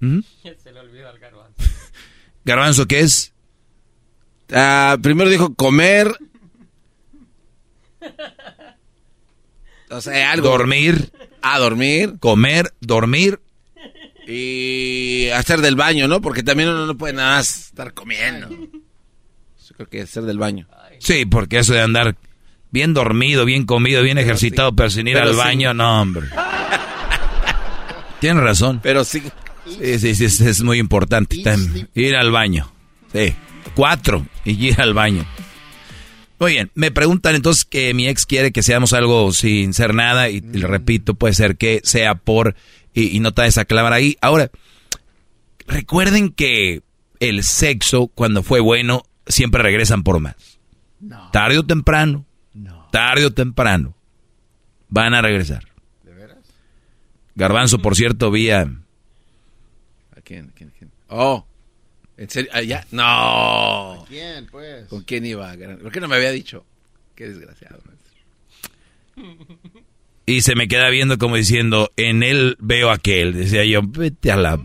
¿Mm? Se le olvida al garbanzo. Garbanzo, ¿qué es? Ah, primero dijo comer. O sea, algo. Dormir. A dormir. Comer, dormir. Y hacer del baño, ¿no? Porque también uno no puede nada más estar comiendo. Yo creo que hacer del baño. Sí, porque eso de andar bien dormido, bien comido, bien ejercitado, pero sin ir Pero al sí. baño, no, hombre. Tienes razón. Pero sí. Sí, sí, sí, es, es muy importante. Ir al baño. Sí. Cuatro. Y ir al baño. Muy bien. Me preguntan entonces que mi ex quiere que seamos algo sin ser nada. Y, y le repito, puede ser que sea por. Y, y no te esa ahí. Ahora, recuerden que el sexo, cuando fue bueno, siempre regresan por más. Tarde o temprano. Tarde o temprano. Van a regresar. Garbanzo, por cierto, vía. ¿A quién? ¿Quién? ¿Quién? Oh. ¿En serio? Ah, ya. No. ¿Quién, pues? ¿Con quién iba? ¿Por qué no me había dicho? Qué desgraciado. Y se me queda viendo como diciendo, en él veo aquel. Decía yo, vete a la...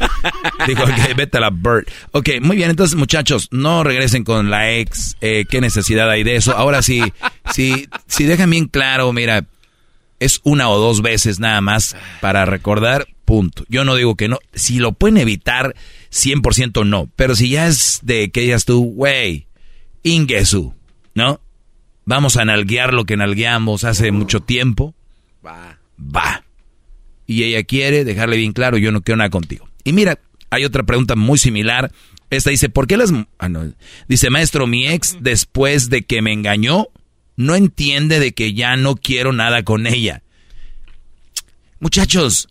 Dijo, "Ok, vete a la bird. Ok, muy bien, entonces muchachos, no regresen con la ex. eh, ¿Qué necesidad hay de eso? Ahora sí, sí, sí dejan bien claro, mira, es una o dos veces nada más para recordar, punto. Yo no digo que no. Si lo pueden evitar, 100% no. Pero si ya es de que digas tú, güey, Ingesu, ¿no? Vamos a nalguear lo que nalgueamos hace mucho tiempo. Va. Va. Y ella quiere dejarle bien claro, yo no quiero nada contigo. Y mira, hay otra pregunta muy similar. Esta dice, ¿por qué las... Ah, no. Dice, maestro, mi ex, después de que me engañó, no entiende de que ya no quiero nada con ella. Muchachos,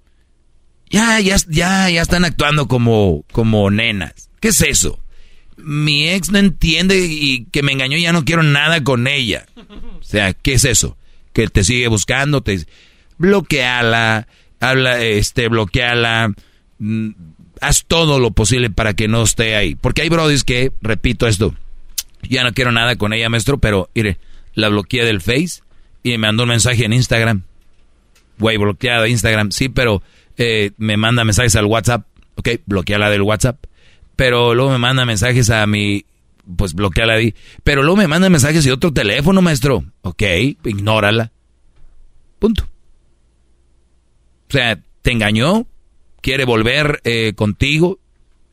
ya, ya, ya, ya están actuando como, como nenas. ¿Qué es eso? Mi ex no entiende y que me engañó y ya no quiero nada con ella. O sea, ¿qué es eso? Que te sigue buscando, te bloqueala, habla, este, bloqueala, haz todo lo posible para que no esté ahí. Porque hay brodis que, repito esto, ya no quiero nada con ella, maestro, pero mire, la bloqueé del Face y me mandó un mensaje en Instagram. Güey, bloqueada Instagram, sí, pero eh, me manda mensajes al WhatsApp. Ok, bloqueala del WhatsApp. Pero luego me manda mensajes a mi, pues bloqueala ahí. Pero luego me manda mensajes de otro teléfono, maestro. Ok, ignórala. Punto. O sea, te engañó, quiere volver eh, contigo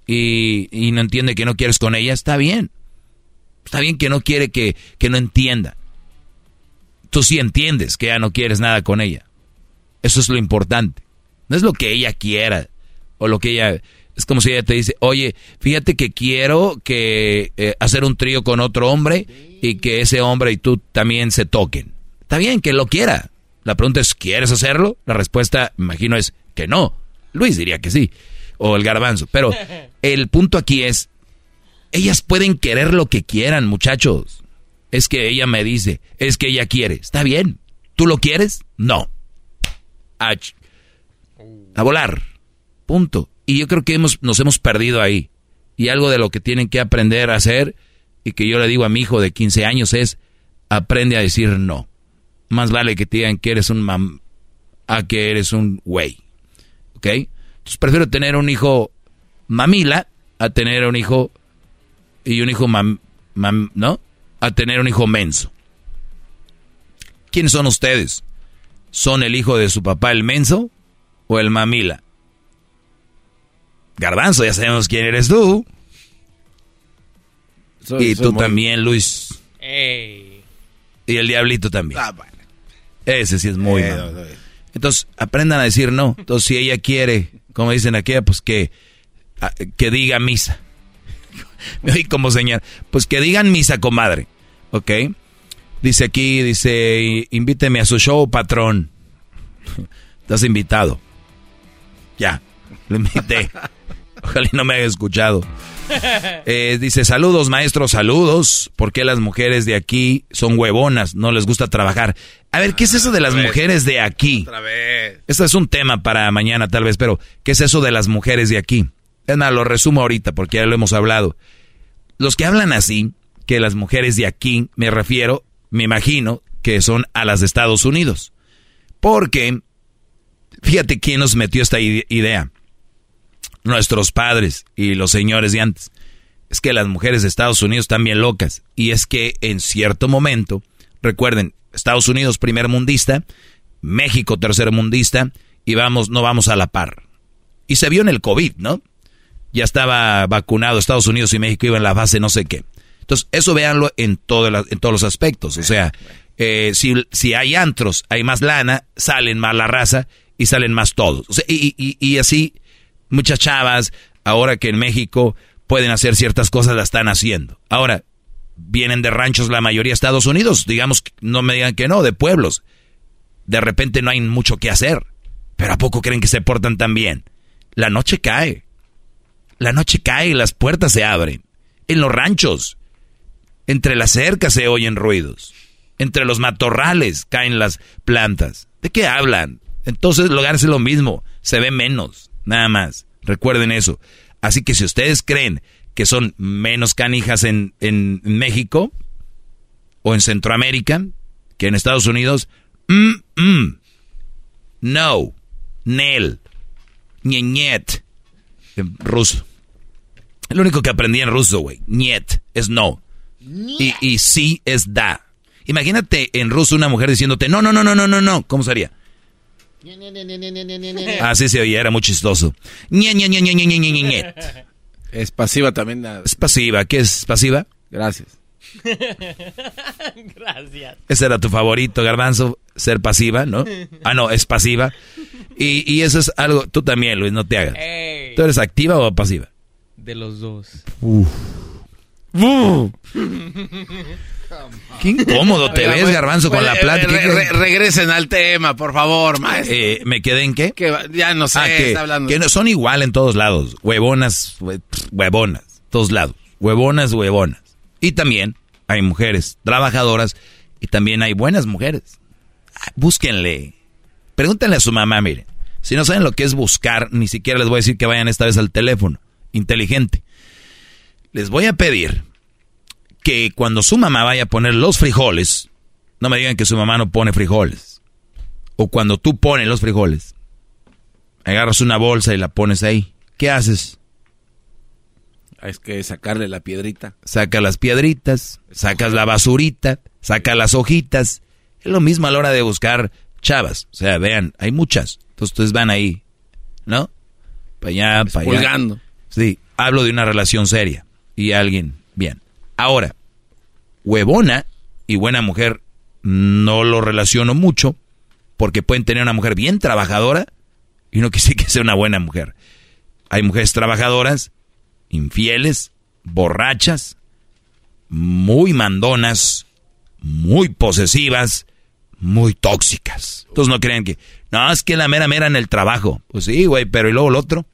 y, no entiende que no quieres con ella, está bien. Está bien que no quiere que, que no entienda. Tú sí entiendes que ya no quieres nada con ella. Eso es lo importante. No es lo que ella quiera o lo que ella... Es como si ella te dice, oye, fíjate que quiero que eh, hacer un trío con otro hombre y que ese hombre y tú también se toquen. Está bien que lo quiera. La pregunta es, ¿quieres hacerlo? La respuesta, imagino, es que no. Luis diría que sí. O el garbanzo. Pero el punto aquí es, ellas pueden querer lo que quieran, muchachos. Es que ella me dice, es que ella quiere. Está bien. ¿Tú lo quieres? No. A volar. Punto. Y yo creo que hemos, nos hemos perdido ahí. Y algo de lo que tienen que aprender a hacer, y que yo le digo a mi hijo de 15 años, es aprende a decir no. Más vale que te digan que eres un mam a que eres un güey. ¿Ok? Entonces prefiero tener un hijo mamila a tener un hijo y un hijo mam, mam ¿no? A tener un hijo menso. ¿Quiénes son ustedes? ¿Son el hijo de su papá el menso o el mamila? Garbanzo, ya sabemos quién eres tú. Soy- y soy tú muy- también, Luis. Y el diablito también. Ese sí es muy Eh, mamón. Entonces, aprendan a decir no. Entonces, si ella quiere, como dicen aquí, pues que, a- que diga misa. Me oí como señal. Pues que digan misa, comadre. ¿Ok? Dice aquí, dice, invíteme a su show, patrón. Estás invitado. Ya, lo invité. Ojalá y no me haya escuchado. Eh, dice, saludos maestros, saludos. ¿Por qué las mujeres de aquí son huevonas? No les gusta trabajar. A ver, ¿qué es eso de las mujeres de aquí? Otra vez. Esto es un tema para mañana tal vez, pero ¿qué es eso de las mujeres de aquí? Es más, lo resumo ahorita porque ya lo hemos hablado. Los que hablan así, que las mujeres de aquí, me refiero, me imagino, que son a las de Estados Unidos. Porque, fíjate quién nos metió esta ide- idea. Nuestros padres y los señores de antes. Es que las mujeres de Estados Unidos están bien locas. Y es que en cierto momento, recuerden, Estados Unidos primer mundista, México tercer mundista, y vamos, no vamos a la par. Y se vio en el COVID, ¿no? Ya estaba vacunado Estados Unidos y México iba en la fase no sé qué. Entonces, eso véanlo en, todo en todos los aspectos. O sea, eh, si, si hay antros, hay más lana, salen más la raza y salen más todos. O sea, y, y- y así, muchas chavas, ahora que en México pueden hacer ciertas cosas, la están haciendo. Ahora, vienen de ranchos la mayoría de Estados Unidos, digamos, no me digan que no, de pueblos. De repente no hay mucho que hacer. Pero ¿a poco creen que se portan tan bien? La noche cae. La noche cae y las puertas se abren. En los ranchos. Entre las cercas se oyen ruidos. Entre los matorrales caen las plantas. ¿De qué hablan? Entonces, lugar es lo mismo. Se ve menos. Nada más. Recuerden eso. Así que si ustedes creen que son menos canijas en, en México o en Centroamérica que en Estados Unidos, mm, mm. no, nel, ñeñet, en ruso. El único que aprendí en ruso, güey, niet, es no. Y, y sí es da. Imagínate en ruso una mujer diciéndote, no, no, no, no, no, no, no. ¿Cómo sería? Ah, Así se oía, era muy chistoso. Es pasiva también. La... Es pasiva. ¿Qué es pasiva? Gracias. Gracias. Ese era tu favorito, Garbanzo, ser pasiva, ¿no? Ah, no, es pasiva. Y, y eso es algo, tú también, Luis, no te hagas. ¿Tú eres activa o pasiva? De los dos. Uf. Uf. Qué incómodo te ves, bueno, Garbanzo, con bueno, la plática. re- ¿Qué- re- regresen al tema, por favor, maestro. Eh, ¿Me quedé en qué? Que ya no sé, Ah, que, está hablando. que no- son igual en todos lados. Huevonas, huevonas, todos lados. Huevonas, huevonas. Y también hay mujeres trabajadoras y también hay buenas mujeres. Ah, Búsquenle. Pregúntenle a su mamá, miren. Si no saben lo que es buscar, ni siquiera les voy a decir que vayan esta vez al teléfono. Inteligente. Les voy a pedir que cuando su mamá vaya a poner los frijoles, no me digan que su mamá no pone frijoles. O cuando tú pones los frijoles, agarras una bolsa y la pones ahí. ¿Qué haces? Es que sacarle la piedrita. Saca las piedritas, sacas la basurita, saca las hojitas. Es lo mismo a la hora de buscar chavas. O sea, vean, hay muchas. Entonces ustedes van ahí, ¿no? Para allá, para allá. Sí, hablo de una relación seria. Y alguien, bien. Ahora, huevona y buena mujer no lo relaciono mucho porque pueden tener una mujer bien trabajadora y no quise que sea una buena mujer. Hay mujeres trabajadoras, infieles, borrachas, muy mandonas, muy posesivas, muy tóxicas. Entonces no crean que, no, es que la mera mera en el trabajo. Pues sí, güey, pero ¿y luego el otro?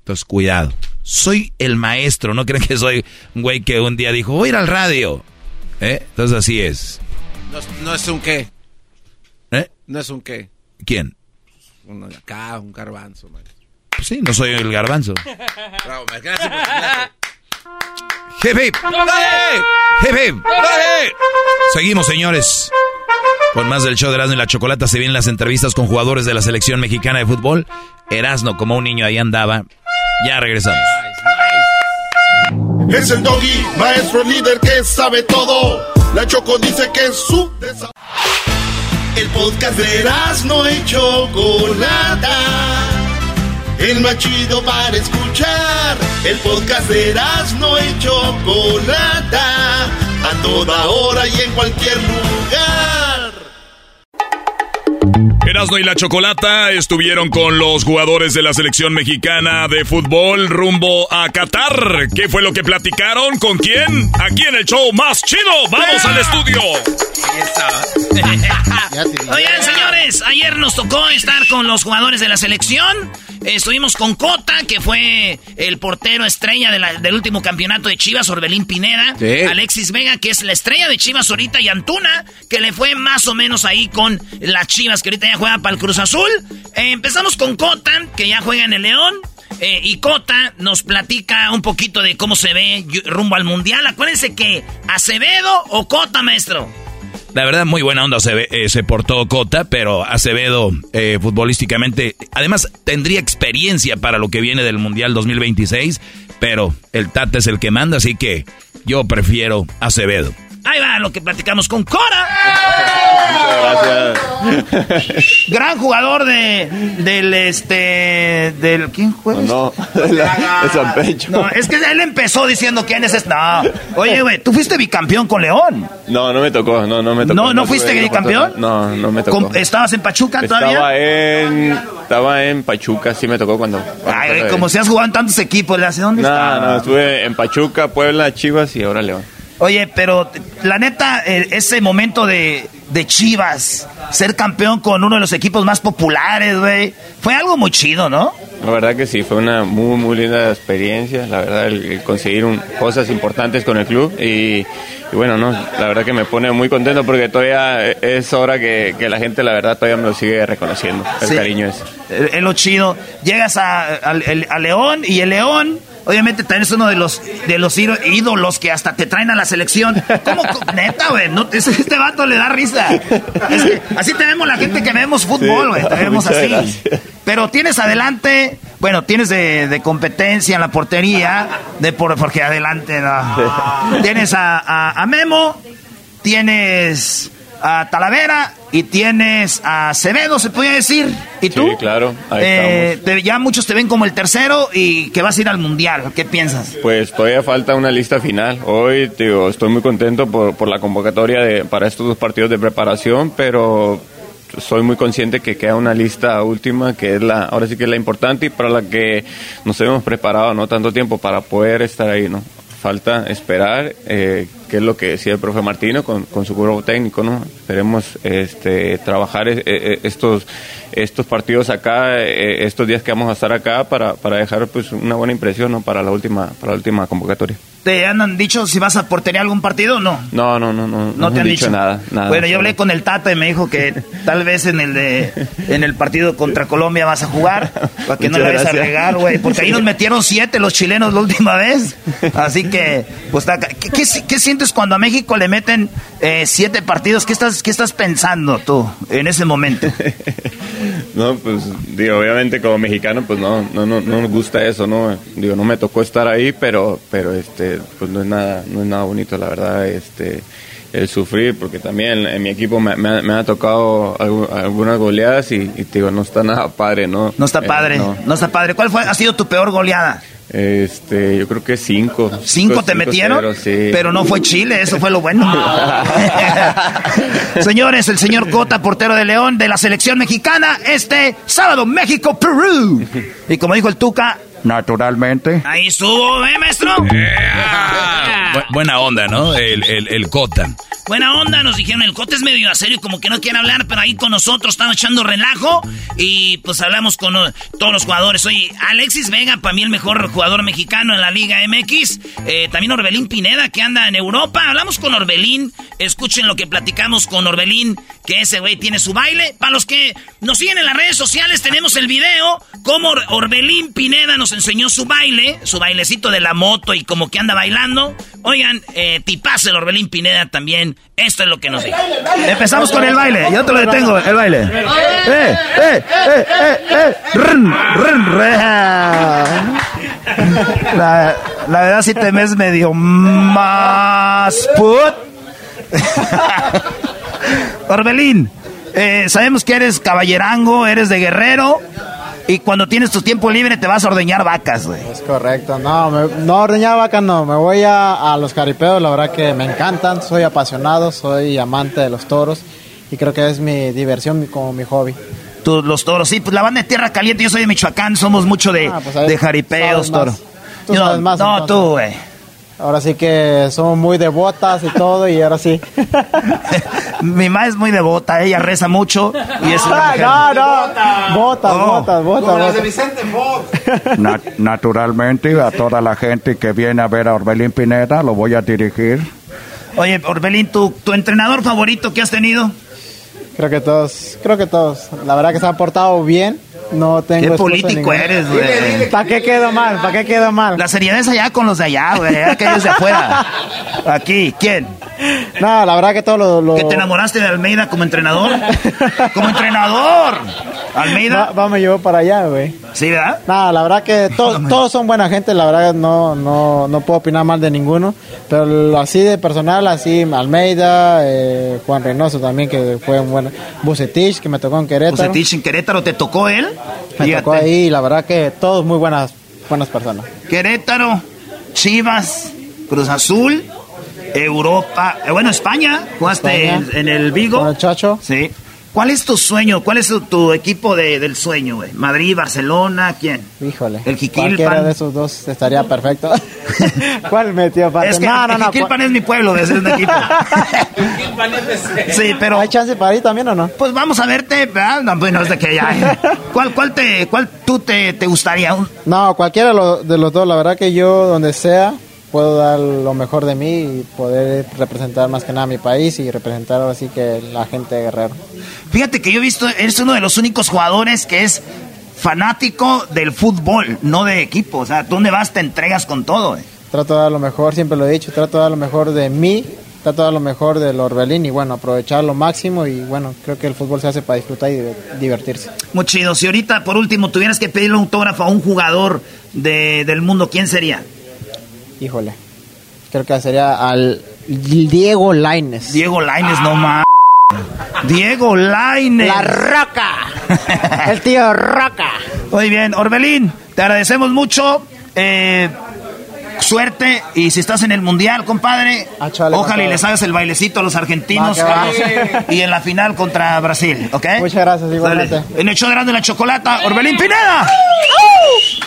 Entonces cuidado. Soy el maestro, no crean que soy un güey que un día dijo, voy a ir al radio. ¿Eh? Entonces así es. No, es- no es un qué. ¿Eh? No es un qué. ¿Quién? Uno de acá, un garbanzo, maestro. Pues sí, no soy el garbanzo. Bravo. Gracias. Hip, hip. Hip, hip. Seguimos, señores. Con más del show de Erasmo y la Chocolata se vienen las entrevistas con jugadores de la selección mexicana de fútbol. Erasmo, como un niño ahí andaba. Ya regresamos. Es el doggy, maestro líder que sabe todo. La Choco dice que es su El podcast de no y Chocolata. El más chido para escuchar. El podcast de no y Chocolata. A toda hora y en cualquier lugar. Erasmo y la Chocolata estuvieron con los jugadores de la selección mexicana de fútbol rumbo a Qatar. ¿Qué fue lo que platicaron? ¿Con quién? Aquí en el show más chido. ¡Vamos al estudio! Oigan, señores, ayer nos tocó estar con los jugadores de la selección. Estuvimos con Cota, que fue el portero estrella de la- del último campeonato de Chivas, Orbelín Pineda. Sí. Alexis Vega, que es la estrella de Chivas ahorita, y Antuna, que le fue más o menos ahí con las Chivas, que ahorita ya juega para el Cruz Azul. Eh, empezamos con Cota, que ya juega en el León. Eh, y Cota nos platica un poquito de cómo se ve rumbo al Mundial. Acuérdense que Acevedo o Cota, maestro. La verdad, muy buena onda se, eh, se portó Cota, pero Acevedo eh, futbolísticamente, además tendría experiencia para lo que viene del Mundial 2026, pero el Tata es el que manda, así que yo prefiero Acevedo. Ahí va lo que platicamos con Cora. Gran jugador de del este del ¿quién juega? No, es San Pecho. No, es que él empezó diciendo quién es este. No. Oye, güey, tú fuiste bicampeón con León. No, no me tocó, no, no me tocó. ¿No- no fuiste bicampeón? No, no me tocó. ¿Estabas en Pachuca todavía? Estaba en, estaba en Pachuca, sí me tocó cuando. cuando Ay, de- como si has jugado en tantos equipos, ¿le hace dónde No, está? no, estuve en Pachuca, Puebla, Chivas y ahora León. Oye, pero la neta, eh, ese momento de, de Chivas, ser campeón con uno de los equipos más populares, güey, fue algo muy chido, ¿no? La verdad que sí, fue una muy, muy linda experiencia. La verdad, el, el conseguir un- cosas importantes con el club. Y, y bueno, no, la verdad que me pone muy contento porque todavía es hora que, que la gente, la verdad, todavía me lo sigue reconociendo. El Sí. cariño. Es es lo chido. Llegas a, a León y el León, obviamente también es uno de los de los ído- ídolos que hasta te traen a la selección. ¿Cómo? Neta, güey. No, este vato le da risa. Es que así te vemos la gente que vemos fútbol, güey. Te vemos así. gracias. Pero tienes adelante, bueno, tienes de, de competencia en la portería, de por, porque adelante, no. Tienes a, a- a Memo, tienes a Talavera y tienes a Acevedo, se podría decir. ¿Y tú? Sí, claro, ahí Eh, te- ya muchos te ven como el tercero y que vas a ir al mundial. ¿Qué piensas? Pues todavía falta una lista final. Hoy, digo, estoy muy contento por, por la convocatoria de, para estos dos partidos de preparación, pero soy muy consciente que queda una lista última que es la, ahora sí que es la importante y para la que nos hemos preparado no tanto tiempo para poder estar ahí, ¿no? Falta esperar eh, qué es lo que decía el profe Martino con, con su cuerpo técnico, ¿no? Esperemos este, trabajar eh, eh, estos estos partidos acá, eh, estos días que vamos a estar acá para, para dejar pues una buena impresión, ¿no? Para la última para la última convocatoria. ¿Te han dicho si vas a portería algún partido o no? No, no, no, no. No te han dicho nada, nada. Bueno, yo hablé con el Tata y me dijo que tal vez en el de en el partido contra Colombia vas a jugar para que no Muchas le vayas a regar, güey, porque ahí nos metieron siete los chilenos la última vez. Así que, pues, ¿qué, qué, qué sientes cuando a México le meten eh, siete partidos? ¿Qué estás qué estás pensando tú en ese momento? No, pues digo, obviamente como mexicano pues no no no, no nos gusta eso, no digo, no me tocó estar ahí, pero pero este pues no es nada no es nada bonito, la verdad, este el sufrir porque también en mi equipo me, me ha, me ha tocado algu- algunas goleadas y, y te digo, no está nada padre, ¿no? No está Eh, padre, no. no está padre. ¿Cuál fue ha sido tu peor goleada? Este, yo creo que cinco. ¿Cinco te metieron? cero, sí. Pero no fue Chile, eso fue lo bueno. Señores, el señor Cota, portero de León de la selección mexicana, este sábado, México-Perú. Y como dijo el Tuca, Naturalmente. ahí estuvo, ¿eh, maestro? Bu- buena onda, ¿no? El, el, el Cota. Buena onda, nos dijeron, el Cota es medio a serio, como que no quiere hablar, pero ahí con nosotros estamos echando relajo y pues hablamos con uh, todos los jugadores. Oye, Alexis Vega, para mí el mejor jugador mexicano en la Liga MX. Eh, también Orbelín Pineda, que anda en Europa. Hablamos con Orbelín, escuchen lo que platicamos con Orbelín, que ese güey tiene su baile. Para los que nos siguen en las redes sociales, tenemos el video, cómo Or- Orbelín Pineda nos enseñó su baile, su bailecito de la moto y como que anda bailando. Oigan, eh, tipazo el Orbelín Pineda también. Esto es lo que nos dijo. Empezamos con el baile. Yo te lo detengo, el baile. ¡Eh, eh, eh, eh, eh! ¡Run, run, reja! La, la verdad sí te ves medio más put. Orbelín, eh, sabemos que eres caballerango, eres de guerrero. Y cuando tienes tu tiempo libre te vas a ordeñar vacas, güey. Es correcto, no, me- no ordeñar vaca no, me voy a, a los caripeos, la verdad que me encantan, soy apasionado, soy amante de los toros y creo que es mi diversión mi- como mi hobby. Tú, los toros, sí, pues la banda de Tierra Caliente, yo soy de Michoacán, somos mucho de, Ah, pues, de jaripeos, toro. Tú no, sabes más, no, tú, güey. Ahora sí que somos muy devotas y todo y ahora sí. Mi mamá es muy devota, ella reza mucho y es una mujer. no, no, botas, Oh. botas, botas, botas. Vicente Fox. Na- naturalmente, a toda la gente que viene a ver a Orbelín Pineda, lo voy a dirigir. Oye, Orbelín, ¿tu, tu entrenador favorito que has tenido? Creo que todos, creo que todos, la verdad que se han portado bien, no tengo Qué político eres, güey. ¿Para qué quedo mal? ¿Para qué quedo mal? La seriedad es allá con los de allá, güey, aquellos de afuera. Aquí, ¿quién? No, la verdad que todo lo... lo- ¿Que te enamoraste de Almeida como entrenador? ¡Como entrenador! ¿Almeida? Va, va, me llevó para allá, güey. ¿Sí, verdad? No, la verdad que to- todos son buena gente, la verdad no, no, no puedo opinar mal de ninguno, pero así de personal, así Almeida, eh, Juan Reynoso también, que fue un buen Bucetich, que me tocó en Querétaro. Bucetich en Querétaro, ¿te tocó él? Me Fíjate. tocó ahí, la verdad que todos muy buenas, buenas personas. Querétaro, Chivas, Cruz Azul, Europa, eh, bueno, España, jugaste España. en, en el Vigo. Con el Chacho. Sí. ¿Cuál es tu sueño? ¿Cuál es tu, tu equipo de- del sueño, güey? ¿Madrid, Barcelona? ¿Quién? Híjole. El Cualquiera Jiquilpan. de esos dos estaría perfecto. ¿Cuál metió parte? Es que no, no, no. Jiquilpan es mi pueblo, ese es un equipo. Sí, pero... ¿Hay chance para ir también o no? Pues vamos a verte, ¿verdad? No, pues no es de que ya... ¿Cuál, cuál, te, cuál tú te, te gustaría? No, cualquiera de los, de los dos, la verdad que yo donde sea puedo dar lo mejor de mí y poder representar más que nada a mi país y representar ahora sí que la gente de Guerrero. Fíjate que yo he visto, eres uno de los únicos jugadores que es fanático del fútbol, no de equipo. O sea, ¿tú ¿dónde vas? Te entregas con todo. eh. Trato de dar lo mejor, siempre lo he dicho, trato de dar lo mejor de mí, trato de dar lo mejor del Orbelín y bueno, aprovechar lo máximo y bueno, creo que el fútbol se hace para disfrutar y diver- divertirse. Muy chido. Si ahorita, por último, tuvieras que pedirle un autógrafo a un jugador de- del mundo, ¿quién sería? Híjole, creo que sería al Diego Laines. Diego Laines, no más. Diego Laine. La Roca. El tío Roca. Muy bien, Orbelín, te agradecemos mucho. Eh, suerte y si estás en el mundial, compadre, con ojalá y les hagas el bailecito a los argentinos Va, y en la final contra Brasil, ¿ok? Muchas gracias, igualmente. Dale. En el show de Grande la Chocolata, Orbelín Pineda.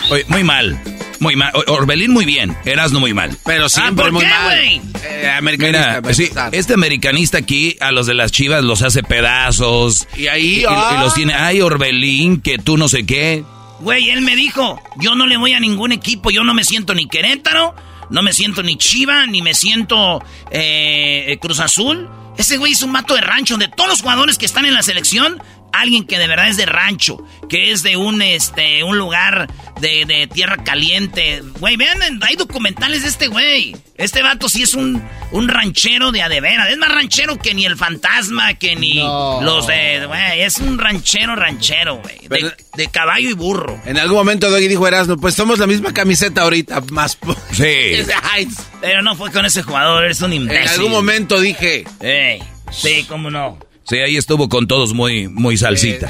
Oye, muy mal. Muy mal. Orbelín muy bien. Erasno muy mal. Pero siempre ¿por muy qué, mal. Eh, americanista. Mira, sí, este americanista aquí a los de las chivas los hace pedazos. Y ahí, Y, ah. y los tiene, ay, Orbelín, que tú no sé qué. Güey, él me dijo, yo no le voy a ningún equipo, yo no me siento ni Querétaro, no me siento ni Chiva, ni me siento eh, Cruz Azul. Ese güey es un mato de rancho, de todos los jugadores que están en la selección, alguien que de verdad es de rancho, que es de un este un lugar de, de tierra caliente. Güey, vean, hay documentales de este güey. Este vato sí es un, un ranchero de adevera. Es más ranchero que ni el fantasma, que ni No. los de... Güey, es un ranchero ranchero, güey. De, caballo y burro. En algún momento Doggy dijo Erasmo, pues somos la misma camiseta ahorita, más... po-". Sí. Pero no fue con ese jugador, eres un imbécil. en algún momento dije... Ey, sí, cómo no. Sí, ahí estuvo con todos muy, muy salsita.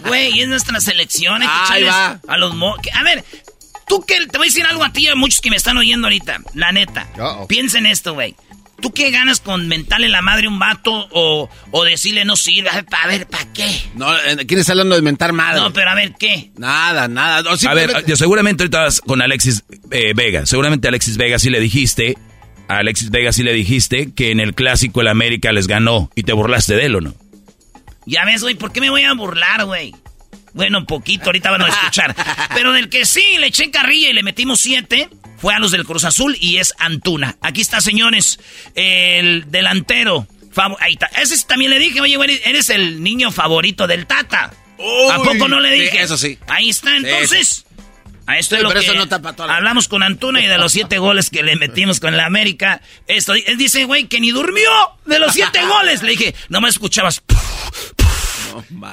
Güey, es nuestra selección. Hay que va. a los mo... A ver, tú que... Te voy a decir algo a ti y a muchos que me están oyendo ahorita. La neta. Uh-oh. Piensa en esto, güey. ¿Tú qué ganas con mentarle la madre a un vato o, o decirle no sirve? A ver, ¿para qué? No, eh, ¿quién está hablando de mentar madre? No, pero a ver, ¿qué? Nada, nada. No, A ver, yo seguramente ahorita vas con Alexis eh, Vega. Seguramente a Alexis Vega sí le dijiste, a Alexis Vega sí le dijiste que en el clásico el América les ganó y te burlaste de él o no. Ya ves, güey, ¿por qué me voy a burlar, güey? Bueno, poquito, ahorita van a escuchar. Pero del que sí le eché carrilla y le metimos siete fue a los del Cruz Azul y es Antuna. Aquí está, señores, el delantero. Ahí está. Ese sí también le dije, oye, güey, eres el niño favorito del Tata. ¿A Uy, poco no le sí, dije? eso sí. Ahí está, entonces. A esto es lo pero que eso no tapa toda la- hablamos con Antuna y de los siete goles que le metimos con la América. Esto, él dice, güey, que ni durmió de los siete goles. Le dije, no me escuchabas.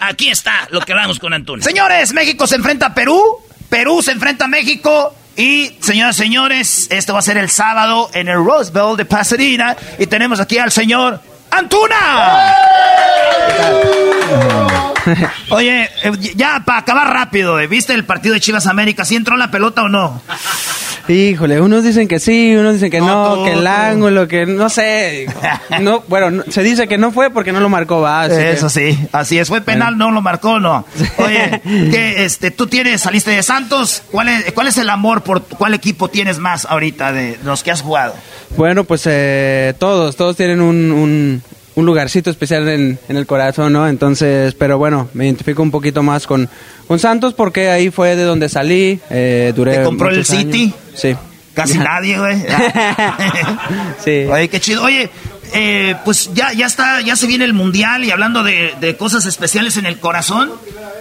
Aquí está lo que hablamos con Antuna. Señores, México se enfrenta a Perú. Perú se enfrenta a México. Y, señoras y señores, esto va a ser el sábado en el Rose Bowl de Pasadena. Y tenemos aquí al señor Antuna. Oye, eh, ya para acabar rápido, eh, ¿viste el partido de Chivas América? ¿Sí entró la pelota o no? Híjole, unos dicen que sí, unos dicen que no, que el ángulo, que no sé. No, bueno, no- se dice que no fue porque no lo marcó, va. que- Eso sí, así es. ¿Fue penal? No lo marcó, no. Oye, que este, tú tienes, saliste de Santos. ¿Cuál es, ¿Cuál es el amor por cuál equipo tienes más ahorita de los que has jugado? Bueno, pues eh, todos, todos tienen un, un, un lugarcito especial en, en el corazón, ¿no? Entonces, pero bueno, me identifico un poquito más con, con Santos porque ahí fue de donde salí, eh, duré ¿Te compró el años. City? Sí. Casi Ya. nadie, güey. Sí. Oye, qué chido. Oye, eh, pues ya, ya está, ya se viene el mundial y hablando de, de cosas especiales en el corazón,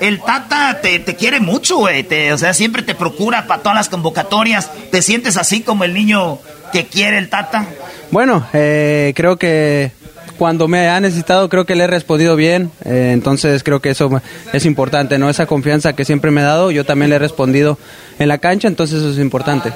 el Tata te, te quiere mucho, güey. Te- O sea, siempre te procura para todas las convocatorias. ¿Te sientes así como el niño que quiere el Tata? Bueno, eh, creo que cuando me ha necesitado creo que le he respondido bien, eh, entonces creo que eso es importante, ¿no? Esa confianza que siempre me ha dado, yo también le he respondido en la cancha, entonces eso es importante.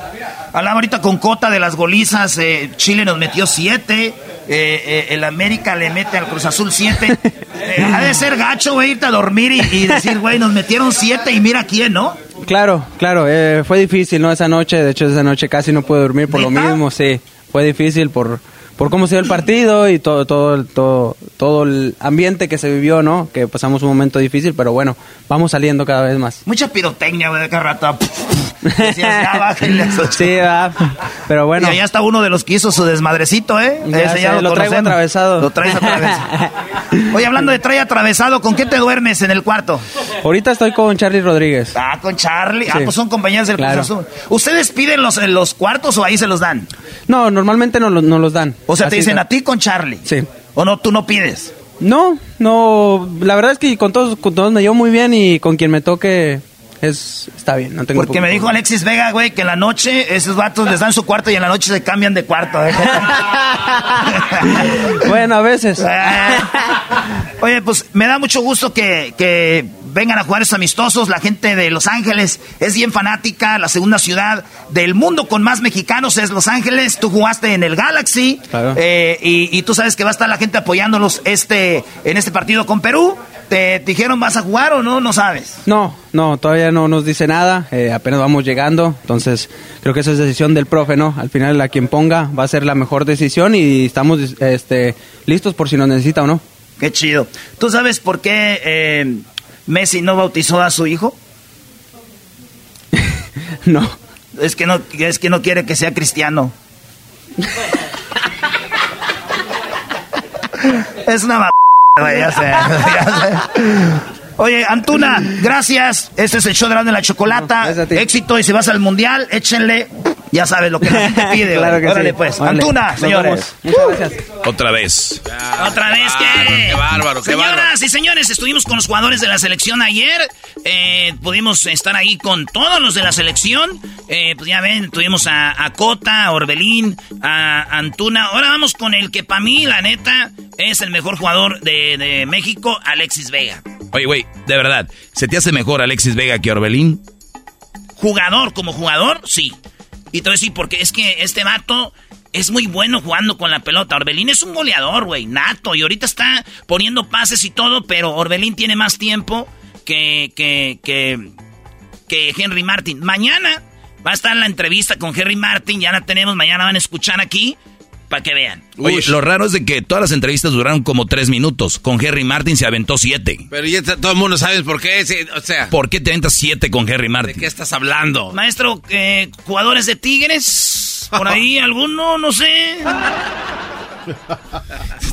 Hablaba ahorita con Cota de las golizas. eh, Chile nos metió siete. eh, eh, el América le mete al Cruz Azul siete. Eh, ha de ser gacho, güey, irte a dormir y, y decir, güey, nos metieron siete y mira quién, ¿no? Claro, claro, eh, fue difícil, ¿no? Esa noche, de hecho esa noche casi no pude dormir por lo mismo, sí, fue difícil por, por cómo se dio el partido y todo, todo, todo, todo el ambiente que se vivió, ¿no? Que pasamos un momento difícil, pero bueno, vamos saliendo cada vez más. Mucha pirotecnia, güey, de cada. Decías, ya esos- Sí, va, pero bueno. Y allá está uno de los que hizo su desmadrecito, ¿eh? Ya Ese sé, lo traigo conocemos. atravesado. Lo traes atravesado. Oye, hablando de trae atravesado, ¿con qué te duermes en el cuarto? Ahorita estoy con Charlie Rodríguez. Ah, con Charlie. Ah, Sí. pues son compañeros del Claro. Cruz Azul. ¿Ustedes piden los, en los cuartos o ahí se los dan? No, normalmente no, lo- no los dan. O sea, te dicen a ti con Charlie. Sí. ¿O no, tú no pides? No, no, la verdad es que con todos, con todos me llevo muy bien y con quien me toque es, está bien, no tengo Porque me dijo Alexis Vega, güey, que en la noche esos vatos les dan su cuarto y en la noche se cambian de cuarto. ¿eh? Bueno, a veces. Oye, pues me da mucho gusto que, que vengan a jugar estos amistosos. La gente de Los Ángeles es bien fanática. La segunda ciudad del mundo con más mexicanos es Los Ángeles. Tú jugaste en el Galaxy. Eh, y, y, tú sabes que va a estar la gente apoyándolos este, en este partido con Perú. ¿Te dijeron vas a jugar o no? No sabes. No, no, todavía no nos dice nada. Eh, apenas vamos llegando. Entonces, creo que esa es decisión del profe, ¿no? Al final, a quien ponga va a ser la mejor decisión y estamos este, listos por si nos necesita o no. Qué chido. ¿Tú sabes por qué eh, Messi no bautizó a su hijo? no. Es que no, es que no quiere que sea cristiano. es una ya sé, ya sé. Oye, Antuna, gracias. Este es el show de la, de la chocolata. Éxito y si vas al mundial, échenle ya sabes lo que la gente pide. claro que Órale, pues. Antuna, señores. Muchas gracias. Otra vez. Otra vez, ¿qué? Qué bárbaro, qué Señoras bárbaro. y señores, estuvimos con los jugadores de la selección ayer. Eh, pudimos estar ahí con todos los de la selección. Eh, pues ya ven, tuvimos a, a Cota, a Orbelín, a Antuna. Ahora vamos con el que para mí, la neta, es el mejor jugador de, de México, Alexis Vega. Oye, güey, de verdad, ¿se te hace mejor Alexis Vega que Orbelín? Jugador como jugador, sí. Y te voy a decir, porque es que este vato es muy bueno jugando con la pelota. Orbelín es un goleador, güey, nato. Y ahorita está poniendo pases y todo, pero Orbelín tiene más tiempo que, que, que, que Henry Martin. Mañana va a estar la entrevista con Henry Martin, ya la tenemos, mañana van a escuchar aquí. Para que vean. Oye, lo raro es de que todas las entrevistas duraron como tres minutos. Con Henry Martin se aventó siete. Pero ya está- todo el mundo sabe por qué. sí, o sea, ¿Por qué te aventas siete con Henry ¿de Martin? qué estás hablando? Maestro, eh, jugadores de Tigres, por ahí alguno, no sé.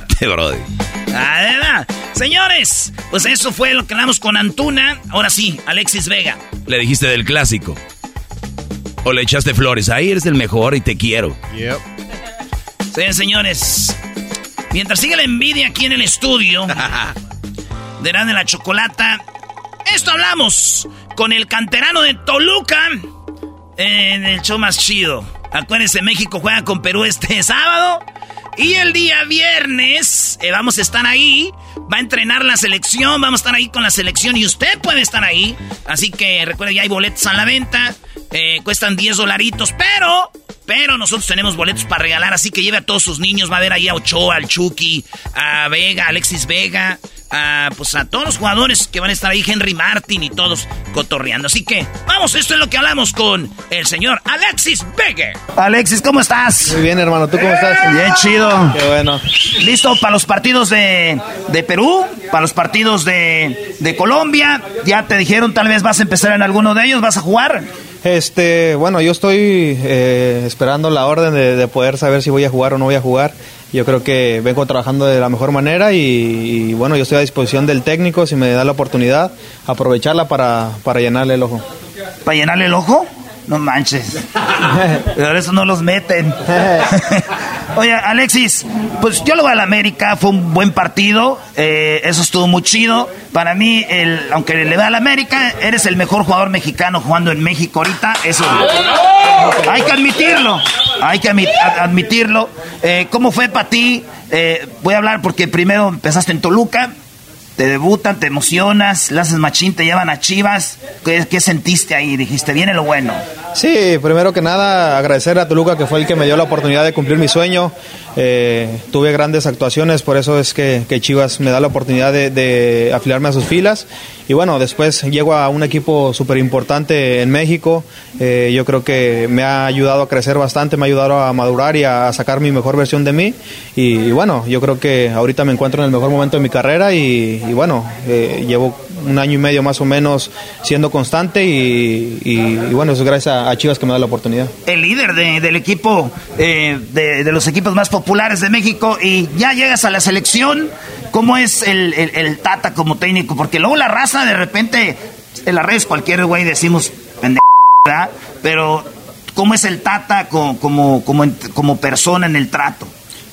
Este brody. Además, señores, pues eso fue lo que hablamos con Antuna. Ahora sí, Alexis Vega. Le dijiste del clásico. O le echaste flores. Ahí eres el mejor y te quiero. Sí, señores. Mientras sigue la envidia aquí en el estudio de la de la Chocolata, esto hablamos con el canterano de Toluca en el show más chido. Acuérdense, México juega con Perú este sábado. Y el día viernes eh, vamos a estar ahí. Va a entrenar la selección. Vamos a estar ahí con la selección. Y usted puede estar ahí. Así que recuerde, ya hay boletos a la venta. Eh, cuestan 10 dolaritos. Pero, pero nosotros tenemos boletos para regalar. Así que lleve a todos sus niños. Va a ver ahí a Ochoa, al Chucky, a Vega, Alexis Vega. A, pues a todos los jugadores que van a estar ahí, Henry Martin y todos cotorreando. Así que, vamos, esto es lo que hablamos con el señor Alexis Vega. Alexis, ¿cómo estás? Muy bien, hermano. ¿Tú cómo estás? Bien chido. Qué bueno. ¿Listo para los partidos de, de Perú? ¿Para los partidos de, de Colombia? ¿Ya te dijeron tal vez vas a empezar en alguno de ellos? ¿Vas a jugar? Este, bueno, yo estoy eh, esperando la orden de, de poder saber si voy a jugar o no voy a jugar. Yo creo que vengo trabajando de la mejor manera y, bueno, yo estoy a disposición del técnico si me da la oportunidad, aprovecharla para, para llenarle el ojo. ¿Para llenarle el ojo? No manches. Pero eso no los meten. Oye, Alexis, pues yo lo voy a la América, fue un buen partido, eh, eso estuvo muy chido. Para mí, el, aunque le va a la América, eres el mejor jugador mexicano jugando en México ahorita, eso hay que admitirlo, hay que admi- ad- admitirlo. Eh, ¿Cómo fue para ti? Eh, voy a hablar porque primero empezaste en Toluca, te debutan, te emocionas, haces machín, te llevan a Chivas. ¿Qué, qué sentiste ahí? Dijiste, viene lo bueno. Sí, primero que nada agradecer a Toluca que fue el que me dio la oportunidad de cumplir mi sueño. Eh, tuve grandes actuaciones, por eso es que, que Chivas me da la oportunidad de, de afiliarme a sus filas. Y bueno, después llego a un equipo súper importante en México. Eh, yo creo que me ha ayudado a crecer bastante, me ha ayudado a madurar y a sacar mi mejor versión de mí. Y, bueno, yo creo que ahorita me encuentro en el mejor momento de mi carrera y, bueno, eh, llevo un año y medio más o menos siendo constante y, bueno, eso es gracias a, Chivas que me da la oportunidad. El líder de- del equipo, eh, de los equipos más populares de México, y ya llegas a la selección. ¿Cómo es el, el- Tata como técnico? Porque luego la raza, de repente, en las redes cualquier güey decimos ¿verdad? Pero, ¿cómo es el Tata co- como, como, en- como persona en el trato?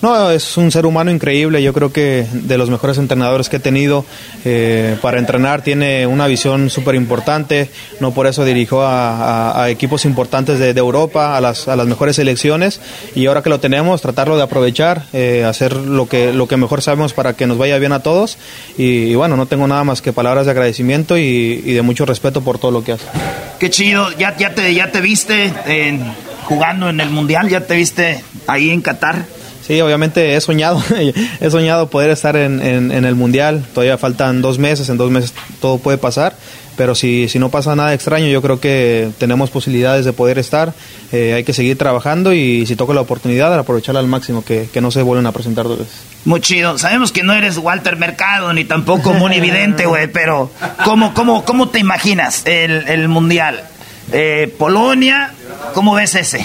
No, es un ser humano increíble, yo creo que de los mejores entrenadores que he tenido eh, para entrenar, tiene una visión súper importante, no por eso dirigió a, equipos importantes de, Europa, a las, a las mejores selecciones. Y ahora que lo tenemos, tratarlo de aprovechar, eh, hacer lo que, lo que mejor sabemos para que nos vaya bien a todos. Y, bueno, no tengo nada más que palabras de agradecimiento y, de mucho respeto por todo lo que hace. Qué chido, ya, ya, te, ya te viste jugando en el Mundial, ya te viste ahí en Qatar. Sí, obviamente he soñado, he soñado poder estar en, en- el Mundial. Todavía faltan dos meses, en dos meses todo puede pasar. Pero si, si no pasa nada extraño, yo creo que tenemos posibilidades de poder estar. Eh, hay que seguir trabajando y si toca la oportunidad, aprovecharla al máximo, que, que no se vuelven a presentar dos veces. Muy chido. Sabemos que no eres Walter Mercado ni tampoco Moni Vidente, güey, pero ¿cómo, cómo, ¿cómo te imaginas el, el Mundial? Eh, Polonia, ¿cómo ves ese?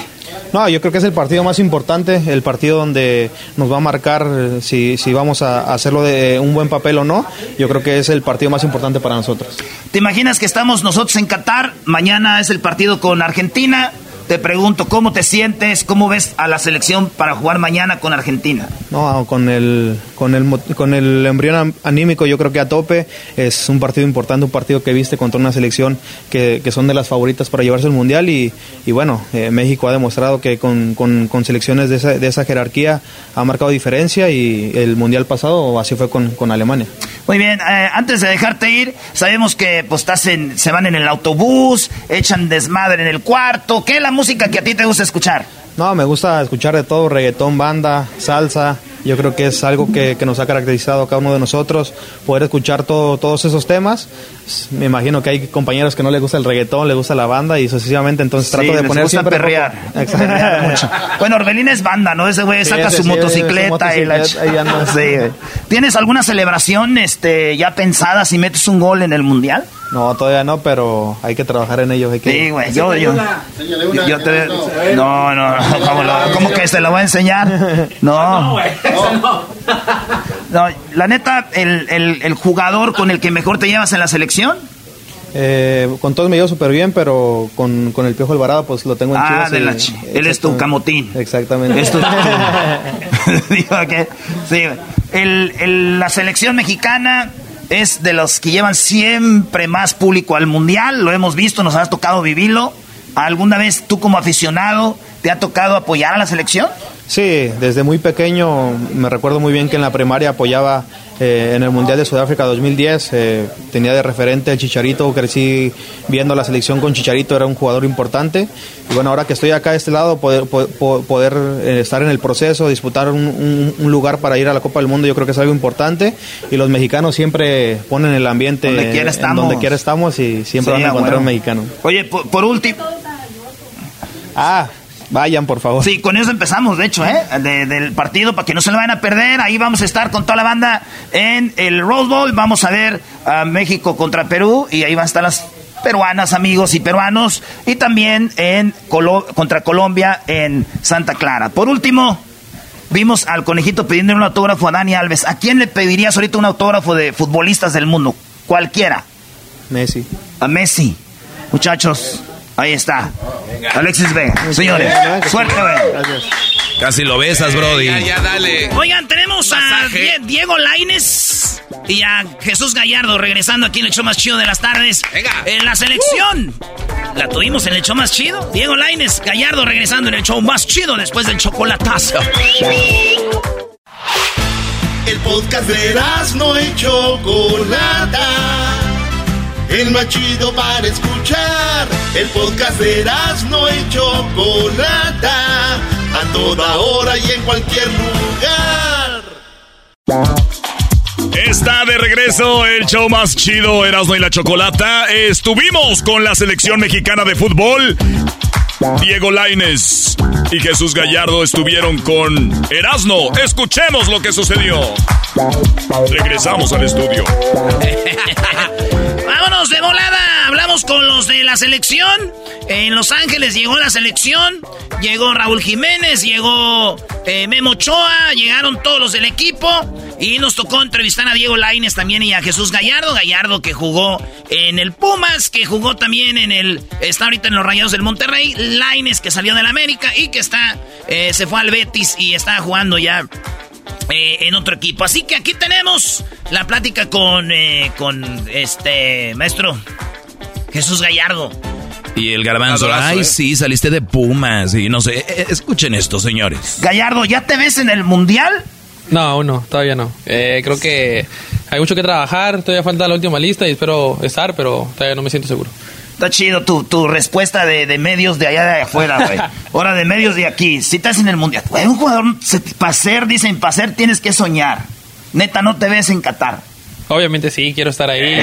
No, yo creo que es el partido más importante, el partido donde nos va a marcar eh, si, si vamos a hacerlo de un buen papel o no. Yo creo que es el partido más importante para nosotros. ¿Te imaginas que estamos nosotros en Qatar? Mañana es el partido con Argentina. Te pregunto, ¿cómo te sientes? ¿Cómo ves a la selección para jugar mañana con Argentina? No, con el, con el, con el embrión anímico yo creo que a tope es un partido importante, un partido que viste contra una selección que, que son de las favoritas para llevarse el Mundial y, y bueno, eh, México ha demostrado que con, con- con selecciones de esa, de esa jerarquía ha marcado diferencia y el Mundial pasado así fue con, con Alemania. Muy bien, eh, antes de dejarte ir, sabemos que pues estás en, se van en el autobús, echan desmadre en el cuarto. ¿Qué es la música que a ti te gusta escuchar? No, me gusta escuchar de todo, reggaetón, banda, salsa. Yo creo que es algo que, que nos ha caracterizado a cada uno de nosotros, poder escuchar todo, todos esos temas. Me imagino que hay compañeros que no les gusta el reggaetón, les gusta la banda y sucesivamente, entonces trato Sí, de les poner gusta siempre... perrear. Perrear mucho. Bueno, Orbelín es banda, ¿no? Ese güey Sí, saca ese su sí, motocicleta su y la... motocicleta. Sí, güey. ¿Tienes alguna celebración este, ya pensada si metes un gol en el Mundial? No, todavía no, pero hay que trabajar en ello. Hay que... Sí, güey, yo, yo, yo te... No, no, ¿cómo, lo- cómo que se lo voy a enseñar? No. No, la neta, el, el, el jugador con el que mejor te llevas en la selección. Eh, con todos me llevo súper bien, pero con, con el Piojo Alvarado pues lo tengo en Ah, de la chi- él es tu camotín. Exactamente. Es tu- Digo que, sí, el, el- la selección mexicana es de los que llevan siempre más público al mundial. Lo hemos visto, nos ha tocado vivirlo. ¿Alguna vez tú como aficionado te ha tocado apoyar a la selección? Sí, desde muy pequeño me recuerdo muy bien que en la primaria apoyaba eh, en el Mundial de Sudáfrica 2010, eh, tenía de referente al Chicharito, crecí viendo la selección con Chicharito, era un jugador importante. Y bueno, ahora que estoy acá de este lado, poder, po- po- poder eh, estar en el proceso, disputar un, un- un lugar para ir a la Copa del Mundo, yo creo que es algo importante. Y los mexicanos siempre ponen el ambiente Donde quiera en estamos. donde quiera estamos y siempre Sí, van a encontrar huevo. un mexicano. Oye, por, por último. Ah, vayan por favor. Sí, con eso empezamos, de hecho, ¿eh? De- del partido, para que no se lo vayan a perder. Ahí vamos a estar con toda la banda en el Rose Bowl. Vamos a ver a México contra Perú y ahí van a estar las peruanas, amigos y peruanos. Y también en Colo- contra Colombia en Santa Clara. Por último, vimos al conejito pidiendo un autógrafo a Dani Alves. ¿A quién le pedirías ahorita un autógrafo de futbolistas del mundo? Cualquiera. Messi. A Messi. Muchachos, ahí está. Alexis Vega. Señores, suerte, güey. Casi lo besas, Brody. Ya, ya, dale. Oigan, tenemos a Die- Diego Laines y a Jesús Gallardo regresando aquí en el show más chido de las tardes. En la selección. La tuvimos en el show más chido. Diego Laines, Gallardo regresando en el show más chido después del chocolatazo. El podcast de no y Chocolata. El más chido para escuchar. El podcast de no y Chocolata. A toda hora y en cualquier lugar. Está de regreso el show más chido, Erasmo y la Chocolata. Estuvimos con la selección mexicana de fútbol. Diego Laines y Jesús Gallardo estuvieron con Erasmo. Escuchemos lo que sucedió. Regresamos al estudio. Vámonos de volada. Hablamos con los de la selección. En Los Ángeles llegó la selección. Llegó Raúl Jiménez, llegó eh, Memo Ochoa, llegaron todos los del equipo. Y nos tocó entrevistar a Diego Laines también y a Jesús Gallardo. Gallardo que jugó en el Pumas, que jugó también en el. Está ahorita en los Rayados del Monterrey. Laines que salió del América y que está. eh, se fue al Betis y está jugando ya eh, en otro equipo. Así que aquí tenemos la plática con, eh, con este maestro Jesús Gallardo. Y el garbanzo, Abrazo, ay, ¿eh? sí, saliste de Pumas y no sé. Escuchen esto, señores. Gallardo, ¿ya te ves en el Mundial? No, aún no, todavía no. Eh, creo que hay mucho que trabajar, todavía falta la última lista y espero estar, pero todavía no me siento seguro. Está chido tu, tu respuesta de, de medios de allá de afuera, güey. Ahora de medios de aquí. Si estás en el mundial, güey, un jugador, para ser, dicen, para ser tienes que soñar. Neta, no te ves en Qatar. Obviamente sí, quiero estar ahí.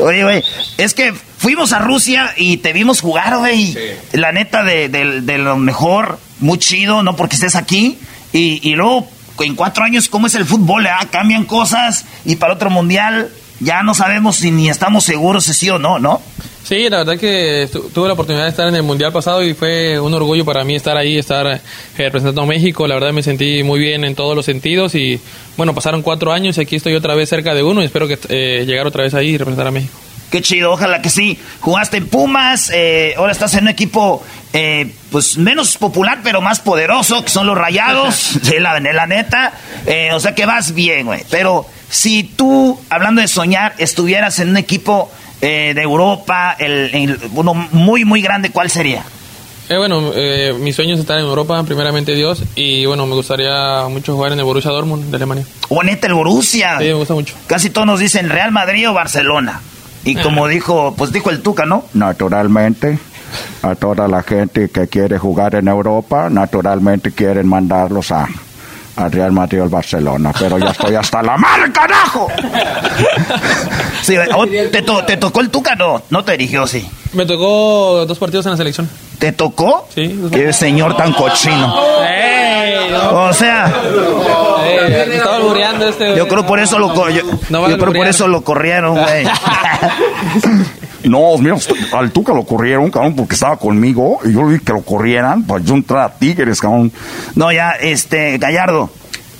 Oye, güey, es que fuimos a Rusia y te vimos jugar, güey. La neta, de, de- de lo mejor, muy chido, no porque estés aquí. Y, y luego, en cuatro años, ¿cómo es el fútbol? ah? Cambian cosas y para otro mundial ya no sabemos si ni estamos seguros si sí o no, ¿no? Sí, la verdad que tu- tuve la oportunidad de estar en el Mundial pasado y fue un orgullo para mí estar ahí, estar eh, representando a México. La verdad me sentí muy bien en todos los sentidos y bueno, pasaron cuatro años y aquí estoy otra vez cerca de uno y espero que eh, llegar otra vez ahí y representar a México. Qué chido, ojalá que sí. Jugaste en Pumas, eh, ahora estás en un equipo eh, pues menos popular, pero más poderoso, que son los Rayados, de la, de la neta. Eh, o sea que vas bien, güey. Pero si tú, hablando de soñar, estuvieras en un equipo eh, de Europa, el, el- uno muy, muy grande, ¿cuál sería? Eh, bueno, eh, mi sueño es estar en Europa, primeramente Dios, y bueno, me gustaría mucho jugar en el Borussia Dortmund de Alemania. O neta, el Borussia. Sí, me gusta mucho. Casi todos nos dicen Real Madrid o Barcelona. Y como dijo, pues dijo el Tuca, ¿no? Naturalmente, a toda la gente que quiere jugar en Europa, naturalmente quieren mandarlos a, a Real Madrid o al Barcelona. Pero ya estoy hasta la madre, carajo. Sí, oh, te, to- ¿Te tocó el Tuca? No, no te dirigió, sí. Me tocó dos partidos en la selección. ¿Te tocó? Sí. Qué señor tan cochino. O sea, este. yo creo por eso lo, yo, No yo creo por eso lo corrieron, güey. No, mira, al Tuca lo corrieron, cabrón, porque estaba conmigo y yo le dije que lo corrieran, pues yo entré a Tigres, cabrón. No, ya, este, Gallardo,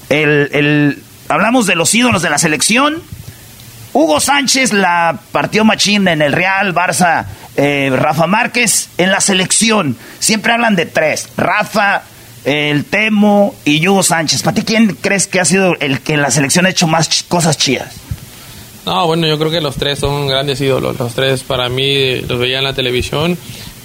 el, el, hablamos de los ídolos de la selección. Hugo Sánchez la partió machín en el Real, Barça, eh, Rafa Márquez en la selección. Siempre hablan de tres, Rafa, el Temo y Hugo Sánchez. ¿Para ti quién crees que ha sido el que en la selección ha hecho más cosas chidas? No, bueno, yo creo que los tres son grandes ídolos. Los tres para mí los veía en la televisión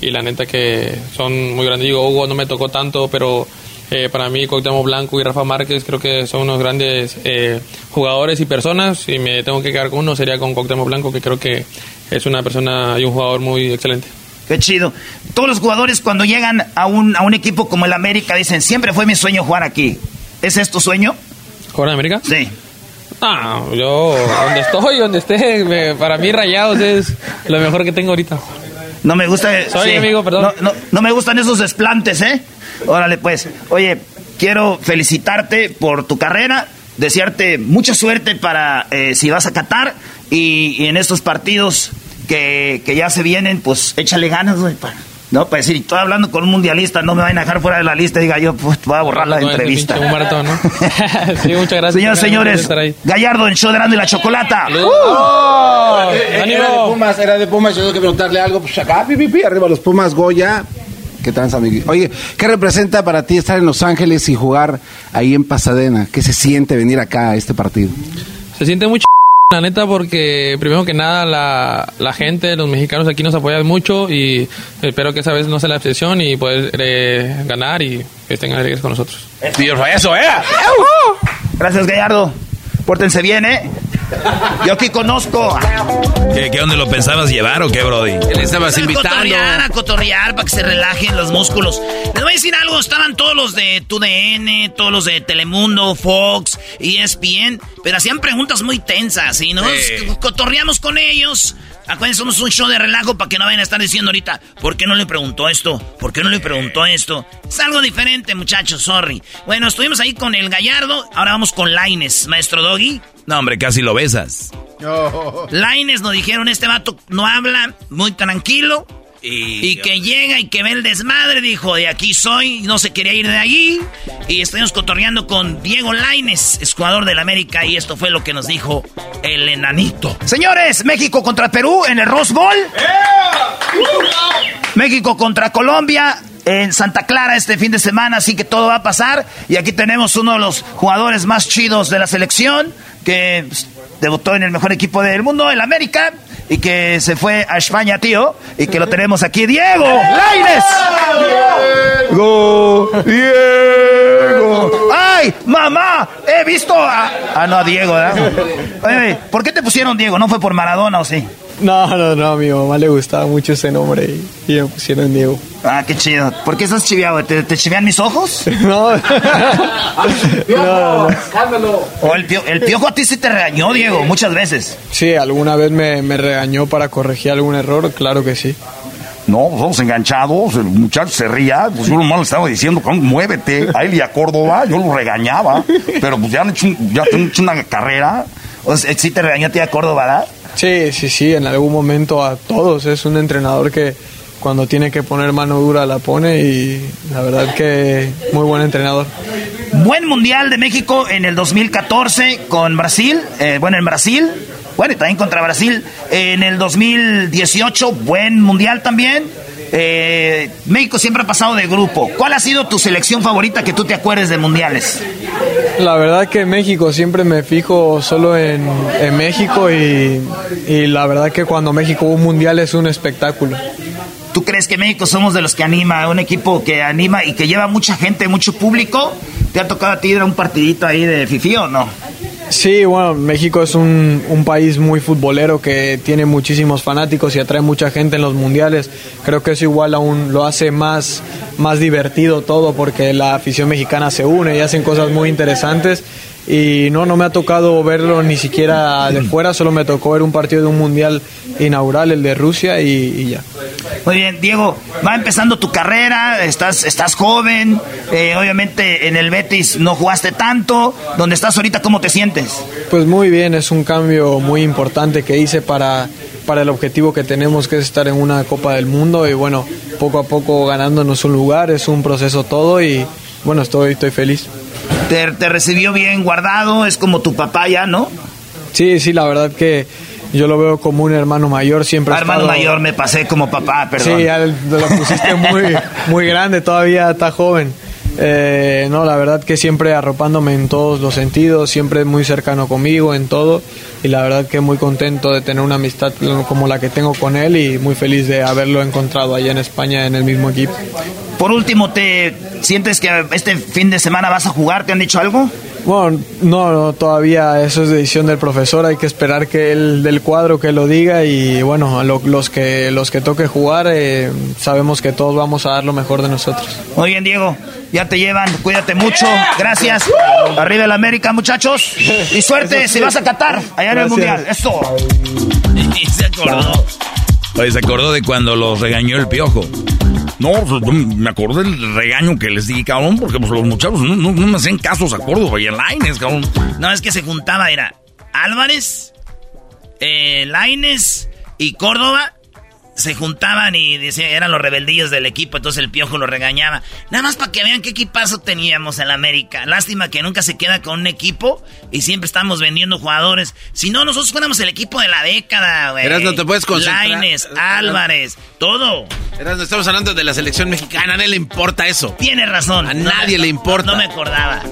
y la neta que son muy grandes. Digo, Hugo no me tocó tanto, pero eh, para mí Cuauhtémoc Blanco y Rafa Márquez creo que son unos grandes eh, jugadores y personas. Si me tengo que quedar con uno sería con Cuauhtémoc Blanco, que creo que es una persona y un jugador muy excelente. Qué chido. Todos los jugadores cuando llegan a un, a un equipo como el América dicen, siempre fue mi sueño jugar aquí. ¿Ese es tu sueño? ¿Jugar en América? Sí. Ah, yo donde estoy, donde esté, me- para mí Rayados es lo mejor que tengo ahorita. No me gusta. Soy amigo, perdón. No, no- no me gustan esos desplantes, ¿eh? Órale, pues. Oye, quiero felicitarte por tu carrera, desearte mucha suerte para eh, si vas a Qatar y, y en estos partidos que, que ya se vienen, pues échale ganas, güey. pa- No, pues decir, estoy hablando con un mundialista, no me vayan a dejar fuera de la lista, diga yo, pues voy a borrar la No, entrevista. un maratón, ¿no? sí, muchas gracias. Señoras, señores. Gallardo, el show de Grande y la Chocolata. ¡Oh! Era de Pumas, era de Pumas. Yo tengo que preguntarle algo. Pues acá, pi, pi, pi, arriba los Pumas, Goya. ¿Qué tranza, amiguito? Oye, ¿qué representa para ti estar en Los Ángeles y jugar ahí en Pasadena? ¿Qué se siente venir acá a este partido? Se siente mucho la neta porque primero que nada la, la gente, los mexicanos aquí nos apoyan mucho y espero que esa vez no sea la excepción y poder eh, ganar y que estén alegres con nosotros. eso, ¿eh? Gracias, Gallardo. Pórtense bien, ¿eh? Yo aquí conozco. ¿Qué, qué dónde lo pensabas llevar o qué, Brody? Él estabas A invitando. cotorrear, a cotorrear para que se relajen los músculos. Les voy a decir algo, estaban todos los de TUDN, todos los de Telemundo, Fox, ESPN, pero hacían preguntas muy tensas y nos Sí. cotorreamos con ellos. Acuérdense, somos un show de relajo para que no vayan a estar diciendo ahorita, ¿por qué no le preguntó esto? ¿Por qué no le preguntó esto? Es algo diferente, muchachos, sorry. Bueno, estuvimos ahí con el Gallardo, ahora vamos con Laines, maestro Doggy. No, hombre, casi lo besas. Laines nos dijeron, este vato no habla, muy tranquilo. Y, que llega y que ve el desmadre, dijo, de aquí soy, no se quería ir de allí. Y estuvimos cotorreando con Diego Laines, jugador del América, y esto fue lo que nos dijo el enanito. Señores, México contra Perú en el Rose Bowl. México contra Colombia en Santa Clara este fin de semana, así que todo va a pasar. Y aquí tenemos uno de los jugadores más chidos de la selección, que pues, debutó en el mejor equipo del mundo, el América, y que se fue a España, tío, y que lo tenemos aquí, Diego Laines. Diego, Diego. ¡Ay, mamá! He visto a... Ah, no, a Diego, ¿verdad? Oye, ¿por qué te pusieron Diego? ¿No fue por Maradona o sí? No, no, no, a mi mamá le gustaba mucho ese nombre y, y me pusieron Diego. Ah, qué chido. ¿Por qué estás chiviado? ¿Te, te chivean mis ojos? No. no, O el, pio- el piojo a ti sí te regañó, Diego, muchas veces. Sí, alguna vez me, me regañó para corregir algún error, claro que sí. No, pues vamos enganchados, el muchacho se ría, pues yo nomás le estaba diciendo, "Cabrón, muévete, a él y a Córdoba, yo lo regañaba, pero pues ya han hecho, un- ya han hecho una carrera. O sea, sí te regañó Córdoba, ¿verdad? Sí, sí, sí, en algún momento a todos. Es un entrenador que cuando tiene que poner mano dura la pone y la verdad que muy buen entrenador. Buen Mundial de México en el 2014 con Brasil, eh, bueno, en Brasil, bueno, y también contra Brasil. En el 2018, buen Mundial también. Eh, México siempre ha pasado de grupo. ¿Cuál ha sido tu selección favorita que tú te acuerdes de mundiales? La verdad que México siempre me fijo solo en, en México y, y la verdad que cuando México un mundial es un espectáculo. ¿Tú crees que México somos de los que anima, un equipo que anima y que lleva mucha gente, mucho público? ¿Te ha tocado a ti ir a un partidito ahí de Fifi o no? Sí, bueno, México es un, un país muy futbolero que tiene muchísimos fanáticos y atrae mucha gente en los mundiales. Creo que eso igual aún lo hace más, más divertido todo porque la afición mexicana se une y hacen cosas muy interesantes. Y no, no me ha tocado verlo ni siquiera de fuera, solo me tocó ver un partido de un mundial inaugural, el de Rusia, y, y ya. Muy bien, Diego, va empezando tu carrera, estás, estás joven, eh, obviamente en el Betis no jugaste tanto, donde estás ahorita, ¿cómo te sientes? Pues muy bien, es un cambio muy importante que hice para, para el objetivo que tenemos, que es estar en una Copa del Mundo y bueno, poco a poco ganándonos un lugar, es un proceso todo y bueno, estoy, estoy feliz. Te, te recibió bien guardado, es como tu papá ya, ¿no? Sí, sí, la verdad que yo lo veo como un hermano mayor, siempre ha Ah, hermano estado- mayor, me pasé como papá, perdón. Sí, ya lo pusiste muy, muy grande, todavía está joven. Eh, no, la verdad que siempre arropándome en todos los sentidos, siempre muy cercano conmigo en todo y la verdad que muy contento de tener una amistad como la que tengo con él y muy feliz de haberlo encontrado allá en España en el mismo equipo. Por último, ¿te sientes que este fin de semana vas a jugar? ¿Te han dicho algo? Bueno, no, no, todavía eso es decisión del profesor, hay que esperar que él del cuadro que lo diga y bueno, a lo- los que los que toque jugar eh, sabemos que todos vamos a dar lo mejor de nosotros. Muy bien, Diego, ya te llevan, cuídate mucho, gracias. Arriba el América, muchachos, y suerte si vas a Qatar, allá en el. Mundial, eso. Y se acordó. Oye, se acordó de cuando los regañó el piojo. No, pues, me acordé del regaño que les di, cabrón, porque pues, los muchachos no, me hacían casos a Córdoba y a Laines, cabrón. No, es que se juntaba, era Álvarez, eh, Laines y Córdoba. Se juntaban y decían, eran los rebeldillos del equipo, entonces el piojo lo regañaba. Nada más para que vean qué equipazo teníamos en la América. Lástima que nunca se queda con un equipo y siempre estamos vendiendo jugadores. Si no, nosotros fuéramos el equipo de la década, güey. Eras, no te puedes concentrar. Laines, Álvarez, todo. Eras, no estamos hablando de la selección mexicana, a nadie le importa eso. Tienes razón. A nadie le importa. No me acordaba.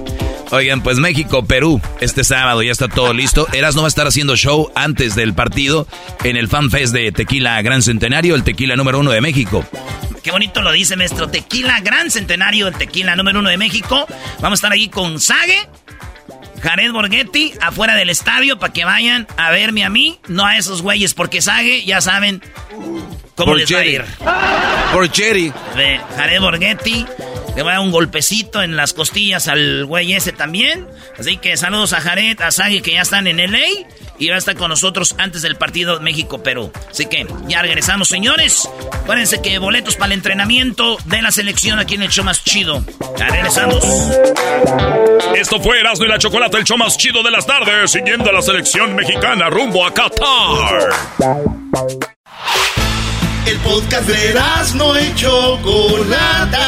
Oigan, pues México, Perú, este sábado ya está todo listo. Eras no va a estar haciendo show antes del partido en el Fan Fest de Tequila Gran Centenario, el tequila número uno de México. Qué bonito lo dice, maestro. Tequila Gran Centenario, el tequila número uno de México. Vamos a estar ahí con Sage, Jared Borghetti, afuera del estadio, para que vayan a verme a mí, no a esos güeyes, porque Sage, ya saben cómo les va a ir. Por Jerry. De Jared Borghetti. Le va a dar un golpecito en las costillas al güey ese también. Así que saludos a Jared, a Sage que ya están en LA. Y va a estar con nosotros antes del partido México-Perú. Así que ya regresamos, señores. Acuérdense que boletos para el entrenamiento de la selección aquí en el show más chido. Ya regresamos. Esto fue Erasmo y la Chocolata, el show más chido de las tardes, siguiendo a la selección mexicana rumbo a Qatar. El podcast de no y Chocolata.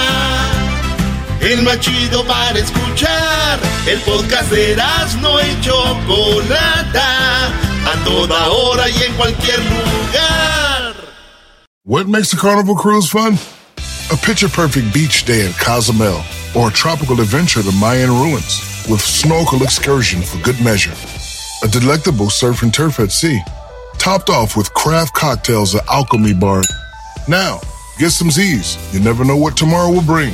El más chido para escuchar. El podcast de no y Chocolata. A toda hora y en cualquier lugar. What makes a carnival cruise fun? A picture perfect beach day in Cozumel or a tropical adventure to Mayan ruins with snorkel excursion for good measure. A delectable surf and turf at sea, topped off with craft cocktails at Alchemy Bar. Now, get some Z's. You never know what tomorrow will bring.